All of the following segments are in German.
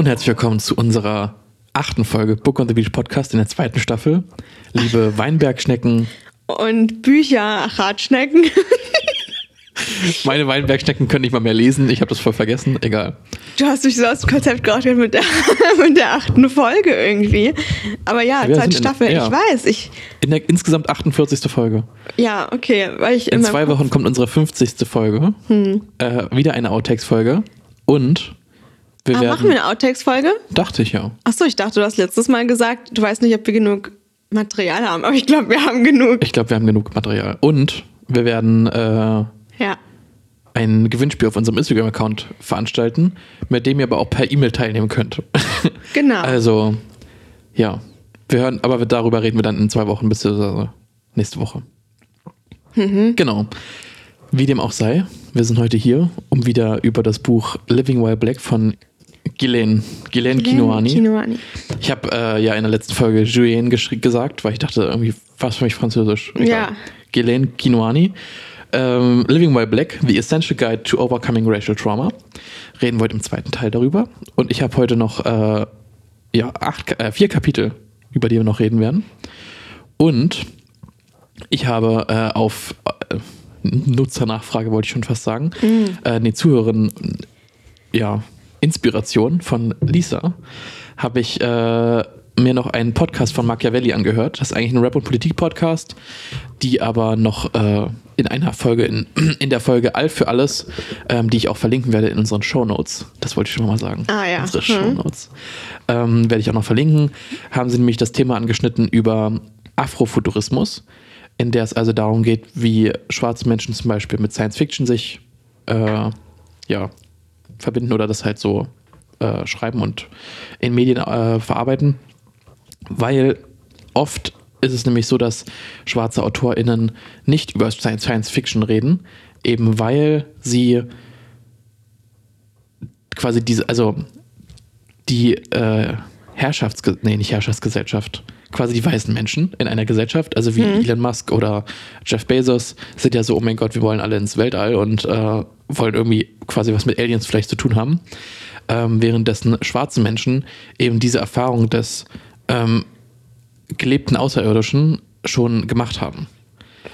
und herzlich willkommen zu unserer achten Folge Book on the Beach Podcast in der zweiten Staffel. Liebe Weinbergschnecken. Und Bücher, Ratschnecken. Meine Weinbergschnecken können nicht mal mehr lesen. Ich habe das voll vergessen. Egal. Du hast dich so aus dem Konzept gebracht mit der, mit der achten Folge irgendwie. Aber ja, Wir zweite sind in- Staffel. ja. Ich weiß. Ich, In der insgesamt 48. Folge. ja, okay. Weil ich In immer zwei Wochen kommt unsere 50. Folge. Hm. Äh, wieder eine Outtakes-Folge. Und wir Ah, werden. machen wir eine Outtakes-Folge? Dachte ich ja. Achso, ich dachte, du hast letztes Mal gesagt, du weißt nicht, ob wir genug Material haben. Aber ich glaube, wir haben genug. Ich glaube, wir haben genug Material. Und wir werden äh, Ja. ein Gewinnspiel auf unserem Instagram-Account veranstalten, mit dem ihr aber auch per E-Mail teilnehmen könnt. Genau. Also, ja. Wir hören, aber darüber reden wir dann in zwei Wochen, beziehungsweise nächste Woche. Mhm. Genau. Wie dem auch sei, wir sind heute hier, um wieder über das Buch Living While Black von Ghislaine, Ghislaine Kinoani. Kinoani. Ich habe äh, ja in der letzten Folge Julien gesagt, weil ich dachte, irgendwie war es für mich französisch. Egal. Ja. Ghislaine Kinoani. Ähm, Living While Black, The Essential Guide to Overcoming Racial Trauma. Reden wir heute im zweiten Teil darüber. Und ich habe heute noch äh, ja, acht, äh, vier Kapitel, über die wir noch reden werden. Und ich habe äh, auf äh, Nutzernachfrage, wollte ich schon fast sagen, äh, nee, Zuhörerin, ja, Inspiration von Lisa, habe ich äh, mir noch einen Podcast von Machiavelli angehört. Das ist eigentlich ein Rap- und Politik-Podcast, die aber noch äh, in einer Folge, in, in der Folge All für alles, ähm, die ich auch verlinken werde in unseren Shownotes. Das wollte ich schon mal sagen. Ah, ja. Unsere Hm. Shownotes. Ähm, werde ich auch noch verlinken. Haben sie nämlich das Thema angeschnitten über Afrofuturismus, in der es also darum geht, wie schwarze Menschen zum Beispiel mit Science Fiction sich äh, ja, verbinden oder das halt so äh, schreiben und in Medien äh, verarbeiten. Weil oft ist es nämlich so, dass schwarze AutorInnen nicht über Science Fiction reden, eben weil sie quasi diese, also die äh, Herrschafts, nee, nicht Herrschaftsgesellschaft, quasi die weißen Menschen in einer Gesellschaft, also wie Elon Musk oder Jeff Bezos, sind ja so, oh mein Gott, wir wollen alle ins Weltall und äh, wollen irgendwie quasi was mit Aliens vielleicht zu tun haben. Ähm, währenddessen schwarze Menschen eben diese Erfahrung des ähm, gelebten Außerirdischen schon gemacht haben.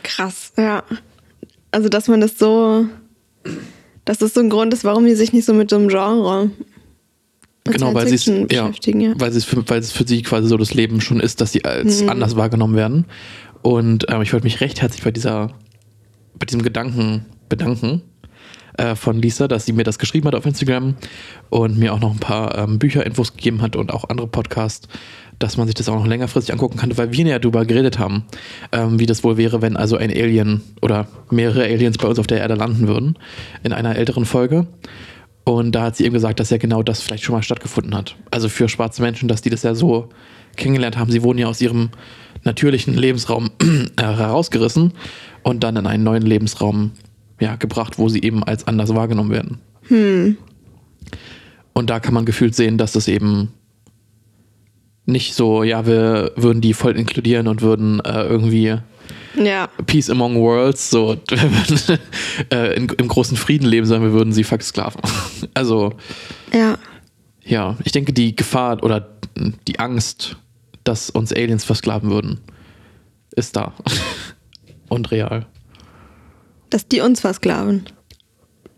Krass, ja. Also, dass man das so. Dass das so ein Grund ist, warum die sich nicht so mit so einem Genre. Genau, weil sie ja, ja. weil sie es für, weil es für sie quasi so das Leben schon ist, dass sie als Mhm. anders wahrgenommen werden. Und ähm, ich wollte mich recht herzlich bei dieser, bei diesem Gedanken bedanken äh, von Lisa, dass sie mir das geschrieben hat auf Instagram und mir auch noch ein paar ähm, Bücherinfos gegeben hat und auch andere Podcasts, dass man sich das auch noch längerfristig angucken kann, weil wir ja darüber geredet haben, ähm, wie das wohl wäre, wenn also ein Alien oder mehrere Aliens bei uns auf der Erde landen würden in einer älteren Folge. Und da hat sie eben gesagt, dass ja genau das vielleicht schon mal stattgefunden hat. Also für schwarze Menschen, dass die das ja so kennengelernt haben. Sie wurden ja aus ihrem natürlichen Lebensraum äh, herausgerissen und dann in einen neuen Lebensraum ja, gebracht, wo sie eben als anders wahrgenommen werden. Und da kann man gefühlt sehen, dass es eben nicht so, ja, wir würden die voll inkludieren und würden äh, irgendwie Ja, Peace among Worlds, so wir würden, äh, in, im großen Frieden leben, sondern wir würden sie versklaven. Also, ja. ja, ich denke, die Gefahr oder die Angst, dass uns Aliens versklaven würden, ist da. Und real. Dass die uns versklaven.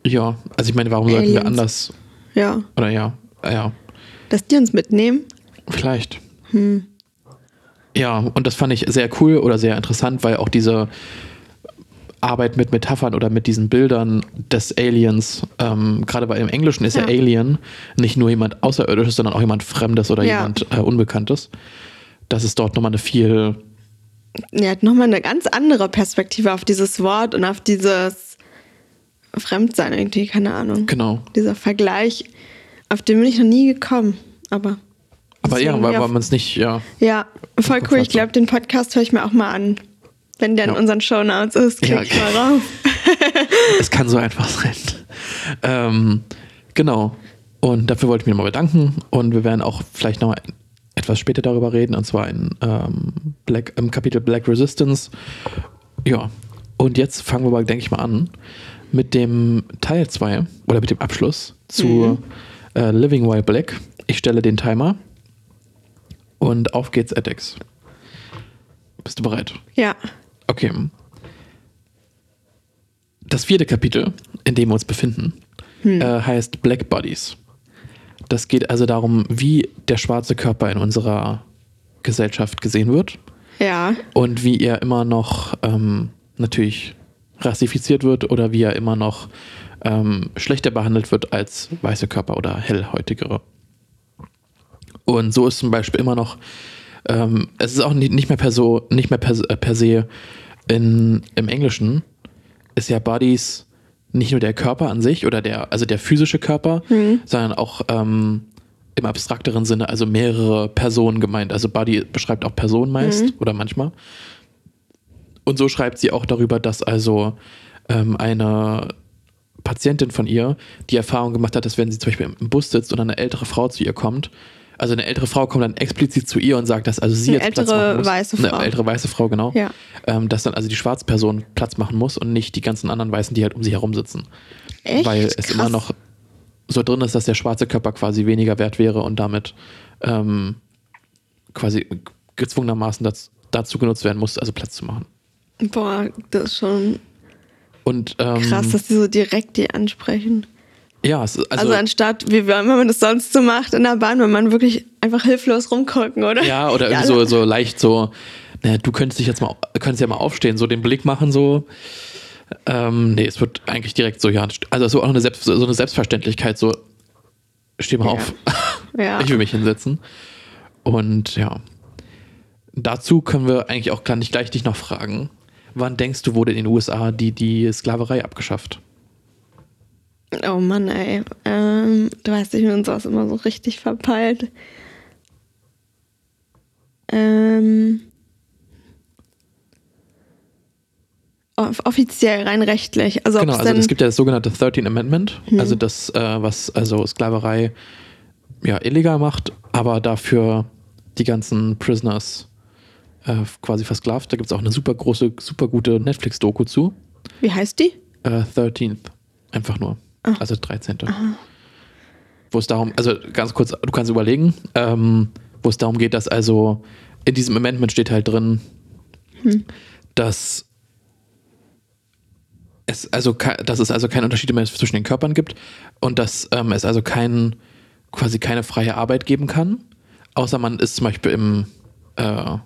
Ja, also ich meine, warum sollten wir anders, Ja. oder ja, ja, Dass die uns mitnehmen. vielleicht. Ja, und das fand ich sehr cool oder sehr interessant, weil auch diese Arbeit mit Metaphern oder mit diesen Bildern des Aliens, ähm, gerade bei im Englischen ist ja. Ja. Alien nicht nur jemand Außerirdisches, sondern auch jemand Fremdes oder Ja. jemand äh, Unbekanntes. Das ist dort nochmal eine viel, Er hat nochmal eine ganz andere Perspektive auf dieses Wort und auf dieses Fremdsein irgendwie, keine Ahnung. genau. Dieser Vergleich, auf den bin ich noch nie gekommen. Aber. Aber ja, deswegen, weil, weil man es nicht, ja, Ja, voll cool. Ich glaube, den Podcast höre ich mir auch mal an. Wenn der in Ja. unseren Shownotes ist, krieg Ja, ich mal rauf. es kann so einfach sein. Ähm, genau. Und dafür wollte ich mich nochmal bedanken. Und wir werden auch vielleicht noch etwas später darüber reden, und zwar in ähm, Black, im Kapitel Black Resistance. Ja. Und jetzt fangen wir mal, denke ich mal, an mit dem Teil 2 oder mit dem Abschluss zu äh, Living While Black. Ich stelle den Timer. Und auf geht's, Edex. Bist du bereit? Ja. Okay. Das vierte Kapitel, in dem wir uns befinden, äh, heißt Black Bodies. Das geht also darum, wie der schwarze Körper in unserer Gesellschaft gesehen wird Ja. und wie er immer noch ähm, natürlich rassifiziert wird oder wie er immer noch ähm, schlechter behandelt wird als weiße Körper oder hellhäutigere. Und so ist zum Beispiel immer noch, ähm, es ist auch nicht, nicht mehr per, so, nicht mehr per, äh, per se in, im Englischen, ist ja Bodies nicht nur der Körper an sich oder der, also der physische Körper, sondern auch ähm, im abstrakteren Sinne, also mehrere Personen gemeint. Also Body beschreibt auch Personen meist oder manchmal. Und so schreibt sie auch darüber, dass also ähm, eine Patientin von ihr die Erfahrung gemacht hat, dass wenn sie zum Beispiel im Bus sitzt und eine ältere Frau zu ihr kommt, also eine ältere Frau kommt dann explizit zu ihr und sagt, dass also sie Eine jetzt Platz ältere machen muss. weiße Frau. Eine ältere weiße Frau, genau. Ja. Ähm, dass dann also die schwarze Person Platz machen muss und nicht die ganzen anderen Weißen, die halt um sie herum sitzen. Echt? Weil es Krass. immer noch so drin ist, dass der schwarze Körper quasi weniger wert wäre und damit ähm, quasi gezwungenermaßen dazu, dazu genutzt werden muss, also Platz zu machen. Boah, das ist schon Und ähm, krass, dass die so direkt die ansprechen. Ja, Also, also, anstatt, wie wenn man das sonst so macht in der Bahn, wenn man wirklich einfach hilflos rumgucken, oder? ja, oder irgendwie so, so leicht so, na, du könntest dich jetzt mal, könntest ja mal aufstehen, so den Blick machen, so. Ähm, nee, es wird eigentlich direkt so, ja, also so auch eine, Selbst, so eine Selbstverständlichkeit, so, steh mal Ja. auf. Ja. Ich will mich hinsetzen. Und ja, dazu können wir eigentlich auch gleich, gleich dich noch fragen. Wann denkst du, wurde in den USA die, die Sklaverei abgeschafft? Oh Mann, ey. Ähm, du weißt, ich bin sowas immer so richtig verpeilt. Ähm, off- offiziell, rein rechtlich. Also, Genau, also es gibt ja das sogenannte 13 Amendment, Mhm. also das, äh, was also Sklaverei ja illegal macht, aber dafür die ganzen Prisoners äh, quasi versklavt. Da gibt es auch eine super große, super gute Netflix-Doku zu. wie heißt die? Äh, 13th. Einfach nur. Also 13. Wo es darum, also ganz kurz, du kannst überlegen, ähm, wo es darum geht, dass also in diesem Amendment steht halt drin, dass es also dass es also keine Unterschiede mehr zwischen den Körpern gibt und dass ähm, es also kein, quasi keine freie Arbeit geben kann, außer man ist zum Beispiel im äh,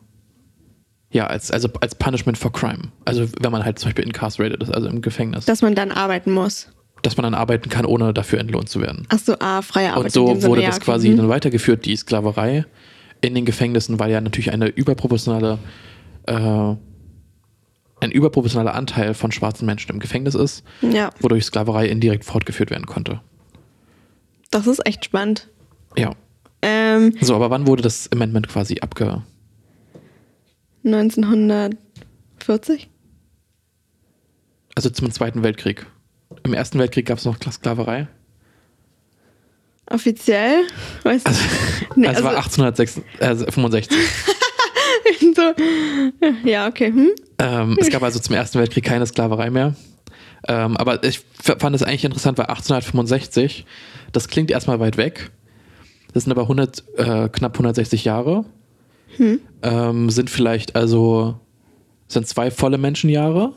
ja, als, also als Punishment for Crime. Also wenn man halt zum Beispiel incarcerated ist, also im Gefängnis. Dass man dann arbeiten muss. Dass man dann arbeiten kann, ohne dafür entlohnt zu werden. Ach so, ah, freie Arbeit. Und so wurde das quasi Hm. dann weitergeführt, die Sklaverei in den Gefängnissen, weil ja natürlich eine überproportionale, äh, ein überproportionaler Anteil von schwarzen Menschen im Gefängnis ist, Ja, wodurch Sklaverei indirekt fortgeführt werden konnte. das ist echt spannend. Ja. Ähm, So, aber wann wurde das Amendment quasi abge... 1940? Also zum Zweiten Weltkrieg. Im Ersten Weltkrieg gab es noch Sklaverei. Offiziell? Weißt du? Nee, also, war 1865. so, ja, okay. Hm? Ähm, es gab also zum Ersten Weltkrieg keine Sklaverei mehr. Ähm, aber ich fand es eigentlich interessant, weil 1865, das klingt erstmal weit weg. Das sind aber 100, äh, knapp 160 Jahre. Ähm, sind vielleicht also, sind zwei volle Menschenjahre.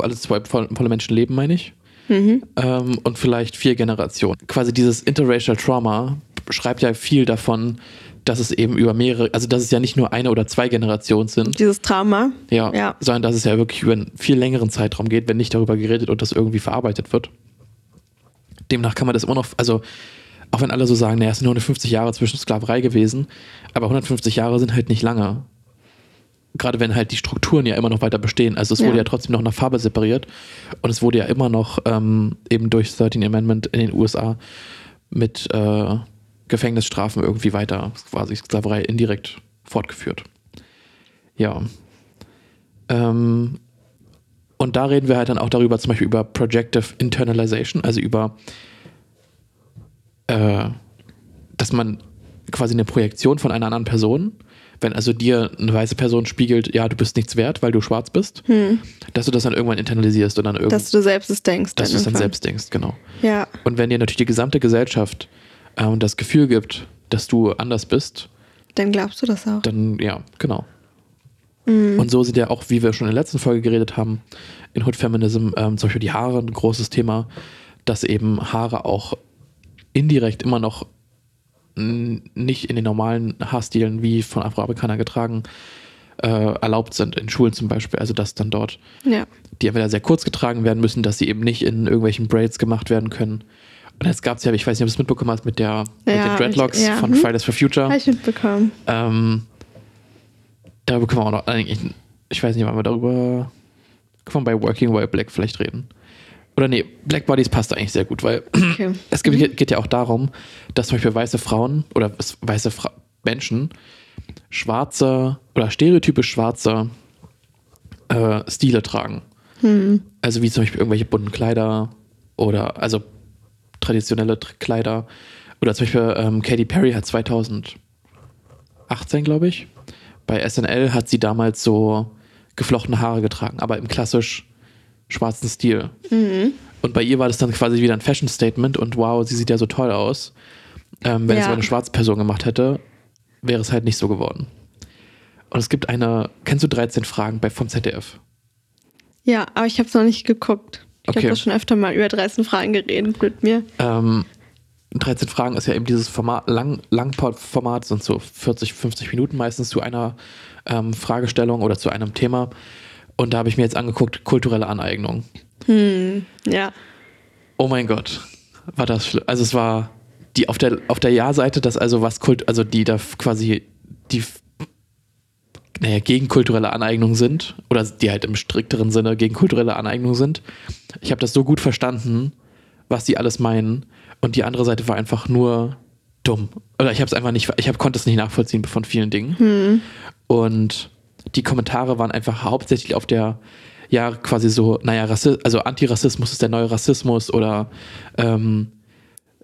Also zwei voll- volle Menschenleben, meine ich. Ähm, und vielleicht vier Generationen. Quasi dieses Interracial Trauma schreibt ja viel davon, dass es eben über mehrere, also dass es ja nicht nur eine oder zwei Generationen sind, Dieses Trauma. ja, Ja. sondern dass es ja wirklich über einen viel längeren Zeitraum geht, wenn nicht darüber geredet und das irgendwie verarbeitet wird. Demnach kann man das immer noch, also auch wenn alle so sagen, naja, es sind nur 150 Jahre zwischen Sklaverei gewesen, aber 150 Jahre sind halt nicht lange. Gerade wenn halt die Strukturen ja immer noch weiter bestehen. Also es Ja. wurde ja trotzdem noch nach Farbe separiert und es wurde ja immer noch ähm, eben durch 13 Amendment in den USA mit äh, Gefängnisstrafen irgendwie weiter quasi Sklaverei indirekt fortgeführt. Ja. Ähm, und da reden wir halt dann auch darüber, zum Beispiel über Projective Internalization, also über, äh, dass man quasi eine Projektion von einer anderen Person, wenn also dir eine weiße Person spiegelt, ja, du bist nichts wert, weil du schwarz bist, dass du das dann irgendwann internalisierst und dann irgendwann, Dass du selbst es denkst. dass du es dann selbst denkst, genau. Ja. Und wenn dir natürlich die gesamte Gesellschaft äh, und das Gefühl gibt, dass du anders bist, Dann glaubst du das auch. dann ja, genau. Und so sind ja auch, wie wir schon in der letzten Folge geredet haben, in Hood Feminism ähm, zum Beispiel die Haare ein großes Thema, dass eben Haare auch indirekt immer noch nicht in den normalen Haarstilen wie von Afroamerikanern getragen äh, erlaubt sind, in Schulen zum Beispiel. Also dass dann dort Ja. die entweder sehr kurz getragen werden müssen, dass sie eben nicht in irgendwelchen Braids gemacht werden können. Und jetzt gab es ja, ich weiß nicht, ob du es mitbekommen hast, mit, der, mit Ja, den Dreadlocks ich- ja, von hm. Fridays for Future. Habe ich mitbekommen. Ähm, darüber können wir auch noch, eigentlich, ich weiß nicht, wann wir darüber, können wir bei Working While Black vielleicht reden. Oder nee, Black Bodies passt eigentlich sehr gut, weil Okay. es geht, geht ja auch darum, dass zum Beispiel weiße Frauen oder weiße Fra Menschen schwarze oder stereotypisch schwarze äh, Stile tragen. Also wie zum Beispiel irgendwelche bunten Kleider oder also traditionelle Tr- Kleider. Oder zum Beispiel ähm, Katy Perry hat 2018, glaube ich, bei SNL hat sie damals so geflochtene Haare getragen, aber im klassisch schwarzen Stil. Und bei ihr war das dann quasi wieder ein Fashion-Statement und wow, sie sieht ja so toll aus. Ähm, wenn es Ja. aber eine schwarze Person gemacht hätte, wäre es halt nicht so geworden. Und es gibt eine, kennst du 13 Fragen bei vom ZDF? Ja, aber ich habe es noch nicht geguckt. Ich Okay. habe das schon öfter mal über 13 Fragen geredet mit mir. Ähm, 13 Fragen ist ja eben dieses Format, lang, Langpod-Format, sind so 40, 50 Minuten meistens zu einer ähm, Fragestellung oder zu einem Thema. Und da habe ich mir jetzt angeguckt, kulturelle Aneignung. Ja. Oh mein Gott, war das schlimm. Also es war die auf der auf der Ja-Seite, dass also was Kult, also die da quasi die naja, gegen kulturelle Aneignung sind oder die halt im strikteren Sinne gegen kulturelle Aneignung sind. Ich habe das so gut verstanden, was die alles meinen und die andere Seite war einfach nur dumm. Oder ich habe es einfach nicht, ich hab, konnte es nicht nachvollziehen von vielen Dingen. Und die Kommentare waren einfach hauptsächlich auf der, ja, quasi so, naja, Rassi also Antirassismus ist der neue Rassismus oder ähm,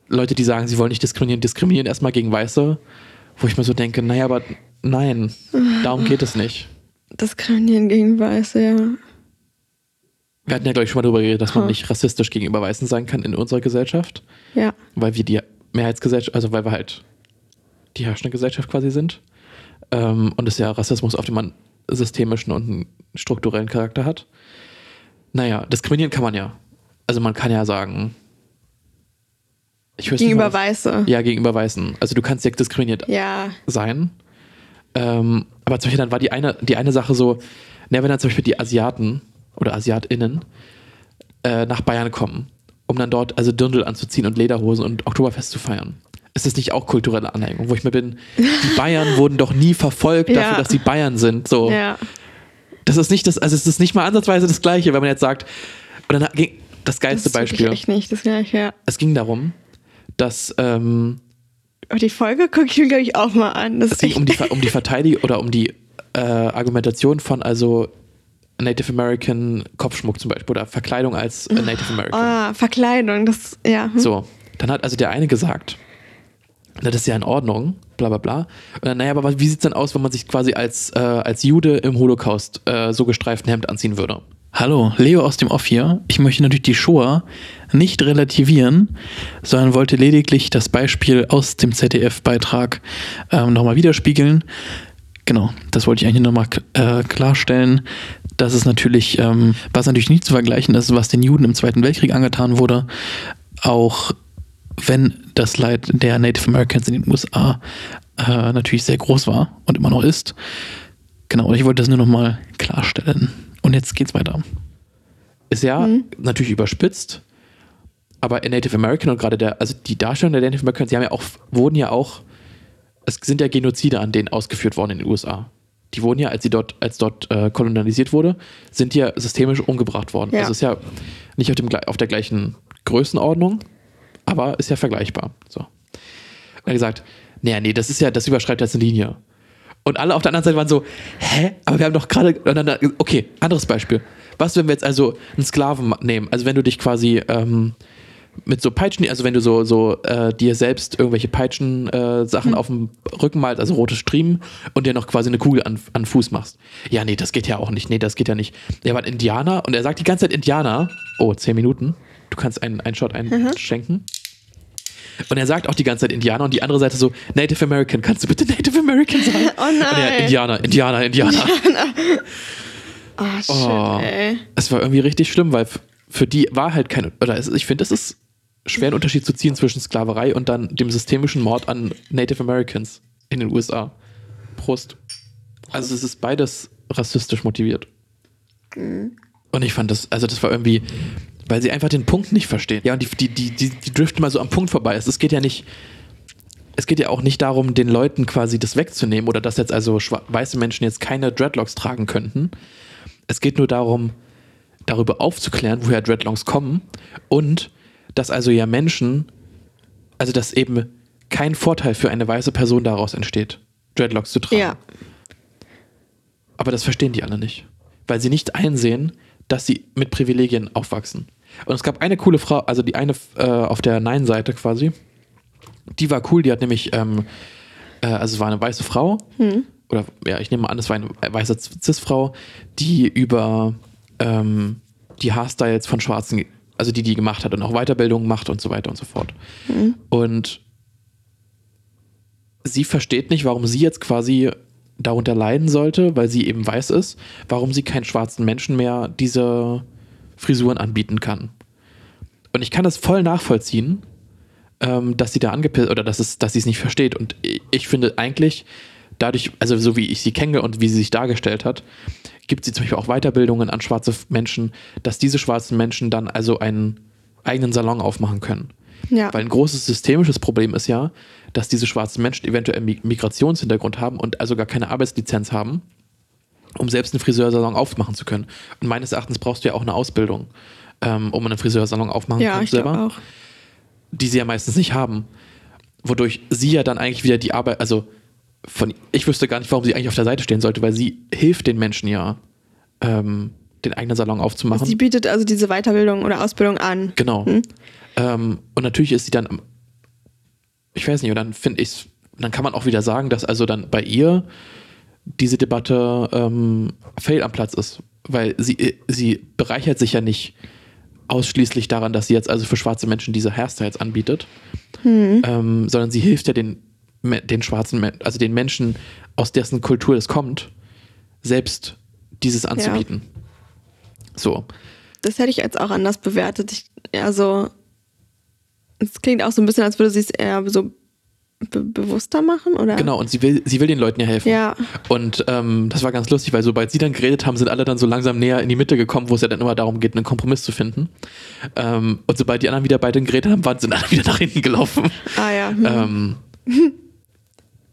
Leute, die sagen, sie wollen nicht diskriminieren, diskriminieren erstmal gegen Weiße, wo ich mir so denke, naja, aber nein, darum geht es nicht. Diskriminieren gegen Weiße, ja. Wir hatten ja, glaube ich, schon mal darüber geredet, dass man Huh. nicht rassistisch gegenüber Weißen sein kann in unserer Gesellschaft, Ja. weil wir die Mehrheitsgesellschaft, also weil wir halt die herrschende Gesellschaft quasi sind. Ähm, und es ja Rassismus auf dem man systemischen und einen strukturellen Charakter hat. Naja, diskriminieren kann man ja. Also man kann ja sagen. Gegenüber mal, Weiße. Ja, gegenüber Weißen. Also du kannst ja diskriminiert Ja. sein. Ähm, aber zum Beispiel dann war die eine, die eine Sache so, na, wenn dann zum Beispiel die Asiaten oder AsiatInnen äh, nach Bayern kommen, um dann dort also Dirndl anzuziehen und Lederhosen und Oktoberfest zu feiern. Ist das nicht auch kulturelle Aneignung, wo ich mir bin, die Bayern wurden doch nie verfolgt Ja. dafür, dass sie Bayern sind. So. Ja. Das ist nicht das, also es ist nicht mal ansatzweise das Gleiche, wenn man jetzt sagt, und dann ging das Das geilste wirklich Beispiel. echt nicht das gleiche, ja. Es ging darum, dass ähm, Aber die Folge gucke ich mir, glaube ich, auch mal an. Das Es ging um die, um die Verteidigung oder um die äh, Argumentation von also Native American Kopfschmuck zum Beispiel oder Verkleidung als äh, Native American. Ah, Verkleidung, das, ja. hm. So, dann hat also der eine gesagt, das ist ja in Ordnung, bla bla bla. Und dann, naja, aber wie sieht es denn aus, wenn man sich quasi als, äh, als Jude im Holocaust äh, so gestreiften Hemd anziehen würde? Hallo, Leo aus dem Off hier. Ich möchte natürlich die Shoah nicht relativieren, sondern wollte lediglich das Beispiel aus dem ZDF-Beitrag ähm, nochmal widerspiegeln. Genau, das wollte ich eigentlich nochmal äh, klarstellen. Das ist natürlich, ähm, was natürlich nicht zu vergleichen ist, was den Juden im Zweiten Weltkrieg angetan wurde. Auch wenn das Leid der Native Americans in den USA äh, natürlich sehr groß war und immer noch ist. Genau, und ich wollte das nur nochmal klarstellen. Und jetzt geht's weiter. Ist ja natürlich überspitzt, aber in Native American und gerade der, also die Darstellung der Native Americans, die haben ja auch, wurden ja auch, es sind ja Genozide an denen ausgeführt worden in den USA. Die wurden ja, als sie dort, als dort äh, kolonialisiert wurde, sind ja systemisch umgebracht worden. Ja. Also ist ja nicht auf, dem, auf der gleichen Größenordnung, aber ist ja vergleichbar. So. Und er hat gesagt, naja, nee, das ist ja, das überschreitet jetzt eine Linie. Und alle auf der anderen Seite waren so, hä? Aber wir haben doch gerade. Okay, anderes Beispiel. Was, wenn wir jetzt also einen Sklaven nehmen? Also wenn du dich quasi ähm, mit so Peitschen, also wenn du so, so äh, dir selbst irgendwelche Peitschen-Sachen äh, Sachen auf dem Rücken malst, also rote Striemen, und dir noch quasi eine Kugel an, an den Fuß machst. Ja, nee, das geht ja auch nicht. Nee, das geht ja nicht. Der war ein Indianer und er sagt die ganze Zeit Indianer. Oh, zehn Minuten. Du kannst einen, einen Shot einschenken. Und er sagt auch die ganze Zeit Indianer und die andere Seite so, Native American, kannst du bitte Native American sagen? Oh Und er, nein. Indianer, Indianer, Indianer. Oh, shit, Oh. ey. Es war irgendwie richtig schlimm, weil für die war halt kein, oder ich finde, es ist schwer einen Unterschied zu ziehen zwischen Sklaverei und dann dem systemischen Mord an Native Americans in den USA. Prost. Also es ist beides rassistisch motiviert. Und ich fand das, also das war irgendwie, weil sie einfach den Punkt nicht verstehen. Ja, und die, die, die, die, die driften mal so am Punkt vorbei. Es, es geht ja nicht, es geht ja auch nicht darum, den Leuten quasi das wegzunehmen oder dass jetzt also weiße Menschen jetzt keine Dreadlocks tragen könnten. Es geht nur darum, darüber aufzuklären, woher Dreadlocks kommen und dass also ja Menschen, also dass eben kein Vorteil für eine weiße Person daraus entsteht, Dreadlocks zu tragen. Ja. Aber das verstehen die alle nicht, weil sie nicht einsehen, dass sie mit Privilegien aufwachsen. Und es gab eine coole Frau, also die eine äh, auf der Nein-Seite quasi, die war cool, die hat nämlich, ähm, äh, also es war eine weiße Frau, oder ja, ich nehme mal an, es war eine weiße Cis-Frau, die über ähm, die Haarstyles von Schwarzen, also die die gemacht hat und auch Weiterbildung macht und so weiter und so fort. Und sie versteht nicht, warum sie jetzt quasi darunter leiden sollte, weil sie eben weiß ist, warum sie keinen schwarzen Menschen mehr diese Frisuren anbieten kann. Und ich kann das voll nachvollziehen, ähm, dass sie da angepisst oder dass, es, dass sie es nicht versteht. Und ich, finde eigentlich, dadurch, also so wie ich sie kenne und wie sie sich dargestellt hat, gibt sie zum Beispiel auch Weiterbildungen an schwarze Menschen, dass diese schwarzen Menschen dann also einen eigenen Salon aufmachen können. Ja. Weil ein großes systemisches Problem ist ja, dass diese schwarzen Menschen eventuell Mi- Migrationshintergrund haben und also gar keine Arbeitslizenz haben, um selbst einen Friseursalon aufmachen zu können. Und meines Erachtens brauchst du ja auch eine Ausbildung, ähm, um einen Friseursalon aufmachen ja, können ich glaube auch. die sie ja meistens nicht haben. Wodurch sie ja dann eigentlich wieder die Arbeit, also von, ich wüsste gar nicht, warum sie eigentlich auf der Seite stehen sollte, weil sie hilft den Menschen ja, ähm, den eigenen Salon aufzumachen. Sie bietet also diese Weiterbildung oder Ausbildung an. Genau. Ähm, und natürlich ist sie dann, ich weiß nicht, und dann finde ich, dann kann man auch wieder sagen, dass also dann bei ihr diese Debatte ähm, fail am Platz ist, weil sie, sie bereichert sich ja nicht ausschließlich daran, dass sie jetzt also für schwarze Menschen diese Hairstyles anbietet, ähm, sondern sie hilft ja den, den schwarzen, also den Menschen, aus dessen Kultur es kommt, selbst dieses anzubieten. So. Das hätte ich jetzt auch anders bewertet. Ich, also, es klingt auch so ein bisschen, als würde sie es eher so be bewusster machen, oder? Genau, und sie will, sie will den Leuten ja helfen. Ja. Und ähm, das war ganz lustig, weil sobald sie dann geredet haben, sind alle dann so langsam näher in die Mitte gekommen, wo es ja dann immer darum geht, einen Kompromiss zu finden. Ähm, und sobald die anderen wieder beide geredet haben, waren, sind alle wieder nach hinten gelaufen. Ah ja. Hm. Ähm,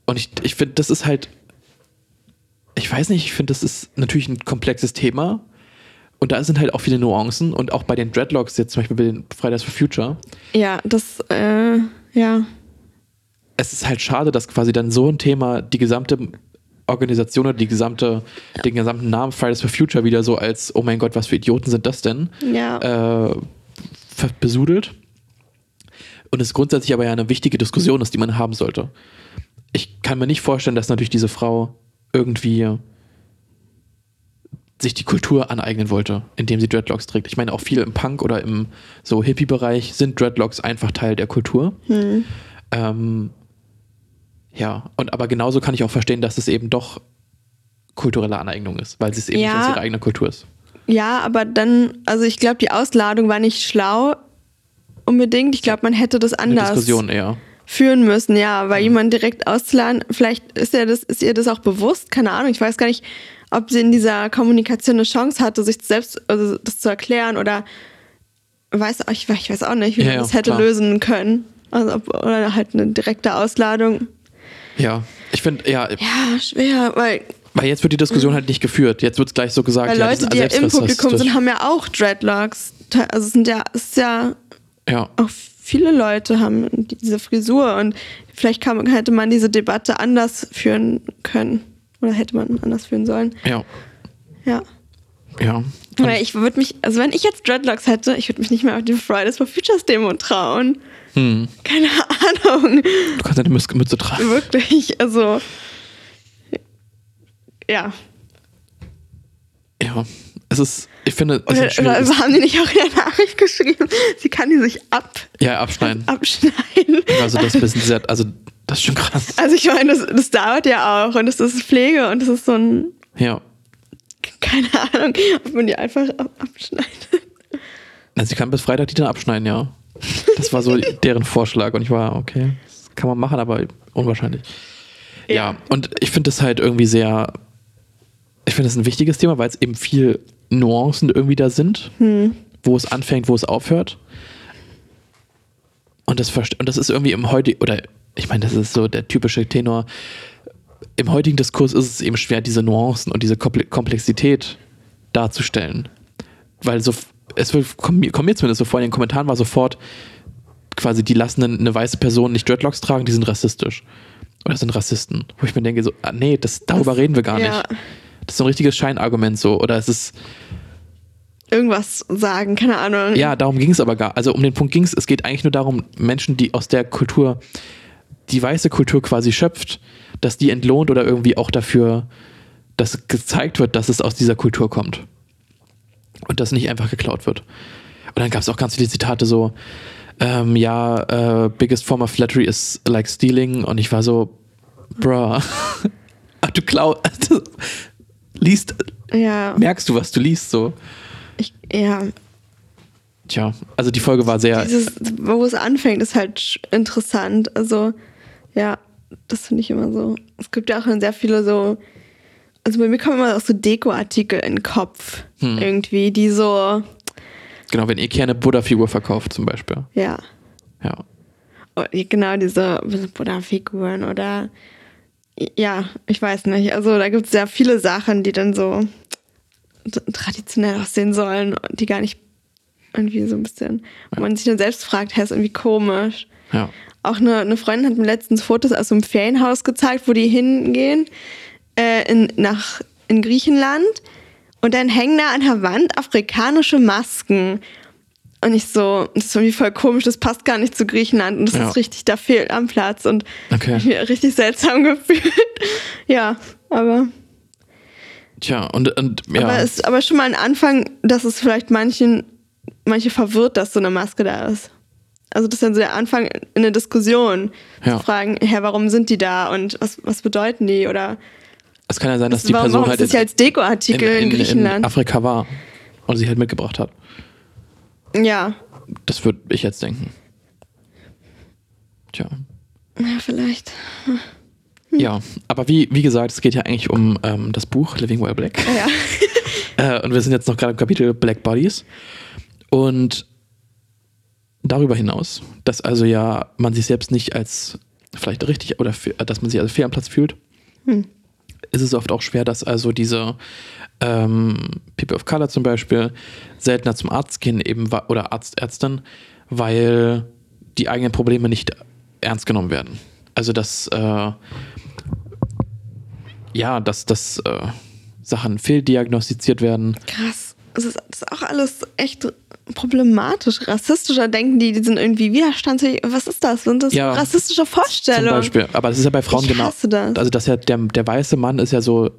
und ich, ich finde, das ist halt, ich weiß nicht, ich finde, das ist natürlich ein komplexes Thema. Und da sind halt auch viele Nuancen. Und auch bei den Dreadlocks, jetzt zum Beispiel bei den Fridays for Future, ja, das, äh, ja. Es ist halt schade, dass quasi dann so ein Thema die gesamte Organisation oder die gesamte, den gesamten Namen Fridays for Future wieder so als, oh mein Gott, was für Idioten sind das denn, Ja. äh, besudelt. Und es grundsätzlich aber ja eine wichtige Diskussion ist, die man haben sollte. Ich kann mir nicht vorstellen, dass natürlich diese Frau irgendwie sich die Kultur aneignen wollte, indem sie Dreadlocks trägt. Ich meine, auch viel im Punk oder im so Hippie-Bereich sind Dreadlocks einfach Teil der Kultur. Ähm, ja, und aber genauso kann ich auch verstehen, dass es eben doch kulturelle Aneignung ist, weil es eben Ja. nicht aus ihrer eigenen Kultur ist. Ja, aber dann, also ich glaube, die Ausladung war nicht schlau unbedingt. Ich glaube, man hätte das Eine anders Diskussion eher. führen müssen, ja, weil jemand direkt auszuladen, vielleicht ist, er das, ist ihr das auch bewusst, keine Ahnung, ich weiß gar nicht, ob sie in dieser Kommunikation eine Chance hatte, sich selbst also das zu erklären oder weiß, ich, weiß- ich weiß auch nicht, wie Ja, man ja, das hätte klar. lösen können. Also, ob, oder halt eine direkte Ausladung. Ja, ich finde, ja, Ja, schwer, weil, weil jetzt wird die Diskussion halt nicht geführt. Jetzt wird es gleich so gesagt, weil ja, Leute, die ja im Publikum sind, haben ja auch Dreadlocks. Also es sind ja, es ist ja Ja, auch viele Leute haben diese Frisur und vielleicht kann, hätte man diese Debatte anders führen können. Oder hätte man anders führen sollen. ja, Ja. ja. Weil ich würde mich, also wenn ich jetzt Dreadlocks hätte, ich würde mich nicht mehr auf die Fridays for Futures Demo trauen. Hm. Keine Ahnung. Du kannst deine Mütze, tragen. Wirklich, also. Ja. Ja, es ist, ich finde, es Oder, ist oder schwieriges- haben die nicht auch in der Nachricht geschrieben, sie kann die sich ab, ja, abschneiden. abschneiden? Also das ist bisschen sehr, also das ist schon krass. Also ich meine, das, das dauert ja auch und das ist Pflege und das ist so ein, Ja. keine Ahnung, ob man die einfach ab, abschneidet. Also sie kann bis Freitag die dann abschneiden, ja. Das war so deren Vorschlag und ich war, okay, das kann man machen, aber unwahrscheinlich. Ja, Ja. und ich finde das halt irgendwie sehr, ich finde das ein wichtiges Thema, weil es eben viel Nuancen irgendwie da sind, wo es anfängt, wo es aufhört. Und das, und das ist irgendwie im heutigen, oder ich meine, das ist so der typische Tenor. Im heutigen Diskurs ist es eben schwer, diese Nuancen und diese Komple- Komplexität darzustellen. Weil so, es wird, kommt mir kommt mir zumindest so vor, in den Kommentaren war sofort quasi, die lassen eine, eine weiße Person nicht Dreadlocks tragen, die sind rassistisch. Oder sind Rassisten. Wo ich mir denke, so, ah, nee, das, darüber reden wir gar ja. nicht. Das ist so ein richtiges Scheinargument so. Oder es ist, Irgendwas sagen, keine Ahnung. ja, darum ging es aber gar. Also um den Punkt ging es. Es geht eigentlich nur darum, Menschen, die aus der Kultur, die weiße Kultur quasi schöpft, dass die entlohnt oder irgendwie auch dafür, dass gezeigt wird, dass es aus dieser Kultur kommt. Und das nicht einfach geklaut wird. Und dann gab es auch ganz viele Zitate so, ähm, ja, äh, biggest form of flattery is like stealing. Und ich war so, bruh, ach, du klau, liest, Ja, merkst du, was du liest so. ich, ja. Tja, also die Folge war sehr, Dieses, wo es anfängt, ist halt interessant. Also, ja, das finde ich immer so. Es gibt ja auch sehr viele so. Also bei mir kommen immer auch so Deko-Artikel in den Kopf. Hm. Irgendwie, die so, Genau, wenn Ikea eine Buddha-Figur verkauft zum Beispiel. ja. Ja. Oh, Genau, diese Buddha-Figuren oder ja, ich weiß nicht. Also da gibt es sehr viele Sachen, die dann so traditionell aussehen sollen und die gar nicht irgendwie so ein bisschen, wo man sich dann selbst fragt, hä, ist irgendwie komisch. Ja. Auch eine, eine Freundin hat mir letztens Fotos aus so einem Ferienhaus gezeigt, wo die hingehen, äh, in, nach, in Griechenland. Und dann hängen da an der Wand afrikanische Masken. Und ich so, das ist irgendwie voll komisch, das passt gar nicht zu Griechenland. Und das Ja. ist richtig, da fehlt am Platz. Und Okay. ich mich richtig seltsam gefühlt. ja, aber, Tja, und, und ja. aber es ist aber schon mal ein Anfang, dass es vielleicht manchen, manche verwirrt, dass so eine Maske da ist. Also das ist dann so der Anfang in eine Diskussion. Ja. Zu fragen, hä, warum sind die da und was, was bedeuten die? Oder es kann ja sein, dass die warum, Person halt ist das ja als Dekoartikel in, in, in, Griechenland? in Afrika war und sie halt mitgebracht hat. ja. Das würde ich jetzt denken. Tja. ja, vielleicht. Ja, aber wie, wie gesagt, es geht ja eigentlich um ähm, das Buch Living Well Black. Ja. Äh, und wir sind jetzt noch gerade im Kapitel Black Bodies. Und darüber hinaus, dass also ja man sich selbst nicht als vielleicht richtig oder dass man sich also fehl am Platz fühlt, ist es oft auch schwer, dass also diese ähm, People of Color zum Beispiel seltener zum Arzt gehen eben oder Arzt, Ärztin, weil die eigenen Probleme nicht ernst genommen werden. Also dass äh, ja, dass, dass äh, Sachen fehldiagnostiziert werden. Krass. Das ist, das ist auch alles echt problematisch. Rassistischer denken die, die sind irgendwie widerstandsfähig. Was ist das? Sind das Ja. rassistische Zum Vorstellungen? Beispiel. Aber das ist ja bei Frauen Ich genau. das. Also das ja, der, der weiße Mann ist ja so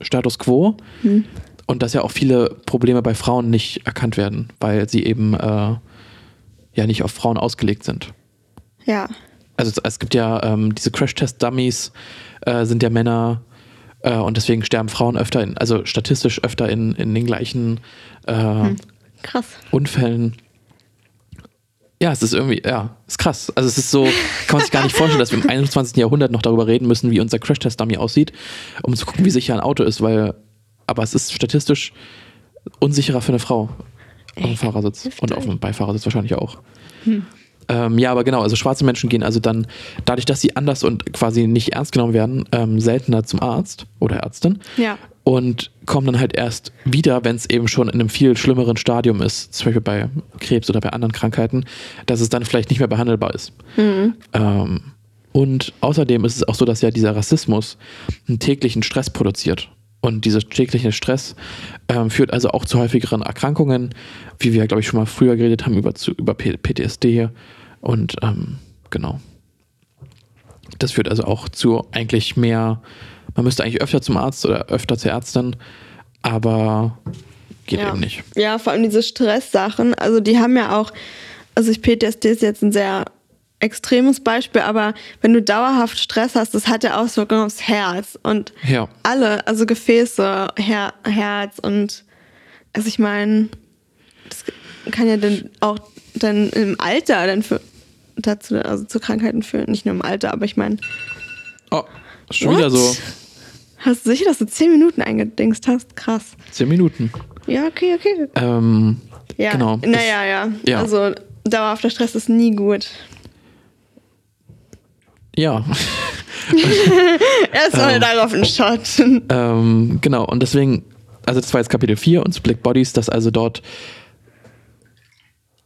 Status quo. Hm. Und dass ja auch viele Probleme bei Frauen nicht erkannt werden, weil sie eben äh, ja nicht auf Frauen ausgelegt sind. Ja. Also es, es gibt ja ähm, diese Crash-Test-Dummies, äh, sind ja Männer äh, und deswegen sterben Frauen öfter, in, also statistisch öfter in, in den gleichen äh, Hm. Krass. Unfällen. Ja, es ist irgendwie, ja, ist krass. Also es ist so, kann man sich gar nicht vorstellen, dass wir im 21. Jahrhundert noch darüber reden müssen, wie unser Crash-Test-Dummy aussieht, um zu gucken, wie sicher ein Auto ist, weil, aber es ist statistisch unsicherer für eine Frau auf dem? Fahrersitz und auf dem Beifahrersitz wahrscheinlich auch. Hm. Ähm, ja, aber genau, also schwarze Menschen gehen also dann, dadurch, dass sie anders und quasi nicht ernst genommen werden, ähm, seltener zum Arzt oder Ärztin Ja. Und kommen dann halt erst wieder, wenn es eben schon in einem viel schlimmeren Stadium ist, zum Beispiel bei Krebs oder bei anderen Krankheiten, dass es dann vielleicht nicht mehr behandelbar ist. Ähm, und außerdem ist es auch so, dass ja dieser Rassismus einen täglichen Stress produziert. Und dieser tägliche Stress ähm, führt also auch zu häufigeren Erkrankungen, wie wir, glaube ich, schon mal früher geredet haben, über, zu, über PTSD. Und ähm, genau. Das führt also auch zu eigentlich mehr, man müsste eigentlich öfter zum Arzt oder öfter zur Ärztin, aber geht ja. eben nicht. Ja, vor allem diese Stresssachen. Also die haben ja auch, also ich PTSD ist jetzt ein sehr extremes Beispiel, aber wenn du dauerhaft Stress hast, das hat ja Auswirkungen aufs Herz und Ja. alle, also Gefäße, Her Herz und also ich meine, das kann ja dann auch dann im Alter dann für dazu, also zu Krankheiten führen, nicht nur im Alter, aber ich meine, Oh, schon wieder What? so hast du sicher, dass du zehn Minuten eingedingst hast? Krass. zehn Minuten. Ja, okay, okay. Ähm, Ja, Genau. naja, ja. Ja. Also dauerhafter Stress ist nie gut. ja. Erstmal darauf einen Shot. Ähm, genau, und deswegen, also das war jetzt Kapitel 4 und Split Bodies, dass also dort,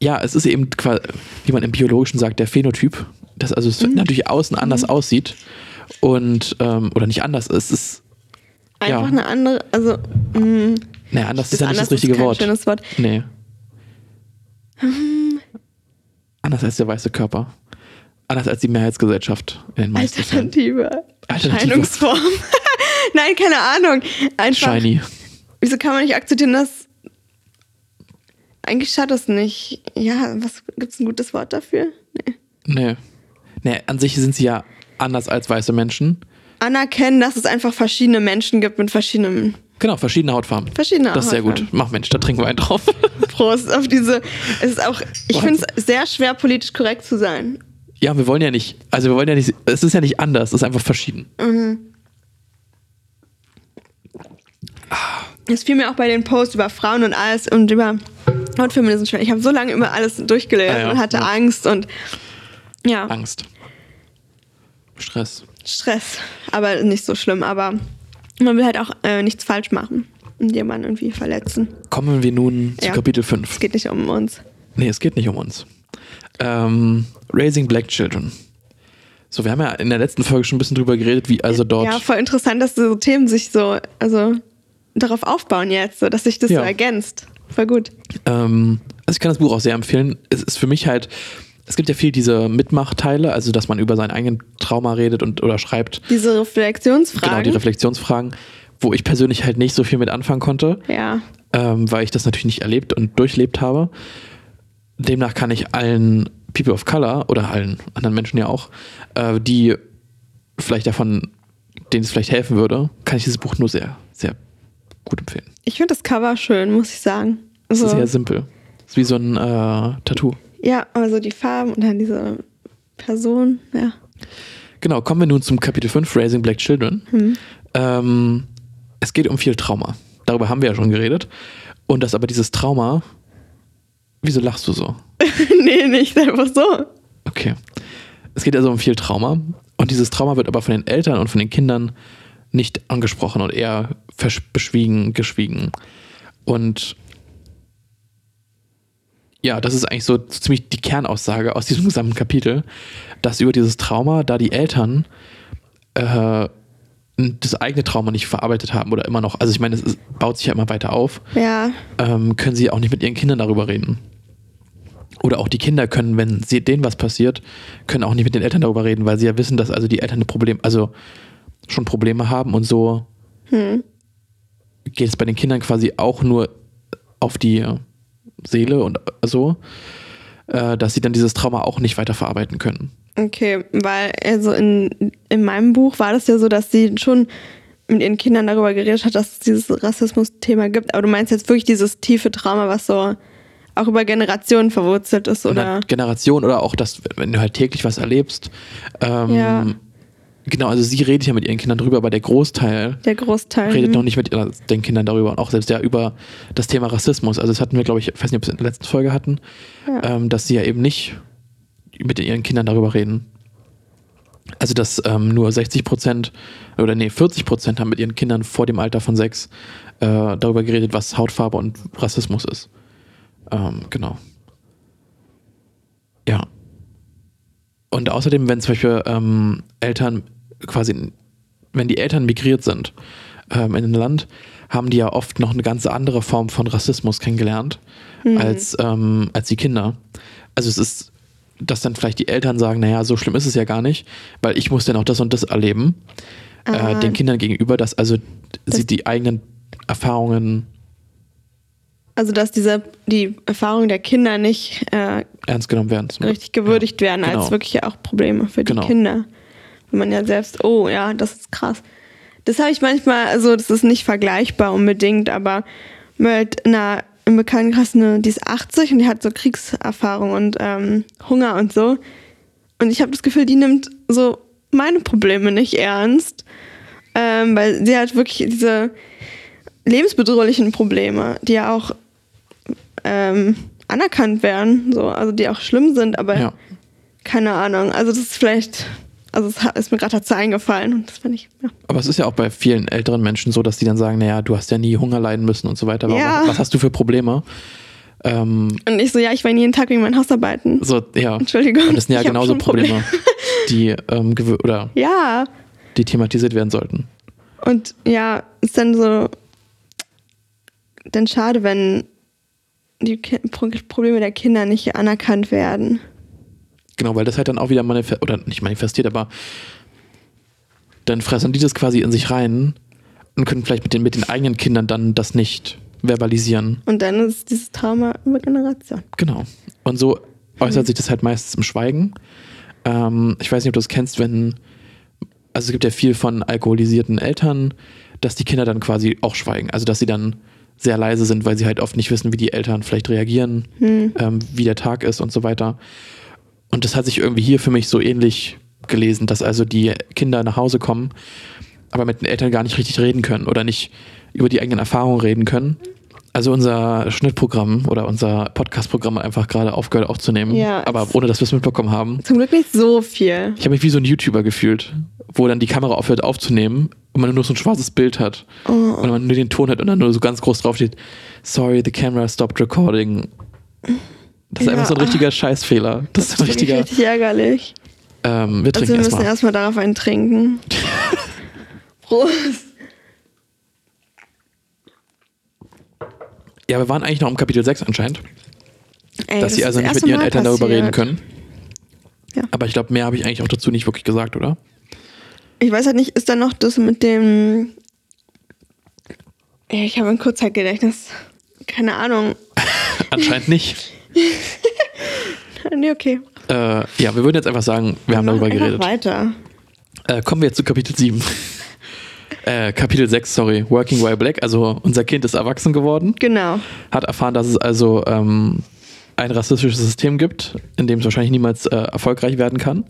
ja, es ist eben, wie man im Biologischen sagt, der Phänotyp, dass also es natürlich außen anders aussieht und, ähm, oder nicht anders, es ist, Einfach Ja. eine andere, also mh, naja, anders ist ja nicht das richtige kein Wort. schönes Wort. Nee. Anders als der weiße Körper. Anders als die Mehrheitsgesellschaft in den meisten. Alternative Alternative. Erscheinungsform. Nein, keine Ahnung. Einfach, Shiny. wieso kann man nicht akzeptieren, dass eigentlich schadet es nicht. Ja, was gibt's ein gutes Wort dafür? Nee. Nee. Nee, an sich sind sie ja anders als weiße Menschen. Anerkennen, dass es einfach verschiedene Menschen gibt mit verschiedenen Genau, verschiedene Hautfarben. Verschiedene Das ist sehr gut. Mach Mensch, da trinken wir einen drauf. Prost auf diese. Es ist auch, ich finde es sehr schwer, politisch korrekt zu sein. ja, wir wollen ja nicht, also wir wollen ja nicht, es ist ja nicht anders, es ist einfach verschieden. Es fiel mir auch bei den Posts über Frauen und alles und über Hautfeminismus schwer. Ich habe so lange über alles durchgelesen Ah ja, und hatte ja. Angst und ja, Angst. Stress. Stress. Aber nicht so schlimm. Aber man will halt auch äh, nichts falsch machen und jemanden irgendwie verletzen. Kommen wir nun zu Ja. Kapitel Es 5. geht nicht um uns. Nee, es geht nicht um uns. Ähm, Raising Black Children. So, wir haben ja in der letzten Folge schon ein bisschen drüber geredet, wie also dort. Ja, voll interessant, dass so Themen sich so, also darauf aufbauen jetzt, so, dass sich das Ja. so ergänzt. Voll gut. Ähm, also ich kann das Buch auch sehr empfehlen. Es ist für mich halt, es gibt ja viel diese Mitmachteile, also dass man über sein eigenen Trauma redet und oder schreibt. Diese Reflexionsfragen. Genau, die Reflexionsfragen, wo ich persönlich halt nicht so viel mit anfangen konnte, ja. ähm, weil ich das natürlich nicht erlebt und durchlebt habe. Demnach kann ich allen People of Color oder allen anderen Menschen ja auch, äh, die vielleicht davon, denen es vielleicht helfen würde, kann ich dieses Buch nur sehr, sehr gut empfehlen. Ich finde das Cover schön, muss ich sagen. Es Also, ist sehr simpel. Es ist wie so ein äh, Tattoo. Ja, also die Farben und dann diese Person, ja. Genau, kommen wir nun zum Kapitel 5, Raising Black Children. Hm. Ähm, es geht um viel Trauma. Darüber haben wir ja schon geredet. Und dass aber dieses Trauma. Wieso lachst du so? nee, nicht einfach so. Okay. Es geht also um viel Trauma. Und dieses Trauma wird aber von den Eltern und von den Kindern nicht angesprochen und eher beschwiegen, geschwiegen. Und ja, das ist eigentlich so ziemlich die Kernaussage aus diesem gesamten Kapitel, dass über dieses Trauma, da die Eltern äh, das eigene Trauma nicht verarbeitet haben oder immer noch, also ich meine, es baut sich ja immer weiter auf, Ja, ähm, können sie auch nicht mit ihren Kindern darüber reden. Oder auch die Kinder können, wenn sie, denen was passiert, können auch nicht mit den Eltern darüber reden, weil sie ja wissen, dass also die Eltern ein Problem, also schon Probleme haben und so geht es bei den Kindern quasi auch nur auf die Seele und so, äh, dass sie dann dieses Trauma auch nicht weiter verarbeiten können. okay, weil also in, in meinem Buch war das ja so, dass sie schon mit ihren Kindern darüber geredet hat, dass es dieses Rassismus-Thema gibt. Aber du meinst jetzt wirklich dieses tiefe Trauma, was so auch über Generationen verwurzelt ist, oder? der Generation oder auch das, wenn du halt täglich was erlebst. Ähm, Ja. Genau, also sie redet ja mit ihren Kindern drüber, aber der Großteil Der Großteil. redet noch nicht mit den Kindern darüber und auch selbst ja über das Thema Rassismus. Also das hatten wir, glaube ich, ich weiß nicht, ob wir es in der letzten Folge hatten, Ja. ähm, dass sie ja eben nicht mit ihren Kindern darüber reden. Also dass ähm, nur 60 Prozent oder nee, 40 Prozent haben mit ihren Kindern vor dem Alter von sechs äh, darüber geredet, was Hautfarbe und Rassismus ist. Ähm, genau. Ja. Und außerdem, wenn zum Beispiel ähm, Eltern quasi, wenn die Eltern migriert sind ähm, in ein Land, haben die ja oft noch eine ganz andere Form von Rassismus kennengelernt als, ähm, als die Kinder. Also es ist, dass dann vielleicht die Eltern sagen, naja, so schlimm ist es ja gar nicht, weil ich muss dann auch das und das erleben, äh, den Kindern gegenüber, dass also sie die eigenen Erfahrungen Also dass diese die Erfahrungen der Kinder nicht äh, Ernst genommen werden. Richtig gewürdigt werden genau. als wirklich auch Probleme für die Genau. Kinder. Wenn man ja selbst, oh ja, das ist krass. Das habe ich manchmal, also das ist nicht vergleichbar unbedingt, aber mit einer im Bekanntenkreis eine, die ist 80 und die hat so Kriegserfahrung und ähm, Hunger und so. Und ich habe das Gefühl, die nimmt so meine Probleme nicht ernst, ähm, weil sie hat wirklich diese lebensbedrohlichen Probleme, die ja auch ähm, anerkannt werden, so, also die auch schlimm sind, aber Ja. keine Ahnung. Also das ist vielleicht, also es ist mir gerade dazu eingefallen und das fand ich, ja. Aber es ist ja auch bei vielen älteren Menschen so, dass die dann sagen, naja, du hast ja nie Hunger leiden müssen und so weiter. Ja. was, was hast du für Probleme? Ähm, Und ich so, ja, ich weine jeden Tag wegen meinen Hausarbeiten. so, ja. Entschuldigung. Und das sind ja genauso. Probleme, die, ähm, oder Ja, die thematisiert werden sollten. und ja, ist dann so, dann schade, wenn die Probleme der Kinder nicht anerkannt werden. Genau, weil das halt dann auch wieder manifestiert, oder nicht manifestiert, aber dann fressen die das quasi in sich rein und können vielleicht mit den, mit den eigenen Kindern dann das nicht verbalisieren. Und dann ist dieses Trauma über Generation. Genau. Und so äußert sich das halt meistens im Schweigen. Ähm, ich weiß nicht, ob du das kennst, wenn, also es gibt ja viel von alkoholisierten Eltern, dass die Kinder dann quasi auch schweigen. Also dass sie dann sehr leise sind, weil sie halt oft nicht wissen, wie die Eltern vielleicht reagieren, ähm, wie der Tag ist und so weiter. Und das hat sich irgendwie hier für mich so ähnlich gelesen, dass also die Kinder nach Hause kommen, aber mit den Eltern gar nicht richtig reden können oder nicht über die eigenen Erfahrungen reden können. Also unser Schnittprogramm oder unser Podcastprogramm hat einfach gerade aufgehört aufzunehmen, Ja, aber ohne dass wir es mitbekommen haben. Zum Glück nicht so viel. Ich habe mich wie so ein YouTuber gefühlt, wo dann die Kamera aufhört aufzunehmen und man nur so ein schwarzes Bild hat Oh. und man nur den Ton hat und dann nur so ganz groß drauf steht, sorry, the camera stopped recording. Das ist Ja. einfach so ein richtiger Scheißfehler. Das ist ein richtiger. richtig ärgerlich. Ähm, wir Also trinken wir müssen erstmal. erstmal darauf einen trinken. Prost. Ja, wir waren eigentlich noch im Kapitel 6 anscheinend, Ey, dass das sie also das nicht mit ihren Mal Eltern darüber passiert. reden können. Ja. Aber ich glaube, mehr habe ich eigentlich auch dazu nicht wirklich gesagt, oder? Ich weiß halt nicht, ist da noch das mit dem. Ich habe ein Kurzzeitgedächtnis. Keine Ahnung. Anscheinend nicht. Nee, okay. Äh, ja, wir würden jetzt einfach sagen, wir haben darüber geredet. weiter. Äh, kommen wir jetzt zu Kapitel 7. äh, Kapitel 6, sorry. Working While Black. Also unser Kind ist erwachsen geworden, Genau. hat erfahren, dass es also ähm, ein rassistisches System gibt, in dem es wahrscheinlich niemals äh, erfolgreich werden kann.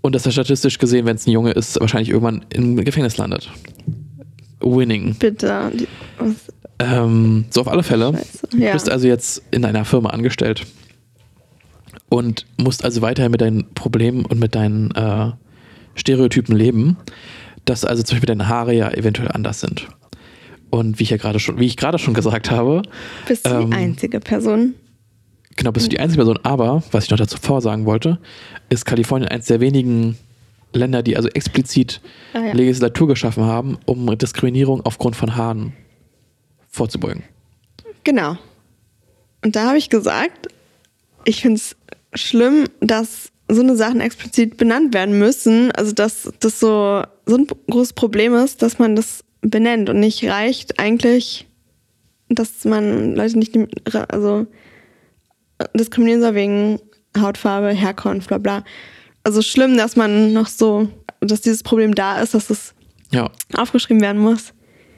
Und dass er statistisch gesehen, wenn es ein Junge ist, wahrscheinlich irgendwann im Gefängnis landet. Winning. Bitte. Ähm, so auf alle Fälle. Scheiße. Du Ja. bist also jetzt in einer Firma angestellt und musst also weiterhin mit deinen Problemen und mit deinen äh, Stereotypen leben, dass also zum Beispiel deine Haare ja eventuell anders sind. Und wie ich ja gerade schon, wie ich gerade schon gesagt habe, bist du ähm, die einzige Person? genau, bist du die einzige Person, aber, was ich noch dazu vorsagen wollte, ist Kalifornien eines der wenigen Länder, die also explizit Ah, ja. Legislatur geschaffen haben, um Diskriminierung aufgrund von Haaren vorzubeugen. Genau. Und da habe ich gesagt, ich finde es schlimm, dass so eine Sachen explizit benannt werden müssen. Also dass das so, so ein großes Problem ist, dass man das benennt und nicht reicht eigentlich, dass man Leute nicht also diskriminieren soll wegen Hautfarbe, Herkunft, bla bla. Also schlimm, dass man noch so, dass dieses Problem da ist, dass es Ja, aufgeschrieben werden muss.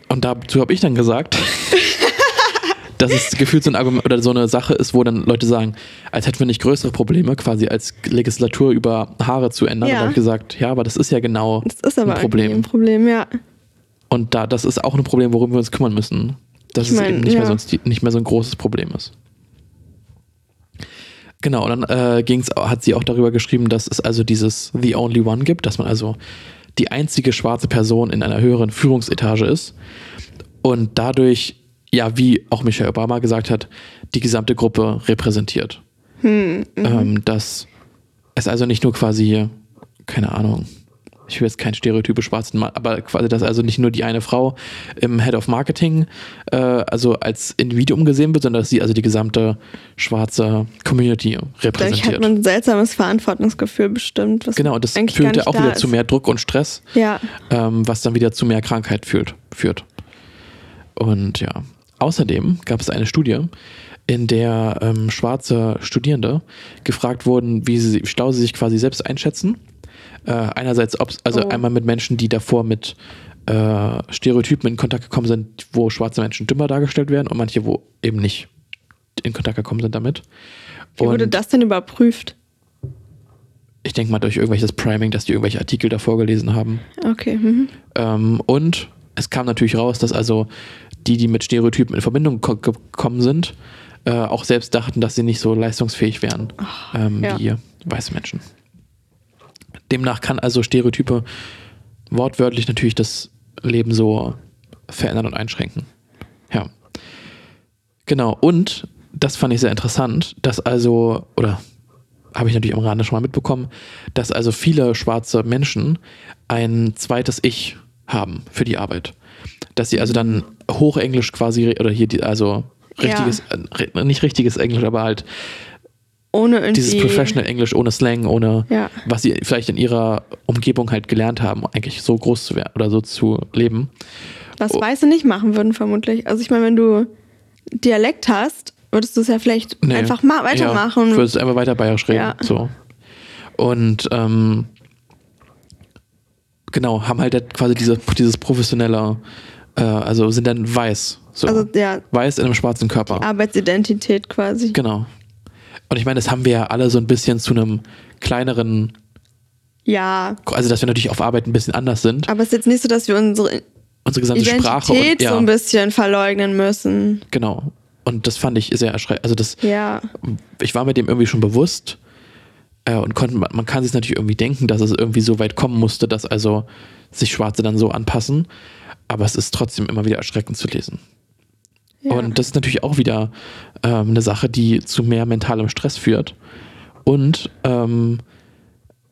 Und dazu habe ich dann gesagt, dass es gefühlt so ein Argument oder so eine Sache ist, wo dann Leute sagen, als hätten wir nicht größere Probleme, quasi als Legislatur über Haare zu ändern. Ja. Und habe ich gesagt, ja, aber das ist ja genau Das ist aber ein Problem. ein Problem, ja. Und da, das ist auch ein Problem, worum wir uns kümmern müssen. Dass Ich es mein, eben nicht, ja. mehr sonst nicht mehr so ein großes Problem ist. Genau, und dann äh, ging's, hat sie auch darüber geschrieben, dass es also dieses The Only One gibt, dass man also die einzige schwarze Person in einer höheren Führungsetage ist und dadurch, ja, wie auch Michelle Obama gesagt hat, die gesamte Gruppe repräsentiert. Hm, Ähm, dass es also nicht nur quasi, keine Ahnung, ich will jetzt kein stereotypisch schwarzen Mann, aber quasi, dass also nicht nur die eine Frau im Head of Marketing äh, also als Individuum gesehen wird, sondern dass sie also die gesamte schwarze Community Dadurch hat repräsentiert. man ein seltsames Verantwortungsgefühl bestimmt. Was Genau, und das führt ja auch wieder da zu ist. mehr Druck und Stress, Ja, ähm, was dann wieder zu mehr Krankheit führt. führt. Und ja, außerdem gab es eine Studie, in der ähm, schwarze Studierende gefragt wurden, wie, sie, wie schlau sie sich quasi selbst einschätzen. Äh, einerseits, ob's, also Oh. einmal mit Menschen, die davor mit äh, Stereotypen in Kontakt gekommen sind, wo schwarze Menschen dümmer dargestellt werden und manche, wo eben nicht in Kontakt gekommen sind damit. Wie wurde Und das denn überprüft? ich denke mal durch irgendwelches Priming, dass die irgendwelche Artikel davor gelesen haben. Okay. Mhm. Ähm, und es kam natürlich raus, dass also die, die mit Stereotypen in Verbindung ko- gekommen sind, äh, auch selbst dachten, dass sie nicht so leistungsfähig wären ähm, ja. wie weiße Menschen. Demnach kann also Stereotype wortwörtlich natürlich das Leben so verändern und einschränken. Ja. Genau. Und das fand ich sehr interessant, dass also, oder habe ich natürlich am Rande schon mal mitbekommen, dass also viele schwarze Menschen ein zweites Ich haben für die Arbeit. Dass sie also dann Hochenglisch quasi, oder hier, die, also richtiges, äh, re- nicht richtiges Englisch, aber halt Ohne irgendwie. dieses Professional Englisch ohne Slang, ohne Ja. was sie vielleicht in ihrer Umgebung halt gelernt haben, eigentlich so groß zu werden oder so zu leben. Was Oh. Weiße nicht machen würden, vermutlich. Also ich meine, wenn du Dialekt hast, würdest du es ja vielleicht Nee. einfach ma weitermachen. Ja, ich würde es einfach weiter bayerisch reden. Ja. So. Und ähm, genau, haben halt quasi diese, dieses professionelle, äh, also sind dann weiß. So. also ja, weiß in einem schwarzen Körper. Arbeitsidentität quasi. Genau. Und ich meine, das haben wir ja alle so ein bisschen zu einem kleineren, Ja, also dass wir natürlich auf Arbeit ein bisschen anders sind. aber es ist jetzt nicht so, dass wir unsere Unsere gesamte Identität Sprache und ja, so ein bisschen verleugnen müssen. genau. Und das fand ich sehr erschreckend. Also das, Ja, ich war mir dem irgendwie schon bewusst äh, und konnte, man, man kann sich natürlich irgendwie denken, dass es irgendwie so weit kommen musste, dass also sich Schwarze dann so anpassen. Aber es ist trotzdem immer wieder erschreckend zu lesen. Ja. Und das ist natürlich auch wieder ähm, eine Sache, die zu mehr mentalem Stress führt. Und ähm,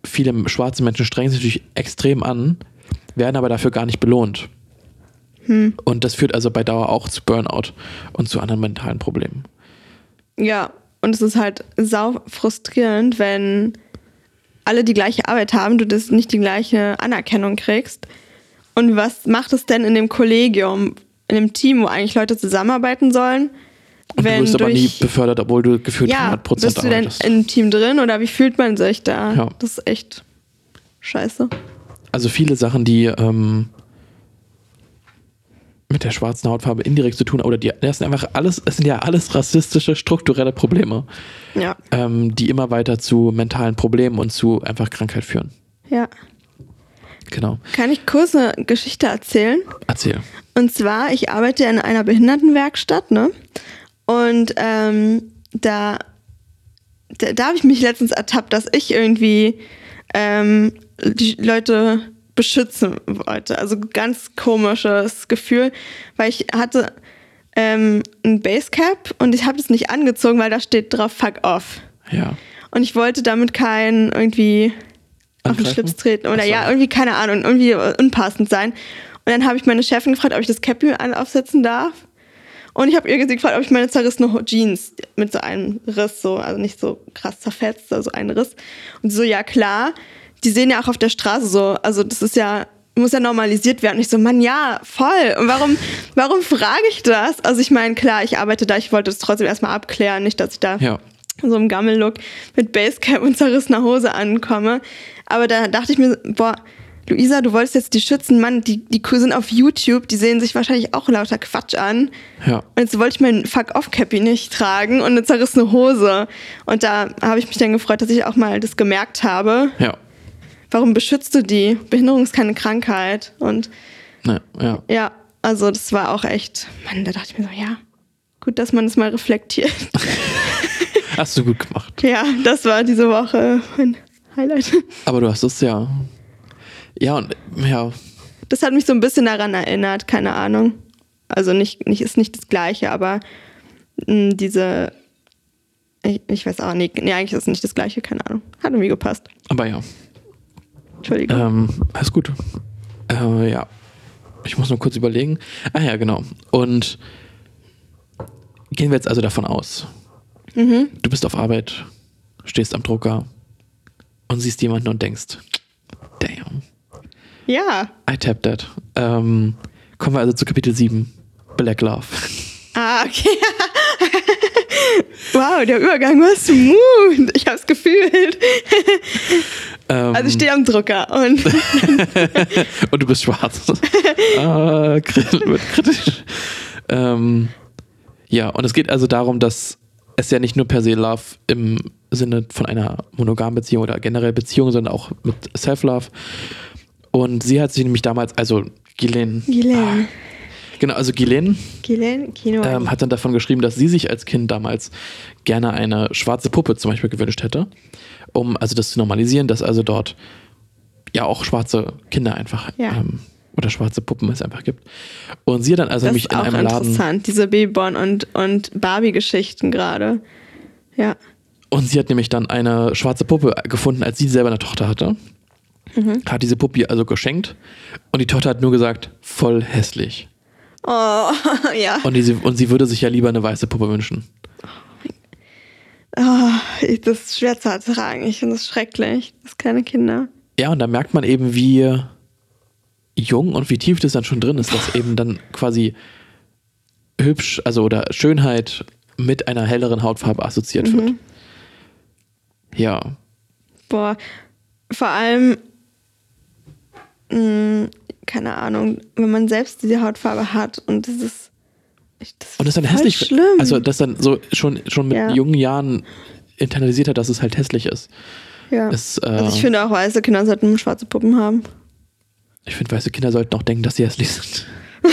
viele schwarze Menschen strengen sich natürlich extrem an, werden aber dafür gar nicht belohnt. Und das führt also bei Dauer auch zu Burnout und zu anderen mentalen Problemen. Ja, und es ist halt sau frustrierend, wenn alle die gleiche Arbeit haben, du das nicht die gleiche Anerkennung kriegst. Und was macht es denn in dem Kollegium, in dem Team, wo eigentlich Leute zusammenarbeiten sollen? Und du wirst aber nie befördert, obwohl du gefühlt ja, 100 Prozent bist du denn arbeitest. im Team drin oder wie fühlt man sich da? Ja. Das ist echt scheiße. Also viele Sachen, die ähm, mit der schwarzen Hautfarbe indirekt zu tun haben, oder die, das sind einfach alles, es sind ja alles rassistische, strukturelle Probleme, Ja, ähm, die immer weiter zu mentalen Problemen und zu einfach Krankheit führen. ja. Genau. Kann ich kurz eine Geschichte erzählen? Erzähl. Und zwar, ich arbeite in einer Behindertenwerkstatt, ne? Und ähm, da, da, da habe ich mich letztens ertappt, dass ich irgendwie ähm, die Leute beschützen wollte. Also ganz komisches Gefühl, weil ich hatte ähm, ein Basecap und ich habe es nicht angezogen, weil da steht drauf Fuck off. Ja. Und ich wollte damit keinen irgendwie auf den Angreifen? Schlips treten oder so. ja, irgendwie, keine Ahnung, irgendwie unpassend sein. Und dann habe ich meine Chefin gefragt, ob ich das Cappy an- aufsetzen darf. Und ich habe ihr gefragt, ob ich meine zerrissene Jeans mit so einem Riss, so, also nicht so krass zerfetzt, also ein Riss. Und sie so, ja klar, die sehen ja auch auf der Straße so, also das ist ja, muss ja normalisiert werden. Und ich so, Mann, ja, voll. Und warum, warum frage ich das? Also ich meine, klar, ich arbeite da, ich wollte das trotzdem erstmal abklären, nicht, dass ich da Ja. so im Gammellook mit Basecap und zerrissener Hose ankomme. Aber da dachte ich mir, boah, Luisa, du wolltest jetzt die schützen, Mann, die, die sind auf YouTube, die sehen sich wahrscheinlich auch lauter Quatsch an. Ja. Und jetzt wollte ich mein Fuck-Off-Cappy nicht tragen und eine zerrissene Hose. Und da habe ich mich dann gefreut, dass ich auch mal das gemerkt habe. Ja. Warum beschützt du die? Behinderung ist keine Krankheit. Und Ne, ja. ja, also das war auch echt, Mann, da dachte ich mir so, ja, gut, dass man das mal reflektiert. Hast du gut gemacht. Ja, das war diese Woche mein Highlight. Aber du hast es ja. Ja, und ja, Das hat mich so ein bisschen daran erinnert, keine Ahnung. Also nicht, nicht ist nicht das Gleiche, aber mh, diese, ich, ich weiß auch nicht, nee, eigentlich ist es nicht das Gleiche, keine Ahnung. Hat irgendwie gepasst. aber ja. Entschuldigung. Ähm, alles gut. Äh, ja. Ich muss nur kurz überlegen. Ah ja, genau. Und gehen wir jetzt also davon aus. Du bist auf Arbeit, stehst am Drucker und siehst jemanden und denkst, Ja. I tapped that. Ähm, kommen wir also zu Kapitel 7, Black Love. Ah, okay. wow, der Übergang war smooth. Ich hab's gefühlt. Ähm, Also ich stehe am Drucker und und du bist schwarz. ah, wird kritisch. Ähm, ja, und es geht also darum, dass es ja nicht nur per se Love im Sinne von einer monogamen Beziehung oder generell Beziehung, sondern auch mit Self-Love. Und sie hat sich nämlich damals, also Ghislaine, Ghislaine. genau, also Ghislaine Ghislaine Kino. ähm, hat dann davon geschrieben, dass sie sich als Kind damals gerne eine schwarze Puppe zum Beispiel gewünscht hätte, um also das zu normalisieren, dass also dort ja auch schwarze Kinder einfach Ja. ähm, oder schwarze Puppen es einfach gibt. Und sie hat dann also das nämlich ist in einem Laden interessant, diese Babyborn und, und Barbie-Geschichten gerade. Ja. und sie hat nämlich dann eine schwarze Puppe gefunden, als sie selber eine Tochter hatte. Mhm. Hat diese Puppe also geschenkt und die Tochter hat nur gesagt, voll hässlich. Oh, ja. Und, die, und sie würde sich ja lieber eine weiße Puppe wünschen. Oh, ich- das ist schwer zu ertragen. Ich finde das schrecklich. Das kleine Kinder. Ja, und da merkt man eben, wie jung und wie tief das dann schon drin ist, dass eben dann quasi hübsch, also oder Schönheit mit einer helleren Hautfarbe assoziiert wird. Ja. Boah, vor allem, mh, keine Ahnung, wenn man selbst diese Hautfarbe hat und das ist. Das Und das dann voll hässlich, schlimm. also das dann so schon, schon mit Ja. jungen Jahren internalisiert hat, dass es halt hässlich ist. ja. ist, äh, also ich finde auch weiße Kinder sollten schwarze Puppen haben. Ich finde, weiße Kinder sollten auch denken, dass sie hässlich sind.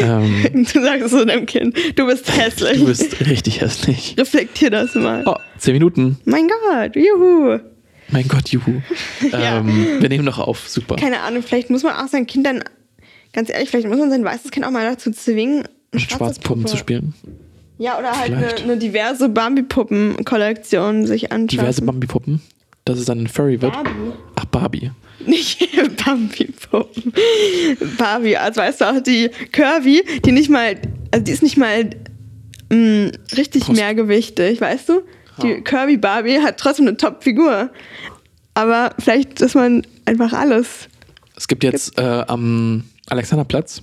ähm, Du sagst es zu deinem Kind, du bist hässlich. du bist richtig hässlich. Reflektier das mal. Oh, zehn Minuten. Mein Gott, juhu. Mein Gott, juhu. Ja. ähm, wir nehmen noch auf. Super. Keine Ahnung, vielleicht muss man auch sein Kind dann, ganz ehrlich, vielleicht muss man sein weißes Kind auch mal dazu zwingen, eine mit schwarze schwarzen Puppen Puppe- zu spielen. Ja, oder halt eine, eine diverse Bambi-Puppen-Kollektion sich anschauen. Diverse Bambi-Puppen. Dass es dann ein Furry wird. Barbie. Ach, Barbie. Nicht Bambi-Puppen. Barbie, also weißt du auch, die Curvy, die nicht mal, also die ist nicht mal mh, richtig Prost. mehrgewichtig, weißt du? Die Curvy Barbie hat trotzdem eine Top-Figur. Aber vielleicht ist man einfach alles. Es gibt jetzt äh, am Alexanderplatz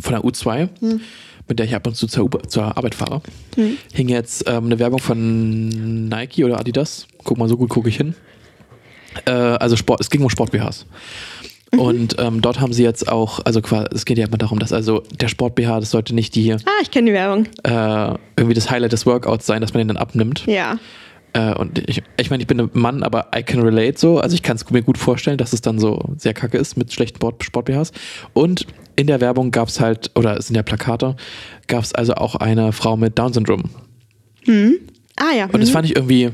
von der U2, Hm. mit der ich ab und zu zur, U zur Arbeit fahre, hing jetzt ähm, eine Werbung von Nike oder Adidas. Guck mal, so gut gucke ich hin. Äh, also Sport, es ging um Sport-BHs. Mhm. Und ähm, dort haben sie jetzt auch, also quasi, es geht ja immer darum, dass also der Sport-BH, das sollte nicht die Ah, ich kenne die Werbung. äh, irgendwie das Highlight des Workouts sein, dass man den dann abnimmt. Ja. Äh, und ich, ich meine, ich bin ein Mann, aber I can relate so. Also ich kann es mir gut vorstellen, dass es dann so sehr kacke ist mit schlechten Sport, Sport-BHs. Und in der Werbung gab es halt, oder es sind ja Plakate, gab es also auch eine Frau mit Down-Syndrom. Ah ja. Und das mhm. fand ich irgendwie,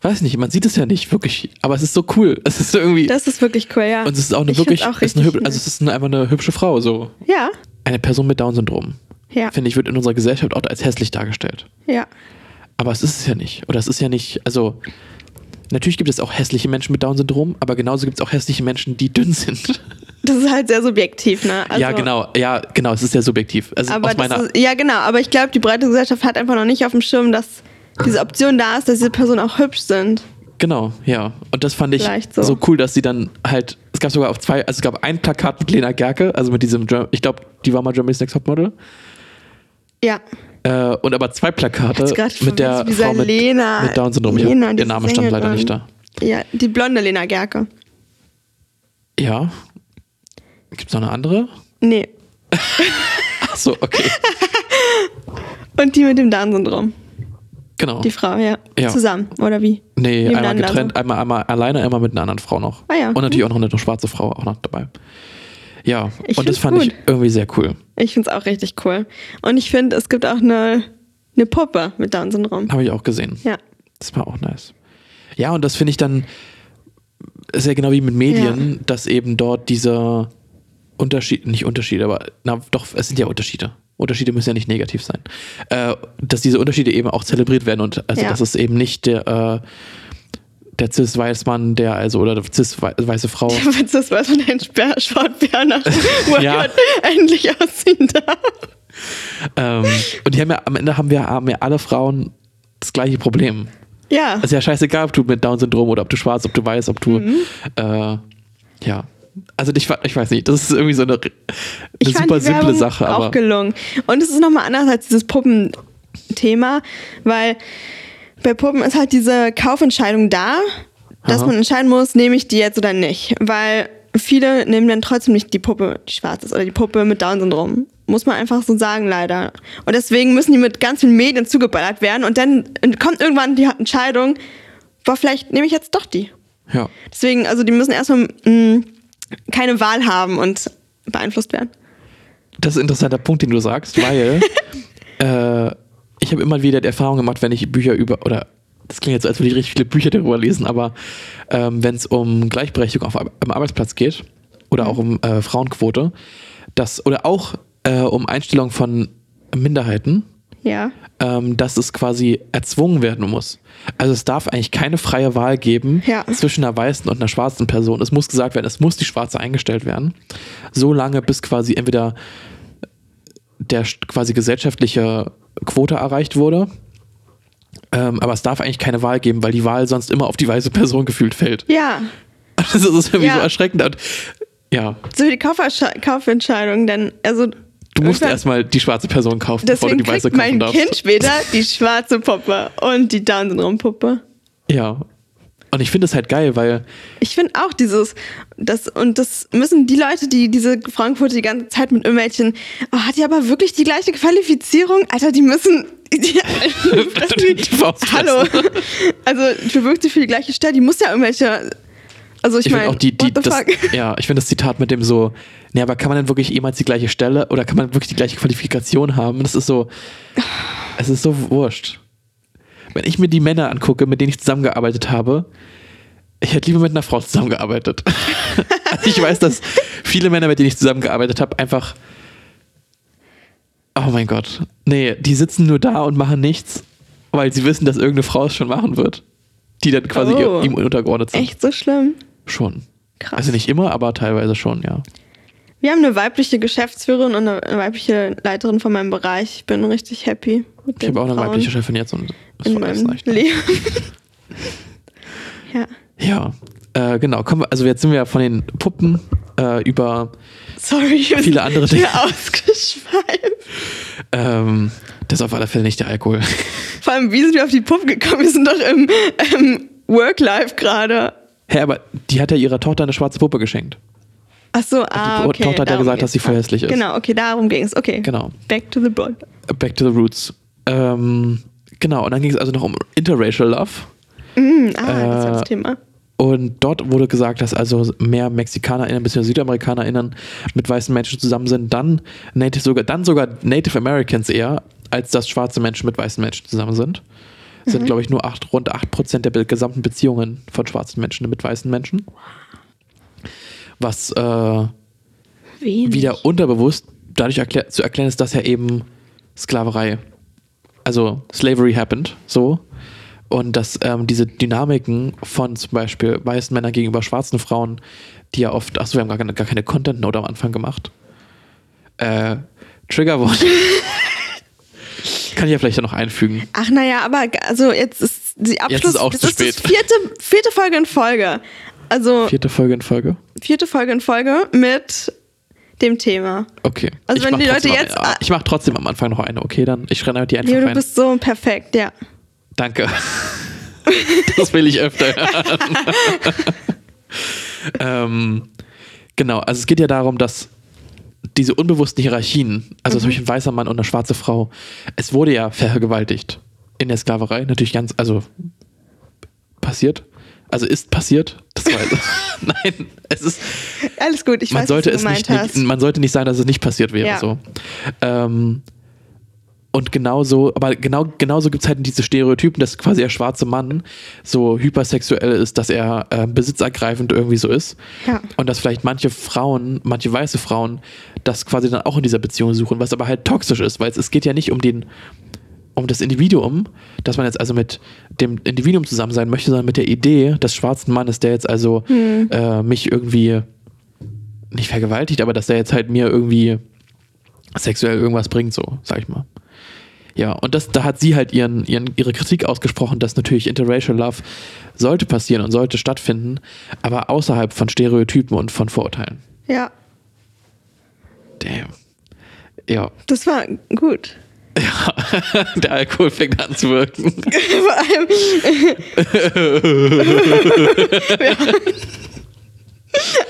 weiß nicht, man sieht es ja nicht wirklich, aber es ist so cool. Es ist so irgendwie, das ist wirklich cool, ja. und es ist auch eine Ich wirklich, auch ist eine, also es ist eine, einfach eine hübsche Frau, so. Ja, Eine Person mit Down-Syndrom. ja, Finde ich, wird in unserer Gesellschaft auch als hässlich dargestellt. ja. Aber es ist es ja nicht. Oder es ist ja nicht, also natürlich gibt es auch hässliche Menschen mit Down-Syndrom, aber genauso gibt es auch hässliche Menschen, die dünn sind. Das ist halt sehr subjektiv, ne? Also, ja, genau, ja, genau, es ist sehr subjektiv. Also Aber aus meiner, das ist, ja, genau. Aber ich glaube, die breite Gesellschaft hat einfach noch nicht auf dem Schirm, dass diese Option da ist, dass diese Personen auch hübsch sind. genau, ja. Und das fand ich so. so. cool, dass sie dann halt, es gab sogar auch zwei, also es gab ein Plakat mit Lena Gerke, also mit diesem, ich glaube, die war mal Germany's Next Topmodel. Ja. Äh, und aber zwei Plakate mit der Frau mit, Lena- mit Down-Syndrom. Lena, Ihr Name stand leider nicht da. Ja, die blonde Lena Gerke. Ja. Gibt es noch eine andere? Nee. Achso, okay. Und die mit dem Down-Syndrom. Genau. Die Frau, ja. Ja. Zusammen, oder wie? Nee, einmal getrennt, einmal, einmal alleine, einmal mit einer anderen Frau noch. Ah ja. Und natürlich auch noch eine schwarze Frau auch noch dabei. Ja, Ich und das fand ich gut. irgendwie sehr cool. Ich finde es auch richtig cool. Und ich finde, es gibt auch eine, eine Puppe mit Down-Syndrom. Habe ich auch gesehen. Ja. Das war auch nice. Ja, und das finde ich dann ja genau wie mit Medien, dass eben dort dieser Unterschied, nicht Unterschied, aber na doch, es sind ja Unterschiede. Unterschiede müssen ja nicht negativ sein. Äh, dass diese Unterschiede eben auch zelebriert werden und also Ja. dass es eben nicht der, äh, der cis-weiß-Mann, der also, oder cis-weiße Frau. Das weiß man ein Sportbär nach Ja. endlich ausziehen darf. ähm, und die haben ja, am Ende haben wir, haben ja alle Frauen das gleiche Problem. Ja. Es ist ja scheißegal, ob du mit Down-Syndrom oder ob du schwarz, ob du weiß, ob du, äh, ja, Also ich, ich weiß nicht, das ist irgendwie so eine, eine Ich super simple Sache, auch aber gelungen. Und es ist nochmal anders als dieses Puppenthema, weil bei Puppen ist halt diese Kaufentscheidung da, dass Aha. man entscheiden muss, nehme ich die jetzt oder nicht. Weil viele nehmen dann trotzdem nicht die Puppe, die schwarz ist, oder die Puppe mit Down-Syndrom. Muss man einfach so sagen, leider. Und deswegen müssen die mit ganz vielen Medien zugeballert werden. Und dann kommt irgendwann die Entscheidung, boah, vielleicht nehme ich jetzt doch die. ja. Deswegen, also die müssen erstmal mh, keine Wahl haben und beeinflusst werden. Das ist ein interessanter Punkt, den du sagst, weil äh, ich habe immer wieder die Erfahrung gemacht, wenn ich Bücher über, oder das klingt jetzt, so, als würde ich richtig viele Bücher darüber lesen, aber ähm, wenn es um Gleichberechtigung auf, am Arbeitsplatz geht oder auch um äh, Frauenquote, das, oder auch äh, um Einstellung von Minderheiten, Ja. Ähm, dass es quasi erzwungen werden muss. Also es darf eigentlich keine freie Wahl geben Ja. zwischen einer weißen und einer schwarzen Person. Es muss gesagt werden, es muss die schwarze eingestellt werden. So lange, bis quasi entweder der quasi gesellschaftliche Quote erreicht wurde. Ähm, aber es darf eigentlich keine Wahl geben, weil die Wahl sonst immer auf die weiße Person gefühlt fällt. Ja. Das ist irgendwie Ja. so erschreckend. Und, ja, So wie die Kaufersche- Kaufentscheidung, denn also du musst erstmal die schwarze Person kaufen, bevor du die weiße kriegt mein kaufen darfst. Kind später die schwarze Puppe und die Down-Syndrom-Puppe. Ja. Und ich finde es halt geil, weil Ich finde auch dieses, das, und das müssen die Leute, die diese Frauenquote die ganze Zeit mit irgendwelchen, oh, hat die aber wirklich die gleiche Qualifizierung? Alter, die müssen, die, Die Faust hallo. Also, bewirkt sie für die gleiche Stelle, die muss ja irgendwelche, also ich, Ich meine, die, die ja, ich finde das Zitat mit dem so, nee, aber kann man denn wirklich jemals die gleiche Stelle oder kann man wirklich die gleiche Qualifikation haben? Das ist so, es ist so wurscht. Wenn ich mir die Männer angucke, mit denen ich zusammengearbeitet habe, ich hätte lieber mit einer Frau zusammengearbeitet. also ich weiß, dass viele Männer, mit denen ich zusammengearbeitet habe, einfach, oh mein Gott, nee, die sitzen nur da und machen nichts, weil sie wissen, dass irgendeine Frau es schon machen wird, die dann quasi Oh. ihm untergeordnet sind. Echt so schlimm? Schon. Krass. Also nicht immer, aber teilweise schon, ja. Wir haben eine weibliche Geschäftsführerin und eine, weibliche Leiterin von meinem Bereich. Ich bin richtig happy mit Ich habe auch eine Frauen weibliche Chefin jetzt und das in meinem reicht. noch. Leben. ja. Ja, äh, genau. Wir, also jetzt sind wir ja von den Puppen äh, über Sorry, Viele andere Dinge. ausgeschweift. ähm, das ist auf alle Fälle nicht der Alkohol. Vor allem, wie sind wir auf die Puppe gekommen? Wir sind doch im, im Work-Life gerade. Hä, aber die hat ja ihrer Tochter eine schwarze Puppe geschenkt. Ach so, ah, Die okay. Tochter hat ja gesagt, dass sie geht's. voll hässlich ist. Genau, okay, darum ging es. Okay. Genau. Back to the board. Back to the roots. Ähm, genau, und dann ging es also noch um Interracial Love. Mm, ah, das war Äh, das Thema. Und dort wurde gesagt, dass also mehr MexikanerInnen bzw. SüdamerikanerInnen mit weißen Menschen zusammen sind, dann Native sogar, dann sogar Native Americans eher, als dass schwarze Menschen mit weißen Menschen zusammen sind. Mhm. Sind, glaube ich, nur acht, rund 8% der gesamten Beziehungen von schwarzen Menschen mit weißen Menschen. Was äh, wieder unterbewusst dadurch erklär, zu erklären ist, dass ja eben Sklaverei, also Slavery happened, so. Und dass ähm, diese Dynamiken von zum Beispiel weißen Männern gegenüber schwarzen Frauen, die ja oft, achso, wir haben gar keine, gar keine Content-Note am Anfang gemacht. Äh, Triggerwort. Kann ich ja vielleicht noch einfügen. Ach naja, aber also jetzt ist die Abschluss. ist auch das zu ist spät. Das vierte, vierte Folge in Folge. Also Vierte Folge in Folge. vierte Folge in Folge mit dem Thema. Okay. Also Ich wenn die Leute trotzdem jetzt- Am, ich mache trotzdem am Anfang noch eine, okay? Dann ich schreibe die einfach Leo, du rein. bist so perfekt, ja. Danke. Das will ich öfter hören. ähm, genau, also es geht ja darum, dass diese unbewussten Hierarchien, also zum Beispiel ein weißer Mann und eine schwarze Frau, es wurde ja vergewaltigt in der Sklaverei, natürlich ganz, also passiert, also ist passiert, das war, nein, es ist, Alles gut, ich man weiß, sollte was es du nicht, gemeint nicht, hast. man sollte nicht sagen, dass es nicht passiert wäre. Ja. So. Ähm, und genauso, aber genau, genauso gibt es halt diese Stereotypen, dass quasi der schwarze Mann so hypersexuell ist, dass er äh, besitzergreifend irgendwie so ist. Ja. Und dass vielleicht manche Frauen, manche weiße Frauen, das quasi dann auch in dieser Beziehung suchen, was aber halt toxisch ist, weil es, es geht ja nicht um den, um das Individuum, dass man jetzt also mit dem Individuum zusammen sein möchte, sondern mit der Idee des schwarzen Mannes, der jetzt also äh, mich irgendwie nicht vergewaltigt, aber dass der jetzt halt mir irgendwie sexuell irgendwas bringt, so, sag ich mal. Ja, und das, da hat sie halt ihren, ihren, ihre Kritik ausgesprochen, dass natürlich Interracial Love sollte passieren und sollte stattfinden, aber außerhalb von Stereotypen und von Vorurteilen. Ja, Damn. Ja, das war gut. der Alkohol fängt an zu wirken. Vor allem.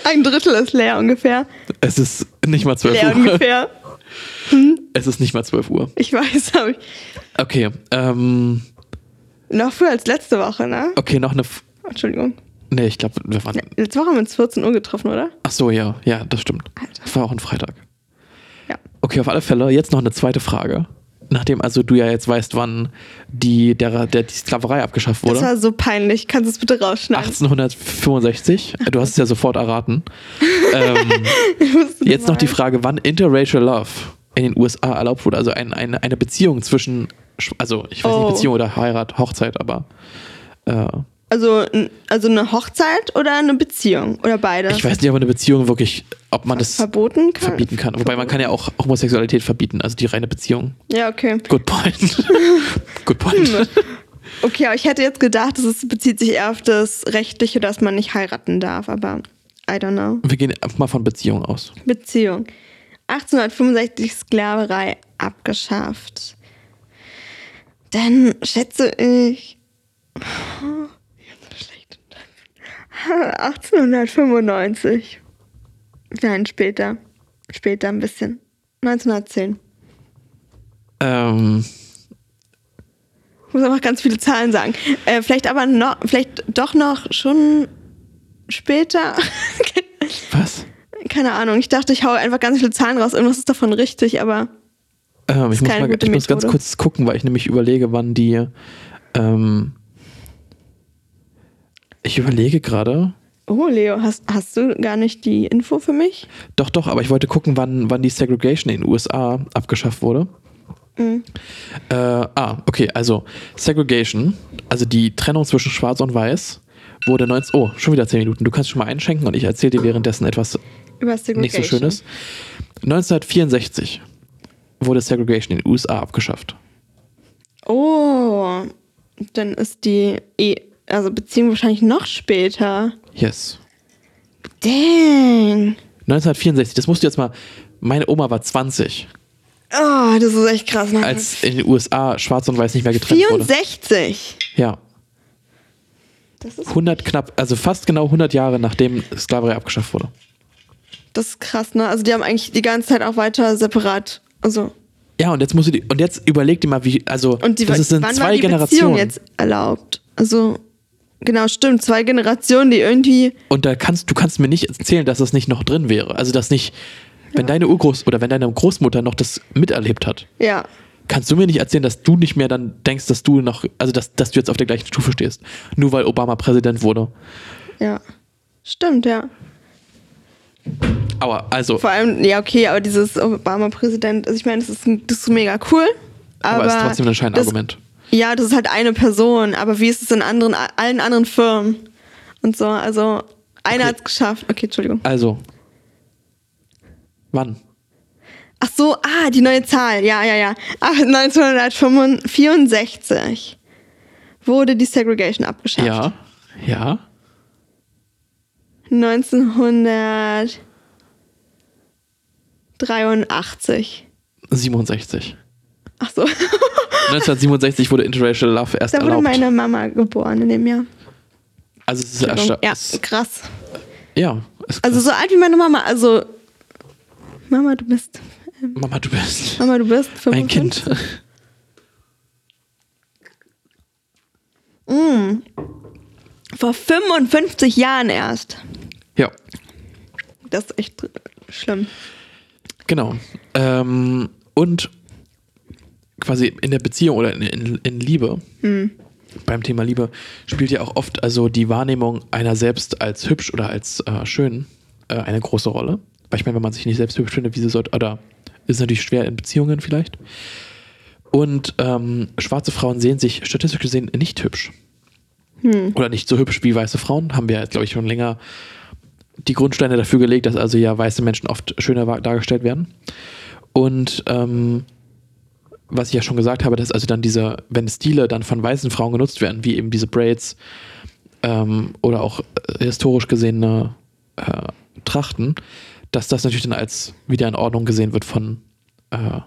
Ein Drittel ist leer ungefähr. Es ist nicht mal 12 Leer Uhr. ungefähr. Es ist nicht mal 12 Uhr. Ich weiß, habe ich. Okay, ähm, Noch früher als letzte Woche, ne? okay, noch eine. F Entschuldigung. nee, ich glaube, wir waren. Ja, letzte Woche haben wir uns 14 Uhr getroffen, oder? Ach so, ja, ja, das stimmt. Alter. Das war auch ein Freitag. Ja. Okay, auf alle Fälle, jetzt noch eine zweite Frage. Nachdem also du ja jetzt weißt, wann die, der, der, die Sklaverei abgeschafft Das wurde. war so peinlich. Kannst du es bitte rausschneiden? 1865. Du hast es ja sofort erraten. ähm, jetzt noch die. Frage, wann Interracial Love in den USA erlaubt wurde. Also ein, ein, eine Beziehung zwischen, also ich weiß Oh. nicht, Beziehung oder Heirat, Hochzeit, aber äh, Also, also eine Hochzeit oder eine Beziehung? Oder beides? ich weiß nicht, ob eine Beziehung wirklich, ob man das Verboten kann? verbieten kann. Wobei man kann ja auch Homosexualität verbieten, also die reine Beziehung. Ja, okay. Good point. Good point. Okay, aber ich hätte jetzt gedacht, es bezieht sich eher auf das Rechtliche, dass man nicht heiraten darf, aber I don't know. Wir gehen einfach mal von Beziehung aus. Beziehung. 1865 Sklaverei abgeschafft. Dann schätze ich. Schlecht. 1895. Nein, später. Später ein bisschen. 1910. Ähm, Ich muss einfach ganz viele Zahlen sagen. Äh, vielleicht aber noch, vielleicht doch noch schon später. was? Keine Ahnung. Ich dachte, ich hau einfach ganz viele Zahlen raus. Irgendwas ist davon richtig, aber Ähm, ich muss, keine mal, ich muss ganz kurz gucken, weil ich nämlich überlege, wann die. Ähm, ich überlege gerade. Oh, Leo, hast, hast du gar nicht die Info für mich? Doch, doch, aber ich wollte gucken, wann, wann die Segregation in den USA abgeschafft wurde. Mhm. Äh, ah, okay, also Segregation, also die Trennung zwischen Schwarz und Weiß, wurde 19. Oh, schon wieder 10 Minuten. Du kannst schon mal einschenken und ich erzähle dir währenddessen etwas Über nicht so Schönes. 1964 wurde Segregation in den USA abgeschafft. Oh, dann ist die e also Beziehung wahrscheinlich noch später. Yes. Dang. 1964, das musst du jetzt mal. Meine Oma war 20, Oh, das ist echt krass. Ne? als in den USA Schwarz und Weiß nicht mehr getrennt wurde. 64. Ja, Das ist, 100 knapp, also fast genau 100 Jahre nachdem Sklaverei abgeschafft wurde. das ist krass, ne? Also die haben eigentlich die ganze Zeit auch weiter separat. Also Ja, und jetzt musst du die, und jetzt überleg dir mal, wie, also und die das sind wann zwei war die Generationen. Beziehung jetzt erlaubt? Also genau, stimmt, zwei Generationen, die irgendwie Und da kannst, du kannst mir nicht erzählen, dass das nicht noch drin wäre. Also dass nicht, wenn deine Urgroß oder wenn deine Großmutter noch das miterlebt hat, ja, kannst du mir nicht erzählen, dass du nicht mehr dann denkst, dass du noch, also dass, dass du jetzt auf der gleichen Stufe stehst. Nur weil Obama Präsident wurde. ja. Stimmt, ja. Aber also, Vor allem, ja, okay, aber dieses Obama-Präsident, also ich meine, das ist, das ist mega cool. Aber, aber, ist trotzdem ein Scheinargument. Ja, das ist halt eine Person, aber wie ist es in anderen, allen anderen Firmen und so? Also, einer Okay. hat es geschafft. Okay, Entschuldigung. Also, wann? Ach so, ah, die neue Zahl. Ja, ja, ja. Ah, 1964 wurde die Segregation abgeschafft. Ja, ja. 1983. 67. Ach so, 1967 wurde Interracial Love erst da wurde erlaubt. meine Mama geboren in dem Jahr. also es ist Entschuldigung. ersta- Ja, krass. ja, ist Also krass. so alt wie meine Mama. Also, Mama, du bist, Mama, du bist Mama, du bist ein 55. Kind. Vor 55 Jahren erst. Ja, Das ist echt schlimm. genau. Ähm, und quasi in der Beziehung oder in, in, in Liebe, beim Thema Liebe, spielt ja auch oft also die Wahrnehmung einer selbst als hübsch oder als äh, schön äh, eine große Rolle. Weil ich meine, wenn man sich nicht selbst hübsch findet, wieso sollte, oder ist natürlich schwer in Beziehungen vielleicht. Und ähm, schwarze Frauen sehen sich statistisch gesehen nicht hübsch. Oder nicht so hübsch wie weiße Frauen. Haben wir, glaube ich, schon länger die Grundsteine dafür gelegt, dass also ja weiße Menschen oft schöner dargestellt werden. Und ähm, was ich ja schon gesagt habe, dass also dann diese, wenn Stile dann von weißen Frauen genutzt werden, wie eben diese Braids ähm, oder auch äh, historisch gesehene äh, Trachten, dass das natürlich dann als wieder in Ordnung gesehen wird von äh,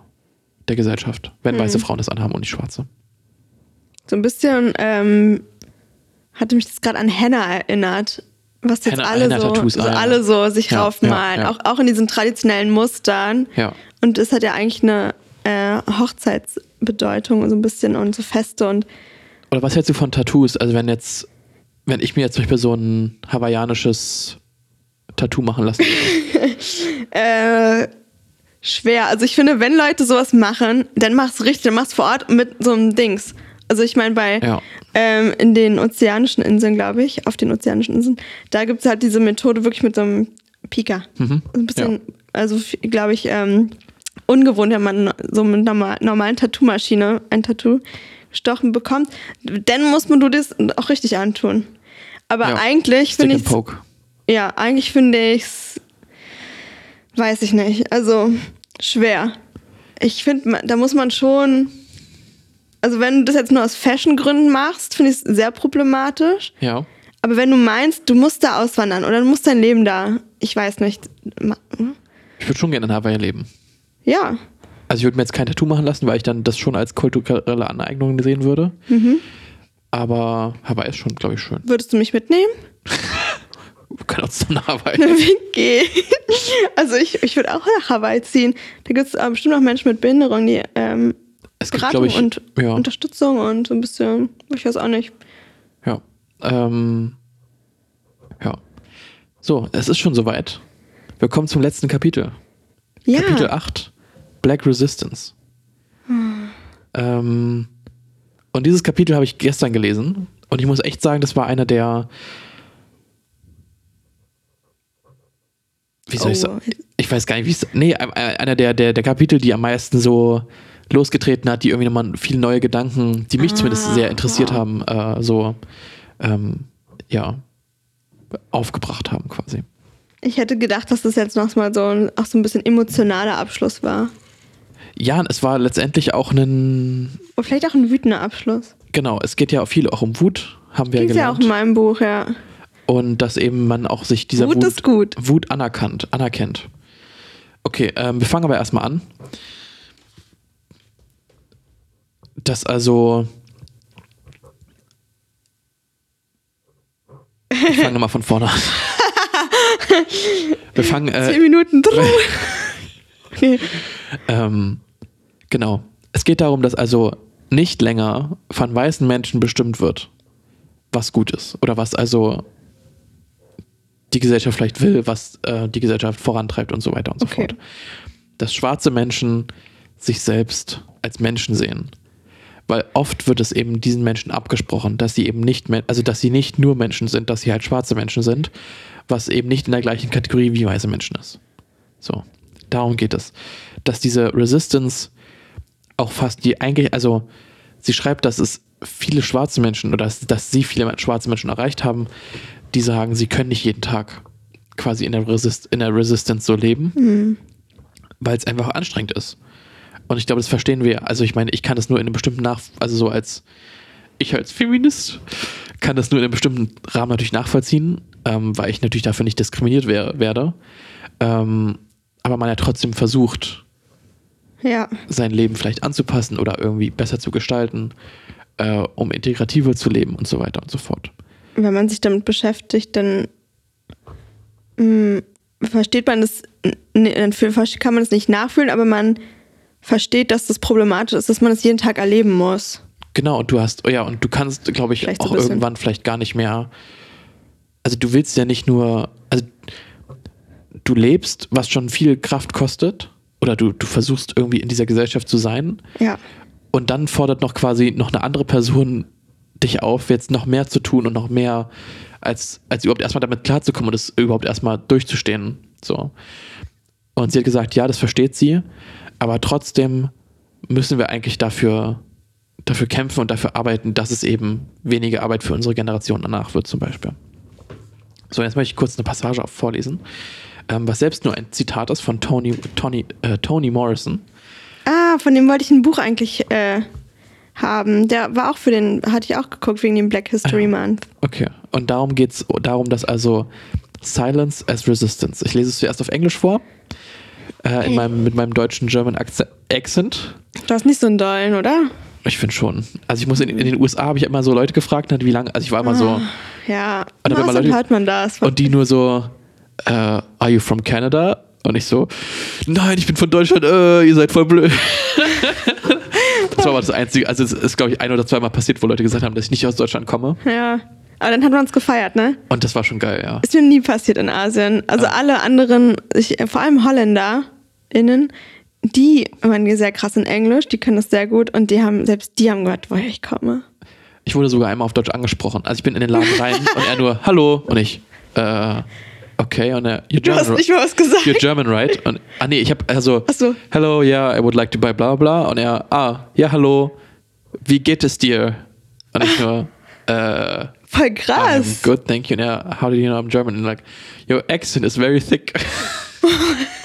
der Gesellschaft, wenn Mhm. weiße Frauen das anhaben und nicht schwarze. So ein bisschen ähm, hatte mich das gerade an Henna erinnert, was jetzt Henna- alle, so, Henna-Tattoos, so ah, alle so sich Ja, raufmalen, ja, ja. Auch, auch in diesen traditionellen Mustern. Ja. Und das hat ja eigentlich eine äh, Hochzeitsbedeutung so ein bisschen und so Feste und Oder was hältst du von Tattoos? Also wenn jetzt, wenn ich mir jetzt zum Beispiel so ein hawaiianisches Tattoo machen lassen würde. äh, schwer. Also ich finde, wenn Leute sowas machen, dann mach's richtig, dann mach's vor Ort mit so einem Dings. Also ich meine, bei Ja. ähm, in den ozeanischen Inseln, glaube ich, auf den ozeanischen Inseln, da gibt es halt diese Methode wirklich mit so einem Pika. Mhm. Ein bisschen, also glaube ich, ähm, ungewohnt, wenn man so mit einer normal- normalen Tattoo-Maschine ein Tattoo gestochen bekommt. Dann muss man du das auch richtig antun. Aber Ja. eigentlich finde ich ja, eigentlich finde ich's, weiß ich nicht, also schwer. Ich finde, da muss man schon, also wenn du das jetzt nur aus Fashion-Gründen machst, finde ich es sehr problematisch. Ja. Aber wenn du meinst, du musst da auswandern oder du musst dein Leben da, ich weiß nicht, hm? Ich würde schon gerne in Hawaii leben. Ja, Also ich würde mir jetzt kein Tattoo machen lassen, weil ich dann das schon als kulturelle Aneignung sehen würde. Mhm. Aber Hawaii ist schon, glaube ich, schön. würdest du mich mitnehmen? Wir können uns dann nach Hawaii. Wie geht? Also ich, ich würde auch nach Hawaii ziehen. Da gibt es bestimmt auch Menschen mit Behinderung, die ähm, Es gibt, Beratung ich, und ja, Unterstützung und so ein bisschen, ich weiß auch nicht. ja. Ähm, ja. So, es ist schon soweit. Wir kommen zum letzten Kapitel. Ja, Kapitel 8, Black Resistance. Ähm, und dieses Kapitel habe ich gestern gelesen. Und ich muss echt sagen, das war einer der. Wie soll ich Oh. sagen? Ich weiß gar nicht, wie es. Nee, ein- ein- einer der, der, der Kapitel, die am meisten so losgetreten hat, die irgendwie nochmal viele neue Gedanken, die mich zumindest sehr interessiert haben, äh, so, ähm, ja, aufgebracht haben quasi. ich hätte gedacht, dass das jetzt noch mal so ein, auch so ein bisschen emotionaler Abschluss war. Ja, es war letztendlich auch ein Oder vielleicht auch ein wütender Abschluss. Genau, es geht ja viel auch um Wut, haben wir Ging ja auch gelernt. in meinem Buch, ja. Und dass eben man auch sich dieser Wut Wut, ist gut. Wut anerkannt, anerkennt. Okay, ähm, wir fangen aber erstmal an. Dass also. Ich fange nochmal von vorne an. Wir fangen. Äh, Zehn Minuten drum. Okay. Ähm, genau. Es geht darum, dass also nicht länger von weißen Menschen bestimmt wird, was gut ist oder was also die Gesellschaft vielleicht will, was äh, die Gesellschaft vorantreibt und so weiter und so Okay. fort. Dass schwarze Menschen sich selbst als Menschen sehen. Weil oft wird es eben diesen Menschen abgesprochen, dass sie eben nicht also dass sie nicht nur Menschen sind, dass sie halt schwarze Menschen sind, was eben nicht in der gleichen Kategorie wie weiße Menschen ist. So, darum geht es. Dass diese Resistance auch fast die eigentlich, also sie schreibt, dass es viele schwarze Menschen oder dass, dass sie viele schwarze Menschen erreicht haben, die sagen, sie können nicht jeden Tag quasi in der, Resist in der Resistance so leben, weil es einfach anstrengend ist. Und ich glaube, das verstehen wir. Also ich meine, ich kann das nur in einem bestimmten Nach, also so als ich als Feminist kann das nur in einem bestimmten Rahmen natürlich nachvollziehen, ähm, weil ich natürlich dafür nicht diskriminiert wär, werde. Ähm, aber man ja trotzdem versucht, Ja. sein Leben vielleicht anzupassen oder irgendwie besser zu gestalten, äh, um integrativer zu leben und so weiter und so fort. Wenn man sich damit beschäftigt, dann mh, versteht man das, n- dann fühl- kann man es nicht nachfühlen, aber man versteht, dass das problematisch ist, dass man es jeden Tag erleben muss. Genau, und du hast, oh ja, und du kannst, glaube ich, Vielleicht so auch bisschen. irgendwann vielleicht gar nicht mehr. Also du willst ja nicht nur, also du lebst, was schon viel Kraft kostet, oder du, du versuchst irgendwie in dieser Gesellschaft zu sein, Ja. und dann fordert noch quasi noch eine andere Person dich auf, jetzt noch mehr zu tun und noch mehr als, als überhaupt erstmal damit klarzukommen und es überhaupt erstmal durchzustehen. So. Und sie hat gesagt, ja, das versteht sie, aber trotzdem müssen wir eigentlich dafür, dafür kämpfen und dafür arbeiten, dass es eben weniger Arbeit für unsere Generation danach wird, zum Beispiel. So, jetzt möchte ich kurz eine Passage vorlesen, ähm, was selbst nur ein Zitat ist von Tony, Tony, äh, Tony Morrison. Ah, von dem wollte ich ein Buch eigentlich äh, haben. Der war auch für den, hatte ich auch geguckt wegen dem Black History Month. Okay. Und darum geht es darum, dass also Silence as Resistance. Ich lese es zuerst auf Englisch vor. Äh, in meinem, mit meinem deutschen German Accent. Du hast nicht so einen dollen, oder? Ich finde schon. Also ich muss in, in den USA habe ich immer so Leute gefragt, wie lange, also ich war immer so, Ja, man außerdem Leute- hört man das. und die nur so, äh, are you from Canada? Und ich so, nein, ich bin von Deutschland, äh, ihr seid voll blöd. das war aber das Einzige, also es ist, glaube ich, ein oder zweimal passiert, wo Leute gesagt haben, dass ich nicht aus Deutschland komme. ja. Aber dann hat man es gefeiert, ne? Und das war schon geil, ja. Ist mir nie passiert in Asien. Also alle anderen, ich, vor allem HolländerInnen, die waren sehr krass in Englisch, die können das sehr gut und die haben, selbst die haben gehört, woher ich komme. Ich wurde sogar einmal auf Deutsch angesprochen. Also ich bin in den Laden rein und er nur, hallo. Und ich, äh, okay. Und er, you're Du hast German, nicht mal was gesagt. you're German, right? Und, ah nee, ich habe also, so. hello, yeah, I would like to buy bla bla. Und er, ah, ja, hallo, wie geht es dir? Und ich nur, äh, Voll I'm krass. good, thank you. And er, how do you know I'm German? And like, your accent is very thick.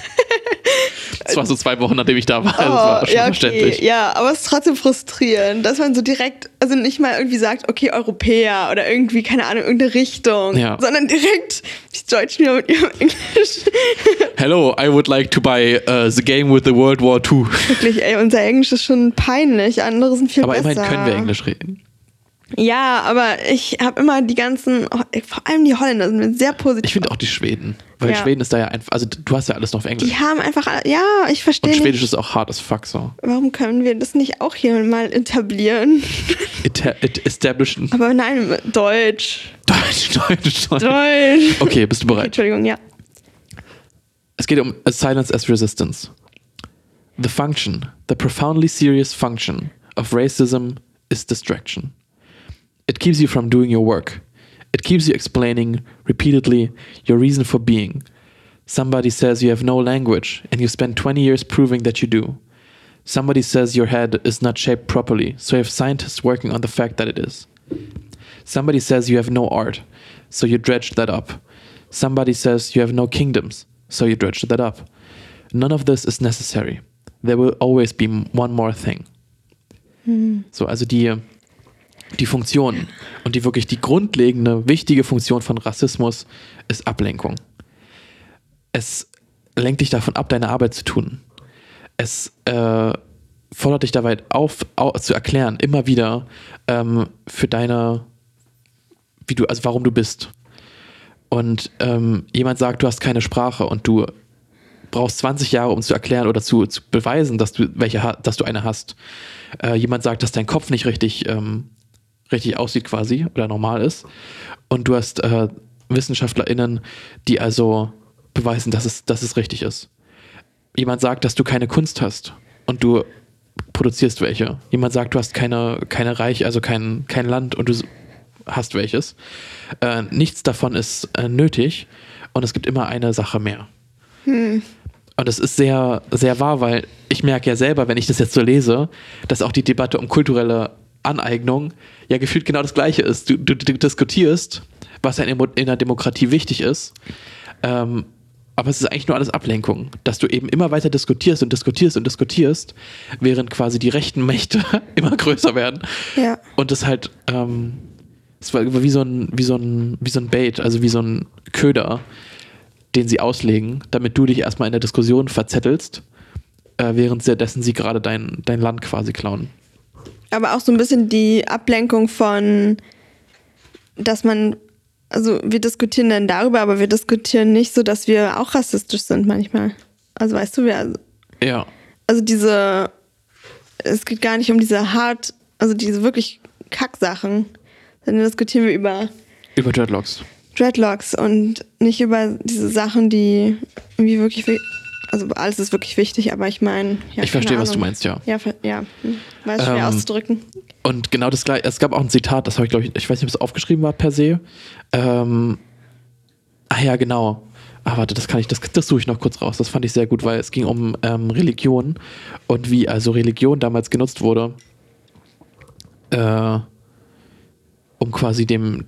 Das war so zwei Wochen, nachdem ich da war. Also das war Oh, ja, okay. Ja, aber es ist trotzdem frustrierend, dass man so direkt, also nicht mal irgendwie sagt, okay, Europäer oder irgendwie, keine Ahnung, irgendeine Richtung, Ja. sondern direkt die Deutschen wieder mit ihrem Englisch. Hello, I would like to buy uh, the game with the World War II. Wirklich, ey, unser Englisch ist schon peinlich, andere sind viel Aber besser. immerhin können wir Englisch reden. Ja, aber ich habe immer die ganzen, oh, vor allem die Holländer sind mir sehr positiv. Ich finde auch die Schweden. Weil Ja. Schweden ist da ja einfach, also du hast ja alles noch auf Englisch. die haben einfach, ja, ich verstehe Und nicht. Schwedisch ist auch hart as fuck so. Warum können wir das nicht auch hier mal etablieren? It, it established. Aber nein, Deutsch. Deutsch, Deutsch, Deutsch. Deutsch. Okay, bist du Okay, bereit? Entschuldigung, ja. Es geht um silence as resistance. The function, the profoundly serious function of racism is distraction. It keeps you from doing your work. It keeps you explaining repeatedly your reason for being. Somebody says you have no language and you spend 20 years proving that you do. Somebody says your head is not shaped properly, so you have scientists working on the fact that it is. Somebody says you have no art, so you dredged that up. Somebody says you have no kingdoms, so you dredged that up. None of this is necessary. There will always be one more thing. Hmm. So, also die, die Funktion und die wirklich die grundlegende, wichtige Funktion von Rassismus ist Ablenkung. Es lenkt dich davon ab, deine Arbeit zu tun. Es äh, fordert dich dabei auf, au, zu erklären, immer wieder ähm, für deine, wie du, also warum du bist. Und ähm, jemand sagt, du hast keine Sprache und du brauchst 20 Jahre, um zu erklären oder zu, zu beweisen, dass du welche, dass du eine hast. Äh, jemand sagt, dass dein Kopf nicht richtig, ähm, richtig aussieht quasi oder normal ist. Und du hast äh, WissenschaftlerInnen, die also beweisen, dass es, dass es richtig ist. Jemand sagt, dass du keine Kunst hast und du produzierst welche. Jemand sagt, du hast keine, keine Reich, also kein, kein Land und du hast welches. Äh, nichts davon ist äh, nötig und es gibt immer eine Sache mehr. Und es ist sehr, sehr wahr, weil ich merke ja selber, wenn ich das jetzt so lese, dass auch die Debatte um kulturelle Aneignung ja gefühlt genau das Gleiche ist. Du, du, du diskutierst, was in, einer Demokratie wichtig ist, ähm, aber es ist eigentlich nur alles Ablenkung, dass du eben immer weiter diskutierst und diskutierst und diskutierst, während quasi die rechten Mächte immer größer werden. Ja. Und es halt, ähm, es war wie so ein, wie so ein, wie so ein Bait, also wie so ein Köder, den sie auslegen, damit du dich erstmal in der Diskussion verzettelst, äh, während sie dessen sie gerade dein, dein Land quasi klauen. Aber auch so ein bisschen die Ablenkung von, dass man, also wir diskutieren dann darüber, aber wir diskutieren nicht so, dass wir auch rassistisch sind manchmal. Also weißt du, wir, Ja. also diese, es geht gar nicht um diese hart, also diese wirklich Kacksachen, sondern diskutieren wir über Über Dreadlocks. Dreadlocks und nicht über diese Sachen, die irgendwie wirklich, wi- also alles ist wirklich wichtig, aber ich meine, ja, ich verstehe, was du meinst, ja. Ja, ja, hm, weiß schwer Ähm, auszudrücken. Und genau das gleiche, es gab auch ein Zitat, das habe ich, glaube ich, ich weiß nicht, ob es aufgeschrieben war per se. Ähm, ah ja, genau. Ah, warte, das kann ich, das, das suche ich noch kurz raus. Das fand ich sehr gut, weil es ging um ähm, Religion und wie also Religion damals genutzt wurde, äh, um quasi dem,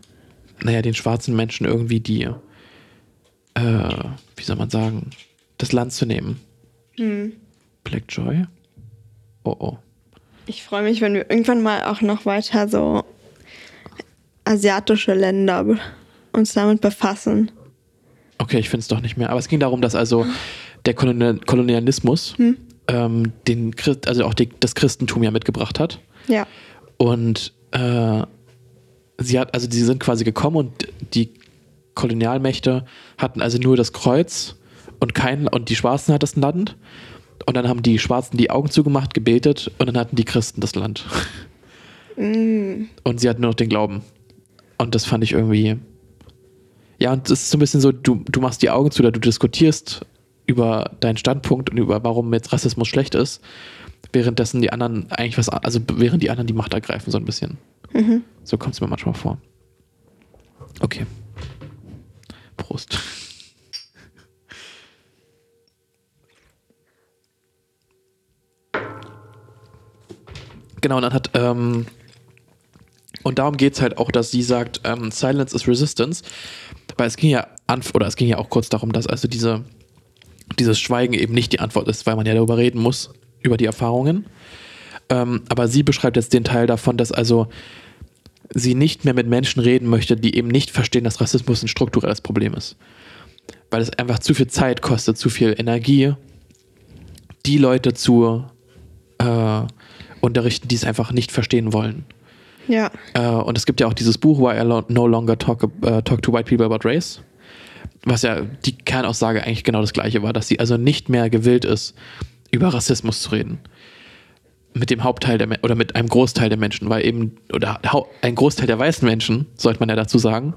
naja, den schwarzen Menschen irgendwie die, äh, wie soll man sagen, das Land zu nehmen. Hm. Black Joy? Oh oh. Ich freue mich, wenn wir irgendwann mal auch noch weiter so asiatische Länder uns damit befassen. Okay, ich finde es doch nicht mehr. Aber es ging darum, dass also der Kolonial Kolonialismus ähm, den Christ also auch die, das Christentum ja mitgebracht hat. Ja. Und äh, sie hat, also die sind quasi gekommen und die Kolonialmächte hatten also nur das Kreuz und kein und die Schwarzen hat das Land. Und dann haben die Schwarzen die Augen zugemacht, gebetet und dann hatten die Christen das Land. Und sie hatten nur noch den Glauben. Und das fand ich irgendwie. Ja, und das ist so ein bisschen so, du, du machst die Augen zu oder du diskutierst über deinen Standpunkt und über warum jetzt Rassismus schlecht ist, währenddessen die anderen eigentlich was, also während die anderen die Macht ergreifen, so ein bisschen. So kommt es mir manchmal vor. Okay. Prost. Genau, und dann hat, ähm, und darum geht es halt auch, dass sie sagt, ähm, Silence is Resistance, weil es ging ja oder es ging ja auch kurz darum, dass also diese, dieses Schweigen eben nicht die Antwort ist, weil man ja darüber reden muss, über die Erfahrungen. Ähm, aber sie beschreibt jetzt den Teil davon, dass also sie nicht mehr mit Menschen reden möchte, die eben nicht verstehen, dass Rassismus ein strukturelles Problem ist. Weil es einfach zu viel Zeit kostet, zu viel Energie, die Leute zu äh, unterrichten, die es einfach nicht verstehen wollen. Ja. Äh, und es gibt ja auch dieses Buch, Why I No Longer talk, äh, talk to White People About Race, was ja die Kernaussage eigentlich genau das gleiche war, dass sie also nicht mehr gewillt ist, über Rassismus zu reden. Mit dem Hauptteil der oder mit einem Großteil der Menschen, weil eben, oder ein Großteil der weißen Menschen, sollte man ja dazu sagen,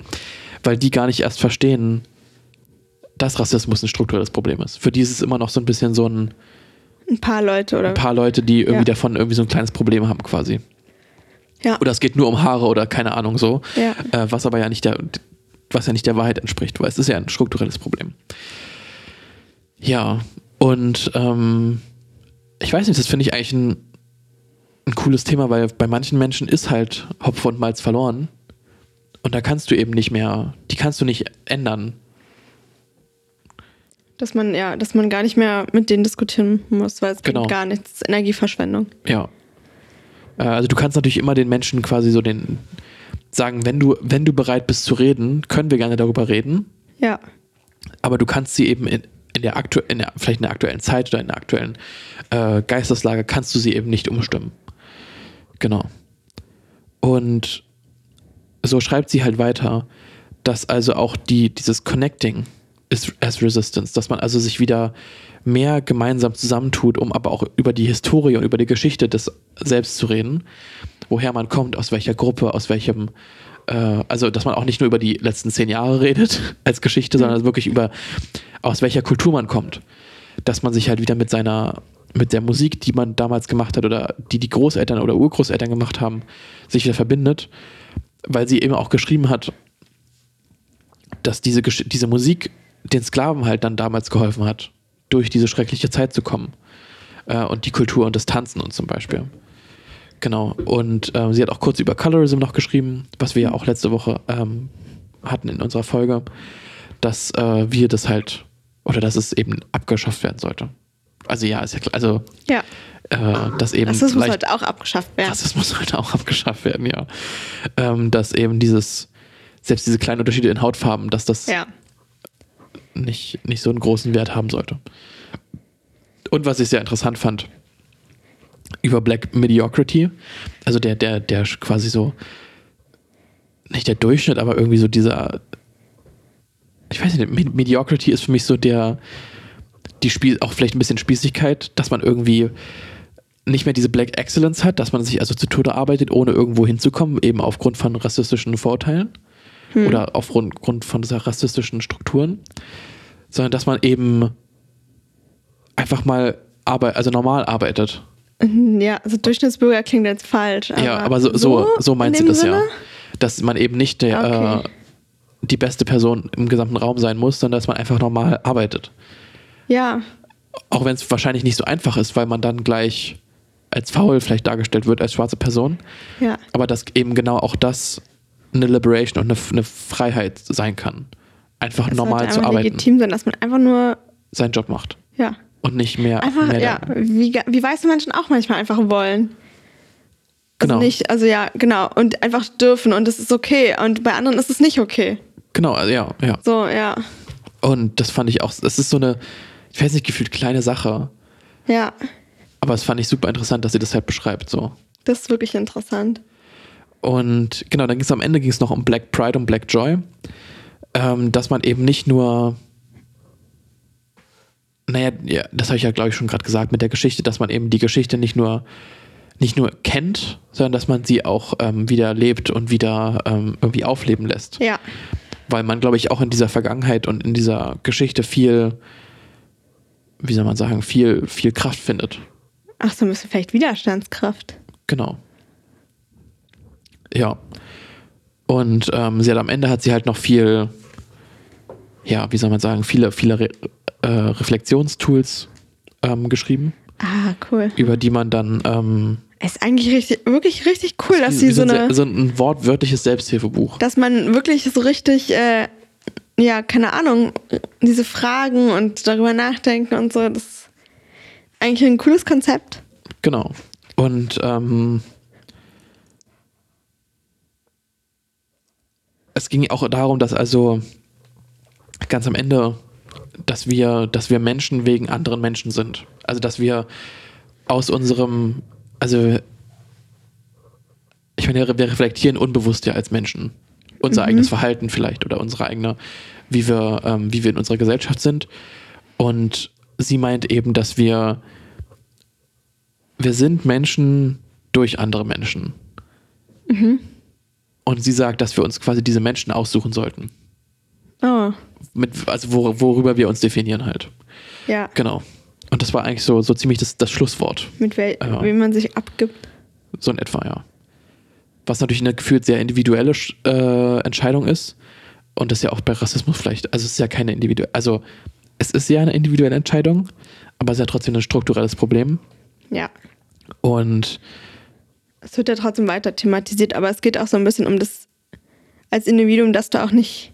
weil die gar nicht erst verstehen, dass Rassismus ein strukturelles Problem ist. Für die ist es immer noch so ein bisschen so ein, Ein paar Leute oder. ein paar Leute, die irgendwie Ja. davon irgendwie so ein kleines Problem haben quasi. ja. Oder es geht nur um Haare oder keine Ahnung so. Ja. Äh, was aber ja nicht der, was ja nicht der Wahrheit entspricht, weil es ist ja ein strukturelles Problem. Ja, und ähm, ich weiß nicht, das finde ich eigentlich ein, ein cooles Thema, weil bei manchen Menschen ist halt Hopfen und Malz verloren. Und da kannst du eben nicht mehr, die kannst du nicht ändern. Dass man, ja, dass man gar nicht mehr mit denen diskutieren muss, weil es Genau. gar nichts. Energieverschwendung. Ja. Äh, also du kannst natürlich immer den Menschen quasi so den sagen, wenn du, wenn du bereit bist zu reden, können wir gerne darüber reden. Ja. aber du kannst sie eben in, in der aktu in der, vielleicht in der aktuellen Zeit oder in der aktuellen äh, Geisteslage kannst du sie eben nicht umstimmen. Genau. Und so schreibt sie halt weiter, dass also auch die, dieses Connecting as Resistance, dass man also sich wieder mehr gemeinsam zusammentut, um aber auch über die Historie und über die Geschichte des Selbst zu reden, woher man kommt, aus welcher Gruppe, aus welchem, äh, also dass man auch nicht nur über die letzten zehn Jahre redet als Geschichte, sondern wirklich über aus welcher Kultur man kommt. Dass man sich halt wieder mit seiner, mit der Musik, die man damals gemacht hat oder die die Großeltern oder Urgroßeltern gemacht haben, sich wieder verbindet, weil sie eben auch geschrieben hat, dass diese, diese Musik den Sklaven halt dann damals geholfen hat, durch diese schreckliche Zeit zu kommen. Äh, und die Kultur und das Tanzen und zum Beispiel. Genau. Und ähm, sie hat auch kurz über Colorism noch geschrieben, was wir ja auch letzte Woche ähm, hatten in unserer Folge, dass äh, wir das halt, oder dass es eben abgeschafft werden sollte. Also ja, ist ja klar, also Ja. äh, dass eben Rassismus sollte auch abgeschafft werden. Rassismus sollte auch abgeschafft werden, ja. Ähm, dass eben dieses, selbst diese kleinen Unterschiede in Hautfarben, dass das Ja. Nicht, nicht so einen großen Wert haben sollte. Und was ich sehr interessant fand, über Black Mediocrity, also der, der, der quasi so, nicht der Durchschnitt, aber irgendwie so dieser, ich weiß nicht, Med- Mediocrity ist für mich so der, die Spiel, auch vielleicht ein bisschen Spießigkeit, dass man irgendwie nicht mehr diese Black Excellence hat, dass man sich also zu Tode arbeitet, ohne irgendwo hinzukommen, eben aufgrund von rassistischen Vorurteilen oder aufgrund Grund von dieser rassistischen Strukturen, sondern dass man eben einfach mal arbeit, also normal arbeitet. Ja, also Durchschnittsbürger klingt jetzt falsch. ja, aber so, so, so sie dem das ja. Sinne? Dass man eben nicht der, Okay. äh, die beste Person im gesamten Raum sein muss, sondern dass man einfach normal arbeitet. Ja, Auch wenn es wahrscheinlich nicht so einfach ist, weil man dann gleich als faul vielleicht dargestellt wird als schwarze Person. ja. Aber dass eben genau auch das eine Liberation und eine, eine Freiheit sein kann. Einfach Es normal zu arbeiten, legitim sein, dass man einfach nur, seinen Job macht. ja, und nicht mehr. Einfach, mehr ja, wie, wie weiße Menschen auch manchmal einfach wollen. Also Genau. nicht, also ja, genau. Und einfach dürfen und es ist okay. Und bei anderen ist es nicht okay. Genau, also ja, ja. So, ja. Und das fand ich auch, das ist so eine, ich weiß nicht, gefühlt kleine Sache, Ja, aber es fand ich super interessant, dass sie das halt beschreibt, so. das ist wirklich interessant. Und genau, dann ging es am Ende ging es noch um Black Pride und Black Joy, ähm, dass man eben nicht nur, naja, ja, das habe ich ja glaube ich schon gerade gesagt mit der Geschichte, dass man eben die Geschichte nicht nur nicht nur kennt, sondern dass man sie auch ähm, wieder lebt und wieder ähm, irgendwie aufleben lässt. Ja, Weil man, glaube ich, auch in dieser Vergangenheit und in dieser Geschichte viel, wie soll man sagen, viel, viel Kraft findet. ach so, ein bisschen vielleicht Widerstandskraft. Genau. Ja. Und ähm, sie hat am Ende hat sie halt noch viel, ja, wie soll man sagen, viele, viele Re äh, Reflexionstools ähm, geschrieben, Ah, cool. über die man dann ähm, Ist eigentlich richtig, wirklich richtig cool, dass sie so eine, so ein wortwörtliches Selbsthilfebuch. dass man wirklich so richtig, äh, ja, keine Ahnung, diese Fragen und darüber nachdenken und so, das ist eigentlich ein cooles Konzept. Genau. Und ähm, es ging auch darum, dass also ganz am Ende, dass wir, dass wir Menschen wegen anderen Menschen sind. Also dass wir aus unserem, also ich meine, wir reflektieren unbewusst ja als Menschen unser eigenes Verhalten vielleicht oder unsere eigene, wie wir, ähm, wie wir in unserer Gesellschaft sind. Und sie meint eben, dass wir wir sind Menschen durch andere Menschen. Und sie sagt, dass wir uns quasi diese Menschen aussuchen sollten. Oh, Mit, also wor worüber wir uns definieren halt. ja, Genau. Und das war eigentlich so, so ziemlich das, das Schlusswort. mit wel Ja. wem man sich abgibt. So in etwa, ja. Was natürlich eine gefühlt sehr individuelle äh, Entscheidung ist. Und das ist ja auch bei Rassismus vielleicht. Also es ist ja keine individuelle, also es ist ja eine individuelle Entscheidung, aber es ist ja trotzdem ein strukturelles Problem. Ja. Und Es wird ja trotzdem weiter thematisiert, aber es geht auch so ein bisschen um das als Individuum, dass du auch nicht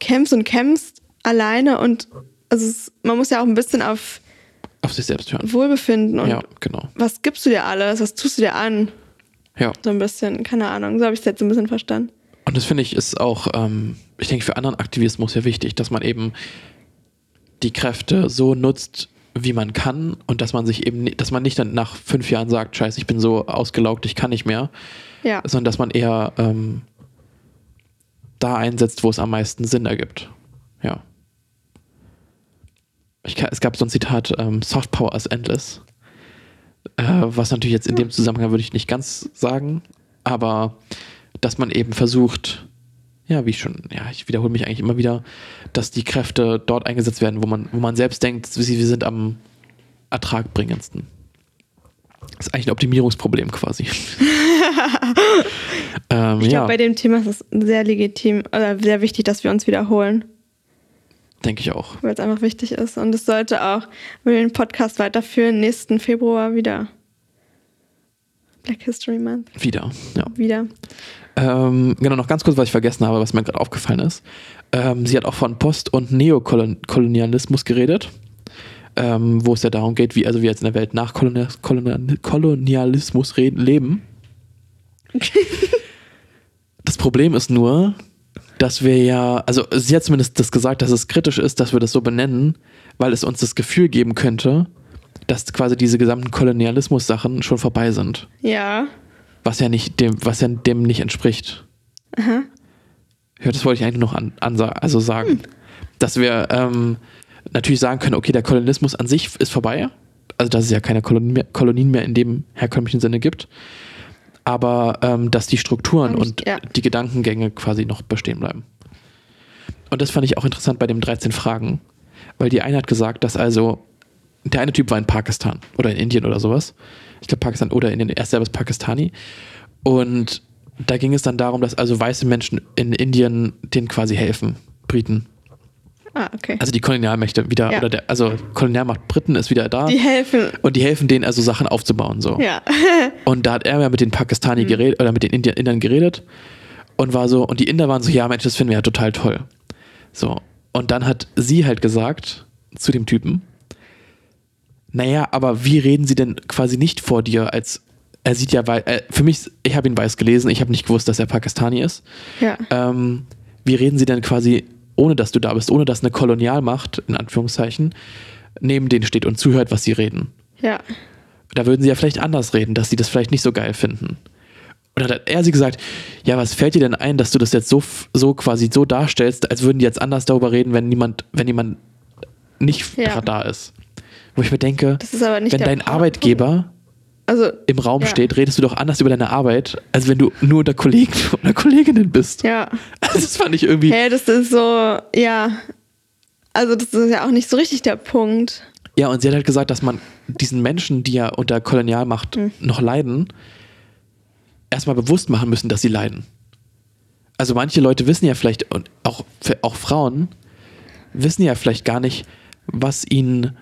kämpfst und kämpfst alleine und also es, man muss ja auch ein bisschen auf auf sich selbst hören. Wohlbefinden und Ja, genau. was gibst du dir alles, was tust du dir an, Ja. so ein bisschen, keine Ahnung, so habe ich es jetzt ein bisschen verstanden. Und das finde ich ist auch, ähm, ich denke, für anderen Aktivismus ja wichtig, dass man eben die Kräfte so nutzt, wie man kann und dass man sich eben, dass man nicht dann nach fünf Jahren sagt, scheiße, ich bin so ausgelaugt, ich kann nicht mehr, Ja, sondern dass man eher ähm, da einsetzt, wo es am meisten Sinn ergibt. Ja. Kann, es gab so ein Zitat, ähm, Soft Power is endless. Äh, was natürlich jetzt in dem Zusammenhang würde ich nicht ganz sagen, aber dass man eben versucht, ja, wie schon, ja, ich wiederhole mich eigentlich immer wieder, dass die Kräfte dort eingesetzt werden, wo man, wo man selbst denkt, sie wir sind am ertragbringendsten. Das ist eigentlich ein Optimierungsproblem quasi. ähm, ich ja, glaube, bei dem Thema ist es sehr legitim oder sehr wichtig, dass wir uns wiederholen, denke ich auch. weil es einfach wichtig ist. Und es sollte auch, wenn wir den Podcast weiterführen, nächsten Februar wieder Black History Month Wieder, ja. wieder. Ähm, genau, noch ganz kurz, was ich vergessen habe, was mir gerade aufgefallen ist. Ähm, sie hat auch von Post- und Neokolonialismus geredet, ähm, wo es ja darum geht, wie also wir jetzt in der Welt nach Kolonial Kolonial Kolonialismus leben. das Problem ist nur, dass wir ja, also sie hat zumindest das gesagt, dass es kritisch ist, dass wir das so benennen, weil es uns das Gefühl geben könnte, dass quasi diese gesamten Kolonialismus-Sachen schon vorbei sind. Ja. Was ja nicht dem, was ja dem nicht entspricht. Ja, das wollte ich eigentlich noch an, ansa also sagen. Dass wir ähm, natürlich sagen können, okay, der Kolonialismus an sich ist vorbei. Also dass es ja keine Kolonien mehr, Kolonien mehr in dem herkömmlichen Sinne gibt. Aber ähm, dass die Strukturen Und- ja. die Gedankengänge quasi noch bestehen bleiben. Und das fand ich auch interessant bei den 13 Fragen. Weil die eine hat gesagt, dass also der eine Typ war in Pakistan oder in Indien oder sowas. Ich glaube Pakistan oder Indien, er ist Pakistani. Und da ging es dann darum, dass also weiße Menschen in Indien denen quasi helfen, Briten. Ah, okay. Also die Kolonialmächte wieder, Ja. oder der, also Kolonialmacht Briten ist wieder da. die helfen. und die helfen denen also Sachen aufzubauen. So. Ja. Und da hat er ja mit den Pakistani geredet, oder mit den Indi Indern geredet und war so, und die Inder waren so, ja Mensch, das finden wir ja total toll. So. Und dann hat sie halt gesagt zu dem Typen, Naja, aber wie reden sie denn quasi nicht vor dir, als er sieht ja, weil äh, für mich, ich habe ihn weiß gelesen, ich habe nicht gewusst, dass er Pakistani ist. Ja. Ähm, wie reden sie denn quasi, ohne dass du da bist, ohne dass eine Kolonialmacht, in Anführungszeichen, neben denen steht und zuhört, was sie reden? Ja. Da würden sie ja vielleicht anders reden, dass sie das vielleicht nicht so geil finden. Dann hat er sie gesagt, ja, was fällt dir denn ein, dass du das jetzt so, so quasi so darstellst, als würden die jetzt anders darüber reden, wenn niemand, wenn jemand nicht Ja. da ist. Wo ich mir denke, wenn dein Punkt. Arbeitgeber Also, im Raum Ja. steht, redest du doch anders über deine Arbeit, als wenn du nur unter Kollegen oder Kolleginnen bist. ja. Also das fand ich irgendwie. Hey, das ist so, ja. Also, das ist ja auch nicht so richtig der Punkt. Ja, und sie hat halt gesagt, dass man diesen Menschen, die ja unter Kolonialmacht Hm. noch leiden, erstmal bewusst machen müssen, dass sie leiden. Also manche Leute wissen ja vielleicht, und auch, auch Frauen, wissen ja vielleicht gar nicht, was ihnen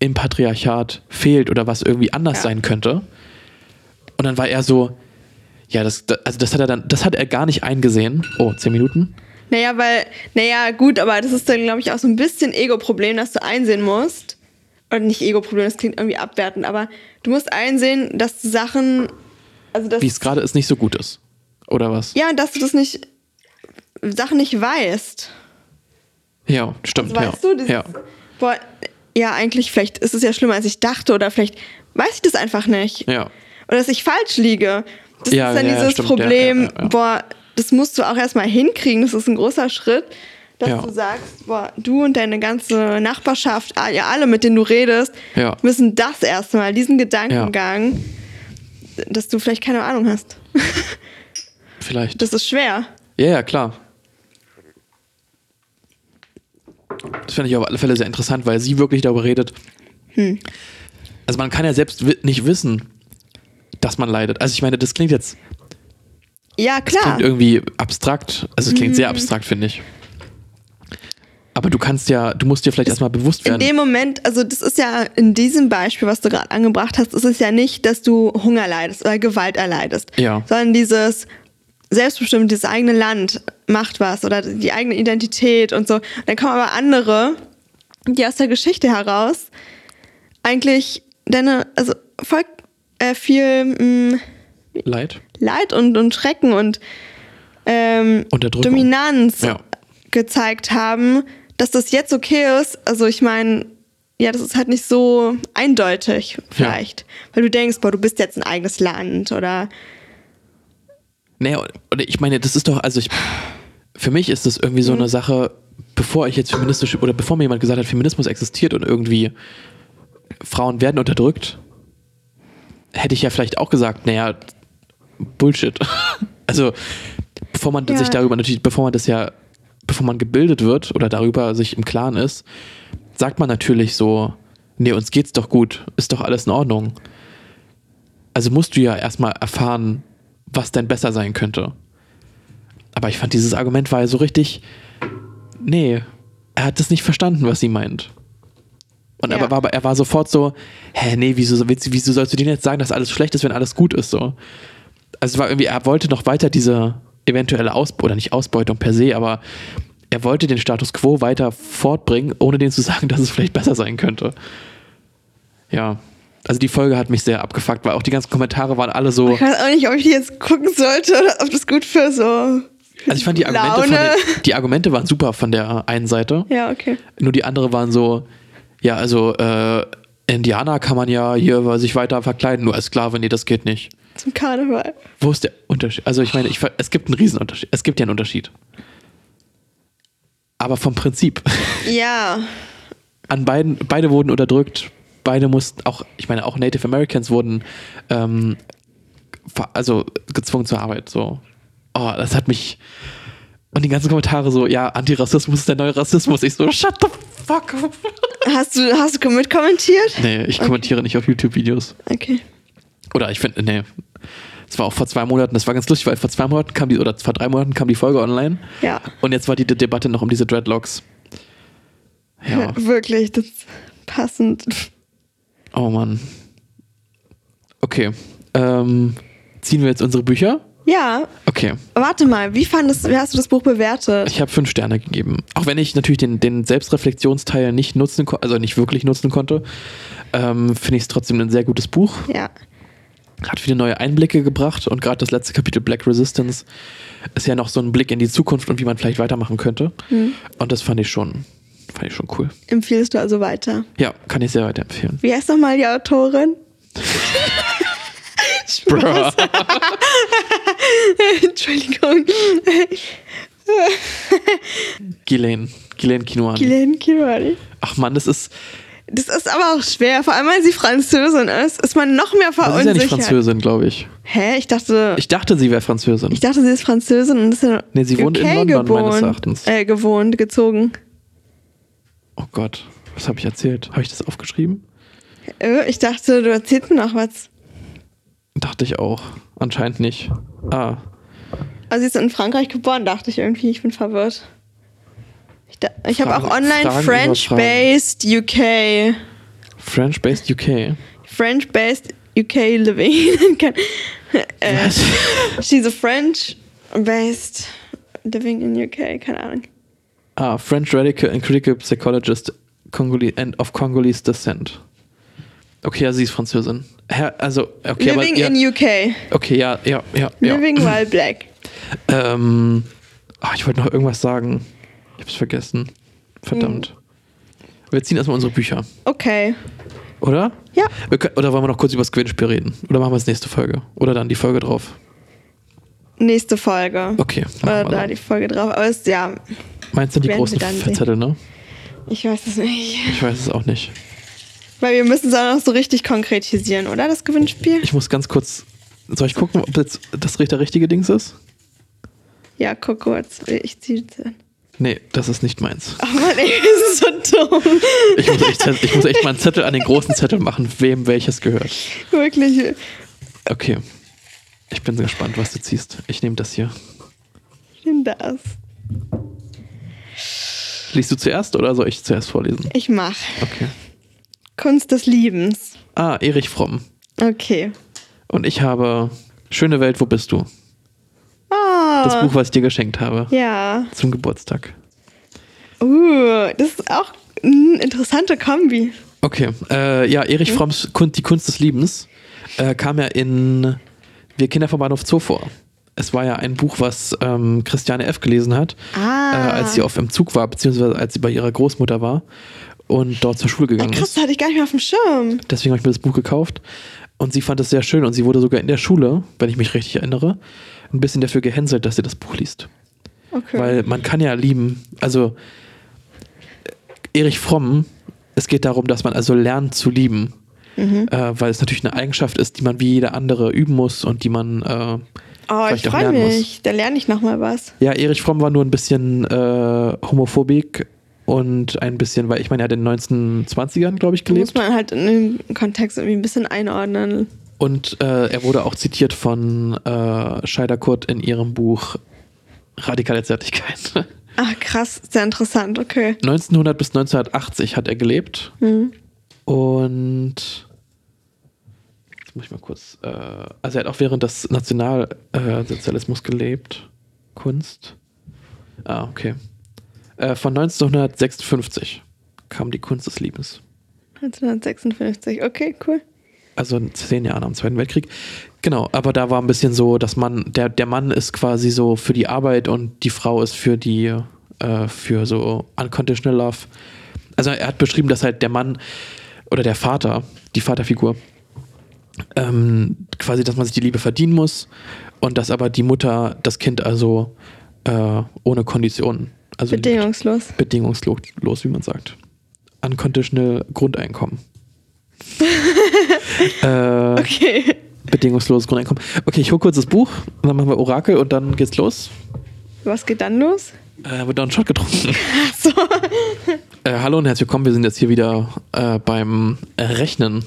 im Patriarchat fehlt oder was irgendwie anders Ja. sein könnte. Und dann war er so, ja, das, das- also das hat er dann, das hat er gar nicht eingesehen. Oh, zehn Minuten? Naja, weil, naja, gut, aber das ist dann, glaube ich, auch so ein bisschen Ego-Problem, das du einsehen musst. Oder nicht Ego-Problem, das klingt irgendwie abwertend, aber du musst einsehen, dass du Sachen, also dass, Wie es gerade ist, nicht so gut ist. Oder was? ja, dass du das nicht, Sachen nicht weißt. Ja, stimmt. Also, weißt ja. du, dieses, ja. boah, ja, eigentlich, vielleicht ist es ja schlimmer, als ich dachte, oder vielleicht weiß ich das einfach nicht. Ja. Oder dass ich falsch liege. Das Ja, ist dann ja, dieses stimmt, Problem, boah, das musst du auch erstmal hinkriegen, das ist ein großer Schritt, dass du sagst, boah, du und deine ganze Nachbarschaft, ja, alle, mit denen du redest, müssen das erstmal, diesen Gedankengang, dass du vielleicht keine Ahnung hast. Vielleicht. Das ist schwer. Ja, ja, klar. Das finde ich auf alle Fälle sehr interessant, weil sie wirklich darüber redet. Hm. Also man kann ja selbst nicht wissen, dass man leidet. Also ich meine, das klingt jetzt Ja, klar. klingt irgendwie abstrakt. Also es klingt Mhm. sehr abstrakt, finde ich. Aber du kannst ja, du musst dir vielleicht erstmal bewusst In werden. dem Moment, also das ist ja in diesem Beispiel, was du gerade angebracht hast, ist es ja nicht, dass du Hunger leidest oder Gewalt erleidest, Ja. sondern dieses selbstbestimmt, dieses eigene Land macht was oder die eigene Identität und so. Dann kommen aber andere, die aus der Geschichte heraus eigentlich deine, also voll äh, viel mh, Leid. Leid und, und Schrecken und ähm. Dominanz Ja. gezeigt haben, dass das jetzt okay ist. Also ich meine, ja, das ist halt nicht so eindeutig vielleicht. Weil du denkst, boah, du bist jetzt ein eigenes Land oder Naja, oder ich meine, das ist doch, also ich, für mich ist das irgendwie Mhm. so eine Sache, bevor ich jetzt feministisch, oder bevor mir jemand gesagt hat, Feminismus existiert und irgendwie Frauen werden unterdrückt, hätte ich ja vielleicht auch gesagt, naja, Bullshit. Also, bevor man Ja. sich darüber natürlich, bevor man das ja, bevor man gebildet wird oder darüber sich im Klaren ist, sagt man natürlich so, nee, uns geht's doch gut, ist doch alles in Ordnung. Also musst du ja erstmal erfahren, was denn besser sein könnte. Aber ich fand, dieses Argument war ja so richtig, nee, er hat das nicht verstanden, was sie meint. Und Ja. er, war, er war sofort so, hä, nee, wieso, wieso sollst du denen jetzt sagen, dass alles schlecht ist, wenn alles gut ist, so. Also es war irgendwie, er wollte noch weiter diese eventuelle Ausbeutung, oder nicht Ausbeutung per se, aber er wollte den Status quo weiter fortbringen, ohne denen zu sagen, dass es vielleicht besser sein könnte. Ja. Also die Folge hat mich sehr abgefuckt, weil auch die ganzen Kommentare waren alle so. ich weiß auch nicht, ob ich die jetzt gucken sollte oder ob das gut für so. Also ich fand die Argumente, der, die Argumente waren super von der einen Seite. Ja, okay. Nur die andere waren so, ja, also äh, Indianer kann man ja hier sich weiter verkleiden, nur als Sklave, nee, das geht nicht. Zum Karneval. Wo ist der Unterschied? Also ich meine, ich, es gibt einen Riesenunterschied. Es gibt ja einen Unterschied. Aber vom Prinzip. Ja. An beiden, beide wurden unterdrückt. Beide mussten auch, ich meine, auch Native Americans wurden ähm, also gezwungen zur Arbeit. So. Oh, das hat mich. Und die ganzen Kommentare so, ja, Antirassismus ist der neue Rassismus. Ich so, shut the fuck up. Hast du, hast du mitkommentiert? Nee, ich kommentiere nicht auf YouTube-Videos. Okay. Oder ich finde, nee. Es war auch vor zwei Monaten, das war ganz lustig, weil vor zwei Monaten kam die, oder vor drei Monaten kam die Folge online. Ja. Und jetzt war die De Debatte noch um diese Dreadlocks. Ja. Wirklich, das ist passend. Oh Mann. Okay. Ähm, ziehen wir jetzt unsere Bücher? Ja, Okay. warte mal, wie fandest, wie hast du das Buch bewertet? Ich habe fünf Sterne gegeben. Auch wenn ich natürlich den, den Selbstreflexionsteil nicht nutzen konnte, also nicht wirklich nutzen konnte, ähm, finde ich es trotzdem ein sehr gutes Buch. Ja. Hat viele neue Einblicke gebracht und gerade das letzte Kapitel Black Resistance ist ja noch so ein Blick in die Zukunft und wie man vielleicht weitermachen könnte. Und das fand ich schon, fand ich schon cool. Empfiehlst du also weiter? Ja, kann ich sehr weiterempfehlen. Wie heißt nochmal die Autorin? Spaß. Ghislaine, Ghislaine Kinoan. Ghislaine Kirari. Ach man, das ist, Das ist aber auch schwer, vor allem weil sie Französin ist, ist man noch mehr das ist ja verunsichert. nicht Französin, glaube ich. Hä? Ich dachte, ich, Ich dachte, sie wäre Französin. dachte, sie ist Französin und ist in Nee, sie wohnt in UK London, meines gewohnt, Erachtens. Äh, gewohnt, gezogen. Oh Gott, was habe ich erzählt? Habe ich das aufgeschrieben? Äh, Ich dachte, du erzählst mir noch was. Dachte ich auch. Anscheinend nicht. Ah, Also sie ist in Frankreich geboren, dachte ich irgendwie. Ich bin verwirrt. Ich, da- ich habe auch online French-based UK. French-based UK. French-based UK living. Äh, Was? she's a French-based living in UK. Keine Ahnung. Ah, French radical and critical psychologist Congolese and of Congolese descent. Okay, ja, sie ist Französin. Also, okay, living aber, ja, in UK. okay, ja, ja, ja, ja. Living while black. Ähm, ah, ich wollte noch irgendwas sagen. Ich hab's vergessen. Verdammt. Hm. Wir ziehen erstmal unsere Bücher, Okay. oder? Ja. Können, oder wollen wir noch kurz über das Gewinnspiel reden? Oder machen wir es nächste Folge? Oder dann die Folge drauf? Nächste Folge. Okay. Oder da die Folge drauf. Aber ist, ja, Meinst du die großen. Fettzettel, ne? ich weiß es nicht. Ich weiß es auch nicht. Weil wir müssen es auch noch so richtig konkretisieren, oder? Das Gewinnspiel? Ich muss ganz kurz. Soll ich gucken, ob jetzt das der richtige Dings ist? Ja, guck kurz. Ich ziehe es an. Nee, das ist nicht meins. Oh Mann, ey, das ist so dumm. Ich muss echt, ich muss echt mal einen Zettel an den großen Zettel machen, wem welches gehört. Wirklich. Okay. Ich bin gespannt, was du ziehst. Ich nehme das hier. Nimm das. Liest du zuerst oder soll ich zuerst vorlesen? Ich mach. Okay. Kunst des Liebens. Ah, Erich Fromm. Okay. Und ich habe Schöne Welt, wo bist du? Oh. Das Buch, was ich dir geschenkt habe. Ja. Zum Geburtstag. Uh, das ist auch eine interessante Kombi. Okay. Äh, ja, Erich Fromms Kun Die Kunst des Liebens äh, kam ja in Wir Kinder vom Bahnhof Zoo vor. Es war ja ein Buch, was ähm, Christiane F. gelesen hat, Ah. äh, als sie auf im Zug war, beziehungsweise als sie bei ihrer Großmutter war und dort zur Schule gegangen Krass, ist. das hatte ich gar nicht mehr auf dem Schirm. Deswegen habe ich mir das Buch gekauft. Und sie fand es sehr schön und sie wurde sogar in der Schule, wenn ich mich richtig erinnere, ein bisschen dafür gehänselt, dass sie das Buch liest. Okay. Weil man kann ja lieben, also äh, Erich Fromm, es geht darum, dass man also lernt zu lieben. Mhm. Äh, weil es natürlich eine Eigenschaft ist, die man wie jeder andere üben muss und die man äh, oh, ich vielleicht auch freue lernen muss. mich. Da lerne ich nochmal was. Ja, Erich Fromm war nur ein bisschen äh, homophobik und ein bisschen, weil ich meine, er hat in den 1920ern, glaube ich, Da muss gelebt. man halt in den Kontext irgendwie ein bisschen einordnen. Und äh, er wurde auch zitiert von äh, Scheider Kurt in ihrem Buch Radikale Zärtlichkeit. Ach, krass, sehr interessant, okay. 1900 bis 1980 hat er gelebt. Mhm. Und jetzt muss ich mal kurz. Äh, also er hat auch während des Nationalsozialismus gelebt. Kunst. Ah, okay. Äh, von 1956 kam die Kunst des Liebens. 1956, okay, cool. Also in zehn Jahre nach dem Zweiten Weltkrieg. Genau, aber da war ein bisschen so, dass man, der, der Mann ist quasi so für die Arbeit und die Frau ist für die, äh, für so unconditional love. Also er hat beschrieben, dass halt der Mann oder der Vater, die Vaterfigur, ähm, quasi, dass man sich die Liebe verdienen muss und dass aber die Mutter das Kind also äh, ohne Konditionen, also liebt. Bedingungslos. bedingungslos, wie man sagt. Unconditional Grundeinkommen. äh, Okay. bedingungsloses Grundeinkommen. Okay, ich hole kurz das Buch und dann machen wir Orakel und dann geht's los. Was geht dann los? Äh, wird noch einen Shot getrunken. So. Äh, hallo und herzlich willkommen. Wir sind jetzt hier wieder äh, beim Rechnen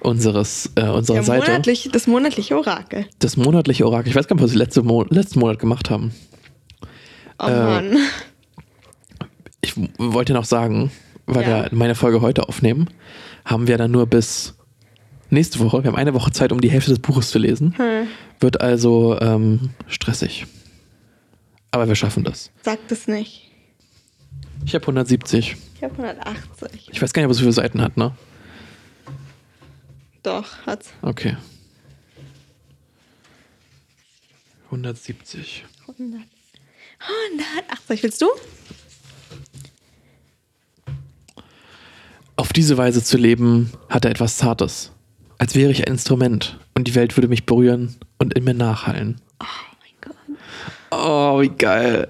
unseres, äh, unserer Ja, Seite. monatlich, das monatliche Orakel. Das monatliche Orakel. Ich weiß gar nicht, was wir letzte Mo letzten Monat gemacht haben. Oh Äh, Mann. Ich wollte noch sagen, weil Ja. wir meine Folge heute aufnehmen, haben wir dann nur bis nächste Woche, wir haben eine Woche Zeit, um die Hälfte des Buches zu lesen, Hm. Wird also ähm, stressig. Aber wir schaffen das. Sag das nicht. Ich habe 170. Ich habe 180. Ich weiß gar nicht, ob es so viele Seiten hat, ne? Doch, hat's. Okay. 170. 100. 180. Willst du? Auf diese Weise zu leben, hatte etwas Zartes. Als wäre ich ein Instrument und die Welt würde mich berühren und in mir nachhallen. Oh mein Gott. Oh, wie geil.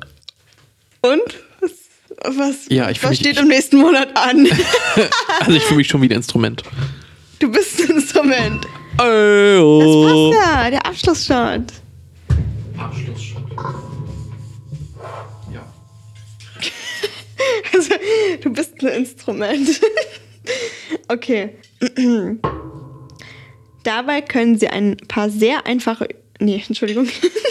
Und? Was, was, Ja, ich was mich- steht im nächsten Monat an? Also ich fühle mich schon wie ein Instrument. du bist ein Instrument. Oh. Passt ja, der Abschlussshot. Abschlussshot. Also, du bist ein Instrument. okay. Dabei können sie ein paar sehr einfache. Nee, Entschuldigung.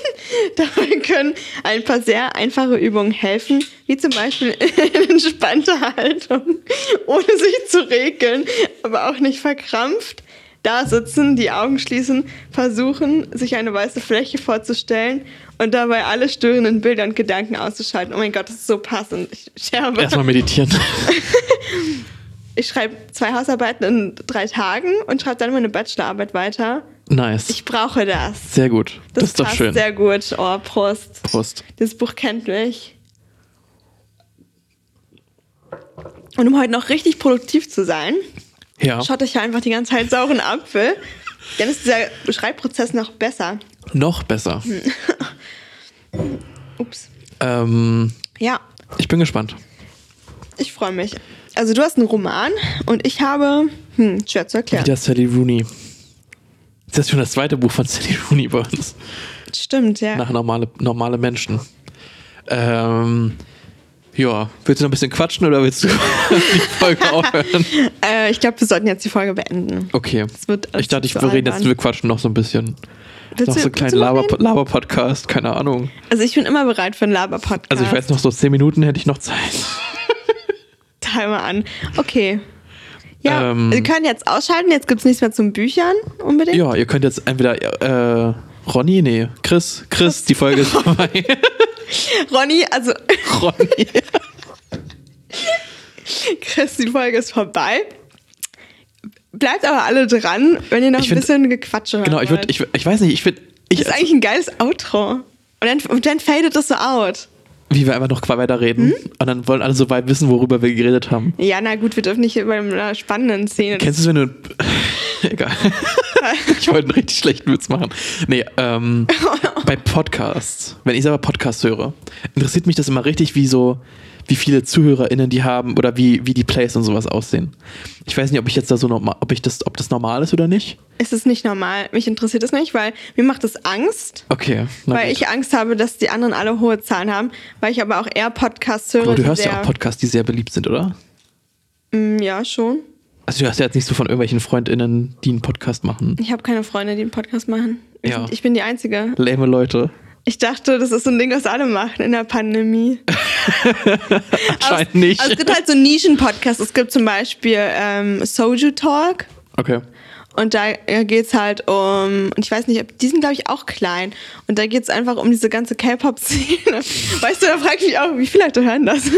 Dabei können ein paar sehr einfache Übungen helfen, wie zum Beispiel entspannte Haltung, ohne sich zu regeln, aber auch nicht verkrampft. Da sitzen, die Augen schließen, versuchen, sich eine weiße Fläche vorzustellen und dabei alle störenden Bilder und Gedanken auszuschalten. Oh mein Gott, das ist so passend. Ich sterbe. Erstmal meditieren. Ich schreibe zwei Hausarbeiten in drei Tagen und schreibe dann meine Bachelorarbeit weiter. Nice. Ich brauche das. sehr gut. Das, Das, ist doch schön. sehr gut. Oh, Prost. Prost. Das Buch kennt mich. Und um heute noch richtig produktiv zu sein, Ja. schotte ich ja einfach die ganze Zeit sauren Apfel. Dann ist dieser Schreibprozess noch besser. Noch besser. Ups. Ähm, Ja, ich bin gespannt. ich freue mich. Also du hast einen Roman und ich habe, hm, schwer zu erklären. Wieder Sally Rooney. Das ist schon das zweite Buch von Sally Rooney bei uns. Stimmt, ja. Nach normale, normale Menschen. Ähm, ja, willst du noch ein bisschen quatschen oder willst du die Folge aufhören? Äh, ich glaube, wir sollten jetzt die Folge beenden. Okay. ich dachte, ich, reden jetzt, wir quatschen noch so ein bisschen. Willst noch du- so einen kleinen Laber- reden? Laber-Podcast, keine Ahnung. Also ich bin immer bereit für einen Laber-Podcast. Also ich weiß noch, so zehn Minuten hätte ich noch Zeit. Timer an. Okay. Ja, Ähm. wir können jetzt ausschalten. Jetzt gibt es nichts mehr zum Büchern unbedingt. Ja, ihr könnt jetzt entweder äh, Ronny, nee, Chris, Chris, die Folge ist vorbei. Ronny, also Ronny. Chris, die Folge ist vorbei. Bleibt aber alle dran, wenn ihr noch Ich ein find- bisschen Gequatsche hören Genau, ich würde, wollt. ich, ich weiß nicht, ich finde, Das ist eigentlich ein geiles Outro. Und dann, und dann fadet das so out. Wie wir einfach noch weiter reden Hm? und dann wollen alle so weit wissen, worüber wir geredet haben. Ja, na gut, wir dürfen nicht über einer spannenden Szene. Kennst du es, wenn du. Egal. ich wollte einen richtig schlechten Witz machen. Nee, ähm, bei Podcasts, wenn ich selber Podcasts höre, interessiert mich das immer richtig, wie so, wie viele ZuhörerInnen die haben oder wie, wie die Plays und sowas aussehen. Ich weiß nicht, ob ich jetzt da so normal, ob ich das, ob das normal ist oder nicht. Es ist nicht normal. Mich interessiert es nicht, weil mir macht es Angst. Okay. weil gut. ich Angst habe, dass die anderen alle hohe Zahlen haben, weil ich aber auch eher Podcasts höre. Aber du hörst ja auch Podcasts, die sehr beliebt sind, oder? Mm, Ja, schon. Also du hörst ja jetzt nicht so von irgendwelchen FreundInnen, die einen Podcast machen. Ich habe keine Freunde, die einen Podcast machen. Ich, Ja. ich bin die Einzige. Lame Leute. Ich dachte, das ist so ein Ding, was alle machen in der Pandemie. Anscheinend nicht. Also es gibt halt so Nischen-Podcasts. Es gibt zum Beispiel ähm, Soju Talk. Okay. Und da geht es halt um, und ich weiß nicht, ob, die sind glaube ich auch klein. Und da geht es einfach um diese ganze K-Pop-Szene. Weißt du, da frage ich mich auch, wie viele Leute hören das?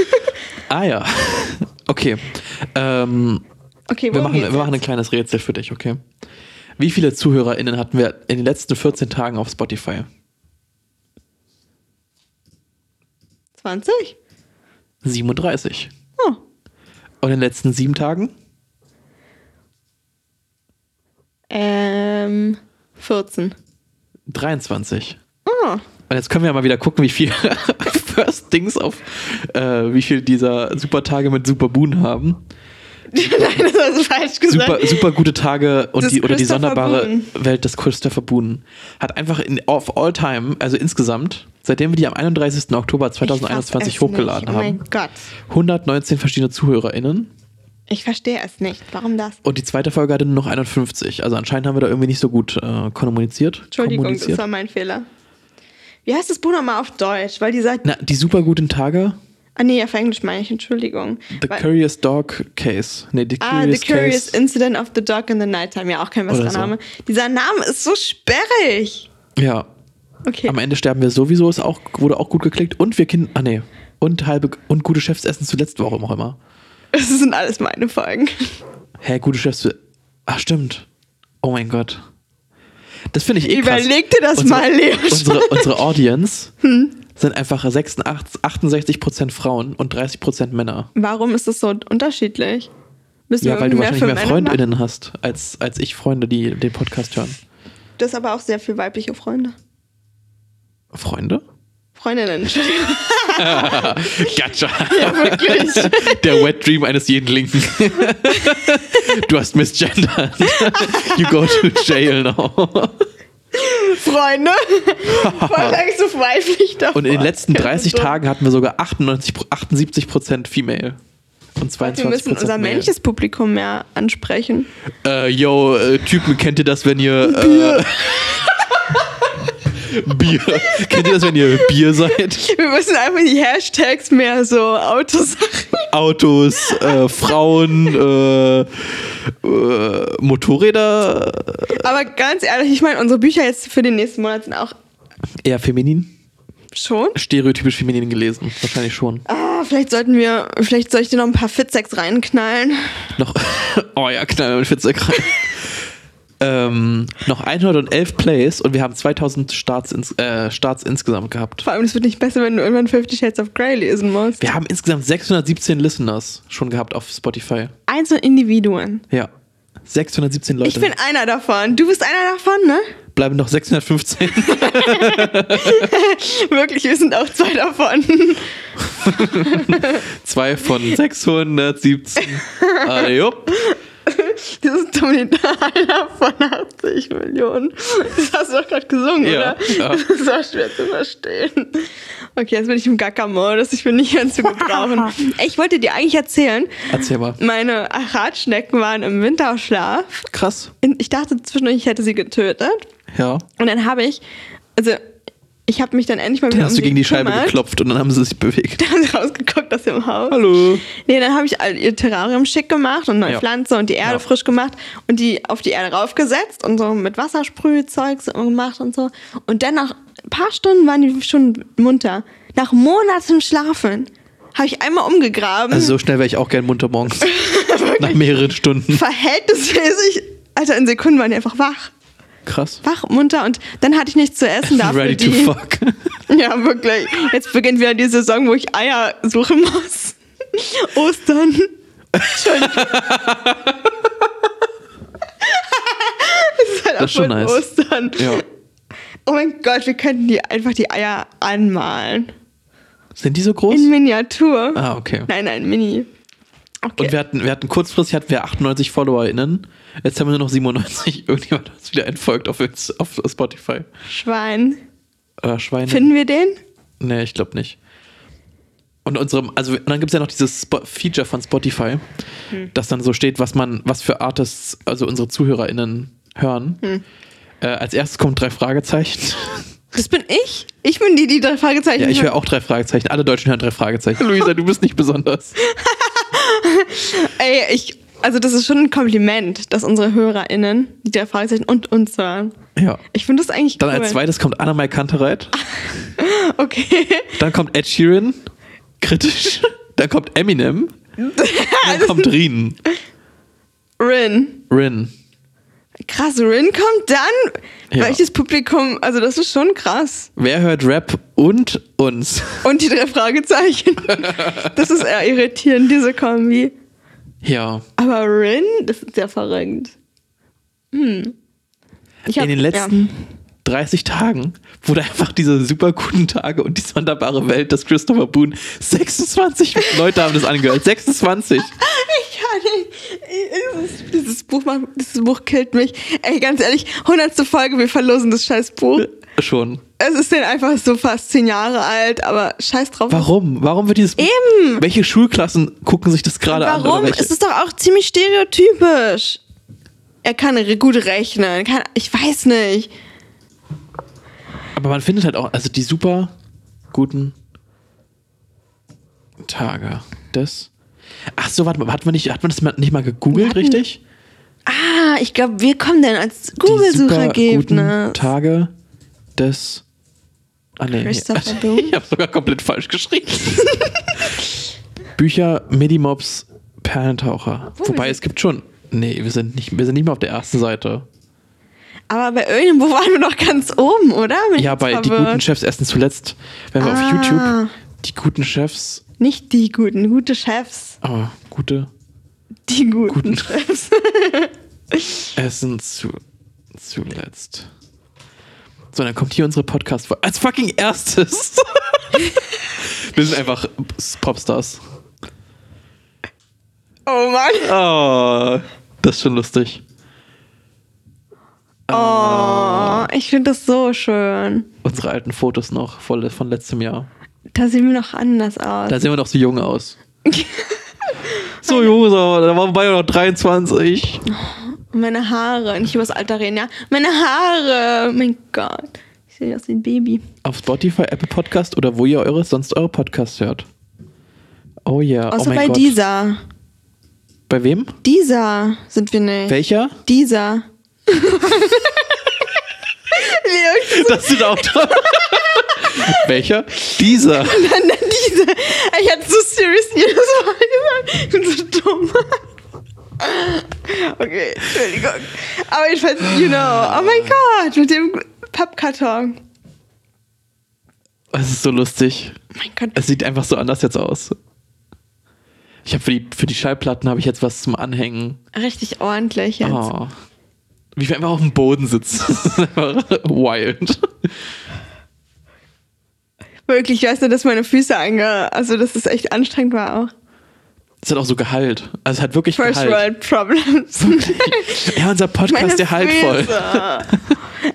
Ah ja. Okay. Ähm, Okay, wir machen, wir machen ein kleines Rätsel für dich, okay? Wie viele ZuhörerInnen hatten wir in den letzten 14 Tagen auf Spotify? 20? 37. Oh, Und in den letzten sieben Tagen? ähm, 14. 23. Oh, Und jetzt können wir ja mal wieder gucken, wie viel First Dings auf, äh, wie viel dieser Supertage mit Superboon haben. nein, das hast du falsch gesagt. Super, super gute Tage und Das die, oder die sonderbare Boone. Welt des Christopher Boone. Hat einfach in, auf all time, also insgesamt, seitdem wir die am 31. Oktober Ich fass 2021 es hochgeladen nicht. Oh haben, mein Gott. 119 verschiedene ZuhörerInnen. Ich verstehe es nicht. Warum das? Und die zweite Folge hatte nur noch 51. Also anscheinend haben wir da irgendwie nicht so gut äh, kommuniziert. Entschuldigung, das kommuniziert. war mein Fehler. Wie heißt das Buch nochmal auf Deutsch? Weil dieser. Na, die super guten Tage. Ah, nee, auf Englisch meine ich, Entschuldigung. The Weil, Curious Dog Case. Nee, The ah, Curious, The Curious Case. Incident of the Dog in the Nighttime. Ja, auch kein besserer so. Name. Dieser Name ist so sperrig. Ja. Okay. Am Ende sterben wir sowieso, ist auch, wurde auch gut geklickt. Und wir Kinder. Ah, nee. Und halbe und gute Chefs essen zuletzt, warum auch immer. Das sind alles meine Folgen. Hä, gute Chefs. Ach, stimmt. Oh mein Gott. Das finde ich eh krass. Überleg dir das unsere, mal, Leo. Unsere, unsere Audience sind einfach 86, 68% Frauen und 30% Männer. Warum ist das so unterschiedlich? Müssen Ja, weil du mehr wahrscheinlich mehr Männer machen? FreundInnen hast, als, als ich Freunde, die den Podcast hören. Du hast aber auch sehr viel weibliche Freunde. Freunde? Freundinnen, Entschuldigung. Gotcha. Ja, wirklich. Der Wet Dream eines jeden Linken. du hast misgendert. You go to jail now. Freunde. Längst so weiblich davon. Und in den letzten 30 Ja, so. Tagen hatten wir sogar 98, 78% Female. Und 22% Wir müssen unser Male. männliches Publikum mehr ansprechen. Äh, yo, äh, Typen, kennt ihr das, wenn ihr. Äh, Bier. kennt ihr das, wenn ihr Bier seid? Wir müssen einfach die Hashtags mehr so Autosachen. Autos, äh, Frauen, äh, äh, Motorräder, Aber ganz ehrlich, ich meine, unsere Bücher jetzt für den nächsten Monat sind auch eher feminin. schon. Stereotypisch feminin gelesen. Wahrscheinlich schon. Ah, vielleicht sollten wir, vielleicht soll ich dir noch ein paar Fitsex reinknallen. Noch. Oh ja, knall mit Fitzek rein. Ähm, noch 111 Plays und wir haben 2000 Starts, ins, äh, Starts insgesamt gehabt. Vor allem, es wird nicht besser, wenn du irgendwann 50 Shades of Grey lesen musst. Wir haben insgesamt 617 Listeners schon gehabt auf Spotify. Einzelne Individuen. Ja. 617 Leute. Ich bin einer davon. Du bist einer davon, ne? Bleiben noch 615. Wirklich, wir sind auch zwei davon. Zwei von 617. Ah, jupp. Dieses Dominital von 80 Millionen. Das hast du doch gerade gesungen, Ja, oder? ja. Das war schwer zu verstehen. Okay, jetzt bin ich im Gacker-Modus. Ich bin nicht mehr zu gebrauchen. Ich wollte dir eigentlich erzählen, Erzähl mal. meine Radschnecken waren im Winterschlaf. Krass. Ich dachte zwischendurch, ich hätte sie getötet. Ja. Und dann habe ich, also ich habe mich dann endlich mal Dann wieder hast um du gegen die Scheibe geklopft und dann haben sie sich bewegt. Dann haben sie rausgeguckt aus dem Haus. Hallo. Nee, dann habe ich ihr Terrarium schick gemacht und neue Ja. Pflanze und die Erde Ja. frisch gemacht und die auf die Erde raufgesetzt und so mit Wassersprühzeug so gemacht und so. Und dann nach ein paar Stunden waren die schon munter. Nach Monaten Schlafen habe ich einmal umgegraben. Also so schnell wäre ich auch gern munter morgens. Nach mehreren Stunden. verhältnismäßig, Alter, in Sekunden waren die einfach wach. Krass. Wach, munter und dann hatte ich nichts zu essen dafür. Ready die, to fuck. Ja, wirklich. Jetzt beginnt wieder die Saison, wo ich Eier suchen muss. Ostern. Entschuldigung. es ist halt Das auch ist schon nice. Ostern. Ja. Oh mein Gott, wir könnten die einfach die Eier anmalen. Sind die so groß? In Miniatur. Ah, okay. Nein, nein, Mini. Okay. Und wir hatten, wir hatten kurzfristig hatten wir 98 FollowerInnen. Jetzt haben wir nur noch 97. Irgendjemand hat uns wieder entfolgt auf, auf Spotify. Schwein. Äh, Schweine. Finden wir den? Nee, ich glaube nicht. Und unserem, also und dann gibt es ja noch dieses Spo Feature von Spotify, Hm. das dann so steht, was man, was für Artists, also unsere ZuhörerInnen hören. Hm. Äh, als erstes kommt drei Fragezeichen. Das bin ich. Ich bin die, die drei Fragezeichen ja, ich höre auch drei Fragezeichen. Alle Deutschen hören drei Fragezeichen. Luisa, du bist nicht besonders. Ey, ich, also das ist schon ein Kompliment, dass unsere HörerInnen die drei Fragezeichen und uns hören. Ja. Ich finde das eigentlich Dann cool. als zweites kommt Anna-Mai Kantereit. Okay. Dann kommt Ed Sheeran. Kritisch. Dann kommt Eminem. Dann kommt Rin. Rin. Rin. Krass, Rin kommt dann? Ja. Welches Publikum? Also das ist schon krass. Wer hört Rap und uns? Und die drei Fragezeichen. Das ist eher irritierend, diese Kombi. Ja. Aber Rin, das ist sehr verrückt. Hm. Ich hab- In den letzten 30 Tagen wurde einfach diese super guten Tage und die sonderbare Welt des Christopher Boone 26 Leute haben das angehört. 26. Ja. Ich kann nicht. Dieses, dieses, Buch, macht- dieses Buch killt mich. Ey, ganz ehrlich, hundertste Folge, wir verlosen das scheiß Buch. Schon. Es ist denn einfach so fast zehn Jahre alt, aber scheiß drauf. Warum? Warum wird dieses Eben. Welche Schulklassen gucken sich das gerade an? Warum? Es ist doch auch ziemlich stereotypisch. Er kann gut rechnen. Kann, ich weiß nicht. Aber man findet halt auch, also die super guten Tage des. Ach so, warte mal, hat man, nicht, hat man das mal- nicht mal gegoogelt, hatten- richtig? Ah, ich glaube, wir kommen denn als Die super Google-Suchergebnis. guten Tage des. Ah, nee. Christopher Boom. Ich habe sogar komplett falsch geschrieben. Bücher Medimobs Perlentaucher. Wo Wobei es gibt schon. Nee, wir sind nicht, wir sind nicht mehr auf der ersten Seite. Aber bei irgendwo waren wir doch ganz oben, oder? Bin Ja, bei Die guten Chefs essen zuletzt. Wenn wir Ah. auf YouTube die guten Chefs. Nicht die guten, gute Chefs. Aber gute Die guten, Guten. Chefs. essen zu, zuletzt. So, dann kommt hier unsere podcast -Folge. Als fucking erstes. wir sind einfach Popstars. Oh Mann. Oh, das ist schon lustig. Oh, ich finde das so schön. Unsere alten Fotos noch von, von letztem Jahr. Da sehen wir noch anders aus. Da sehen wir doch so jung aus. so jung, so, da waren wir beide noch 23. Meine Haare. Nicht über das Alter reden, ja? Meine Haare. Mein Gott. Ich sehe aus wie ein Baby. Auf Spotify, Apple Podcast oder wo ihr eure, sonst eure Podcasts hört. Oh ja, oh Außer mein bei Gott. dieser. Bei wem? Dieser sind wir nicht. Welcher? Dieser. Leo, Das sind auch dran. Welcher? Dieser. Nein, nein, diese. Ich hatte so serious jedes Mal gesagt. Ich bin so dumm. Okay, Entschuldigung. Aber jedenfalls, you know. Oh mein Gott, mit dem Pappkarton. Es ist so lustig. Oh mein Gott. Es sieht einfach so anders jetzt aus. Ich habe für die, für die Schallplatten habe ich jetzt was zum Anhängen. Richtig ordentlich jetzt. Oh. Wie wir einfach auf dem Boden sitzen. Das ist einfach wild. Wirklich, ich weiß nur, dass meine Füße ange... Also, dass es echt anstrengend war auch. Es hat auch so Gehalt. Also es hat wirklich First Gehalt. World Problems. Ja, unser Podcast, der halt voll.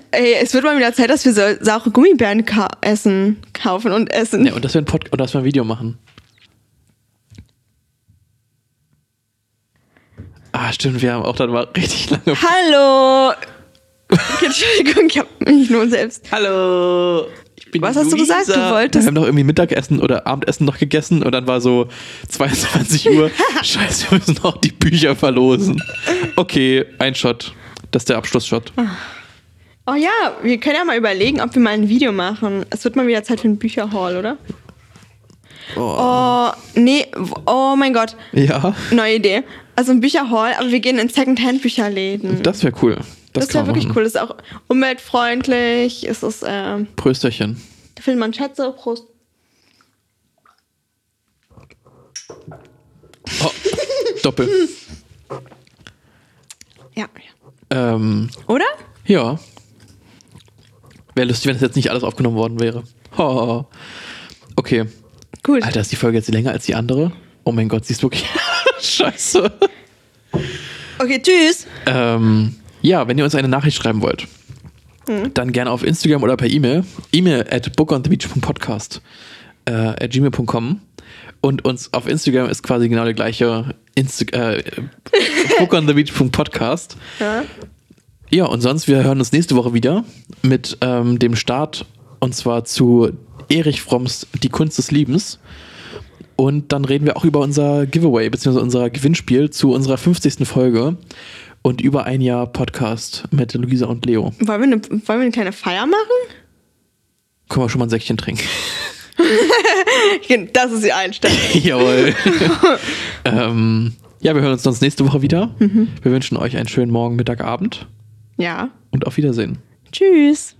Ey, es wird mal wieder Zeit, dass wir so saure Gummibären ka essen, kaufen und essen. Ja, und dass wir ein, Pod und dass wir ein Video machen. Ah, stimmt, wir haben auch dann mal richtig lange. Hallo! Entschuldigung, ich hab mich nur selbst. Hallo! Ich bin Was hast du gesagt? Du wolltest- Wir haben doch irgendwie Mittagessen oder Abendessen noch gegessen und dann war so 22 Uhr. Scheiße, wir müssen noch die Bücher verlosen. Okay, ein Shot. Das ist der Abschlussshot. Oh ja, wir können ja mal überlegen, ob wir mal ein Video machen. Es wird mal wieder Zeit für einen Bücherhaul, oder? Oh, nee, oh mein Gott, Ja, neue Idee. Also ein Bücherhaul, aber wir gehen in Secondhand-Bücherläden. das wäre cool. Das, Das wäre wirklich machen. cool. Das ist auch umweltfreundlich. Es ist, ähm, Prösterchen. da findet man Schätze. Prost. Oh, Doppel. Ja. ähm, Oder? ja. Wäre lustig, wenn das jetzt nicht alles aufgenommen worden wäre. Oh. Okay. Gut. Alter, ist die Folge jetzt länger als die andere? Oh mein Gott, sie ist wirklich. Scheiße. Okay, tschüss. Ähm, ja, wenn ihr uns eine Nachricht schreiben wollt, dann gerne auf Instagram oder per E-Mail. E-Mail at bookonthebeach.podcast äh, at gmail.com und uns auf Instagram ist quasi genau der gleiche Insta äh, bookonthebeach.podcast. Ja. Ja, und sonst, wir hören uns nächste Woche wieder mit ähm, dem Start und zwar zu Erich Fromms Die Kunst des Liebens. Und dann reden wir auch über unser Giveaway, beziehungsweise unser Gewinnspiel zu unserer 50. Folge und über ein Jahr Podcast mit Luisa und Leo. Wollen wir, eine, wollen wir eine kleine Feier machen? Können wir schon mal ein Säckchen trinken. Das ist die Einstellung. Jawohl. ähm, ja, wir hören uns sonst nächste Woche wieder. Wir wünschen euch einen schönen Morgen, Mittag, Abend Ja. und auf Wiedersehen. Tschüss.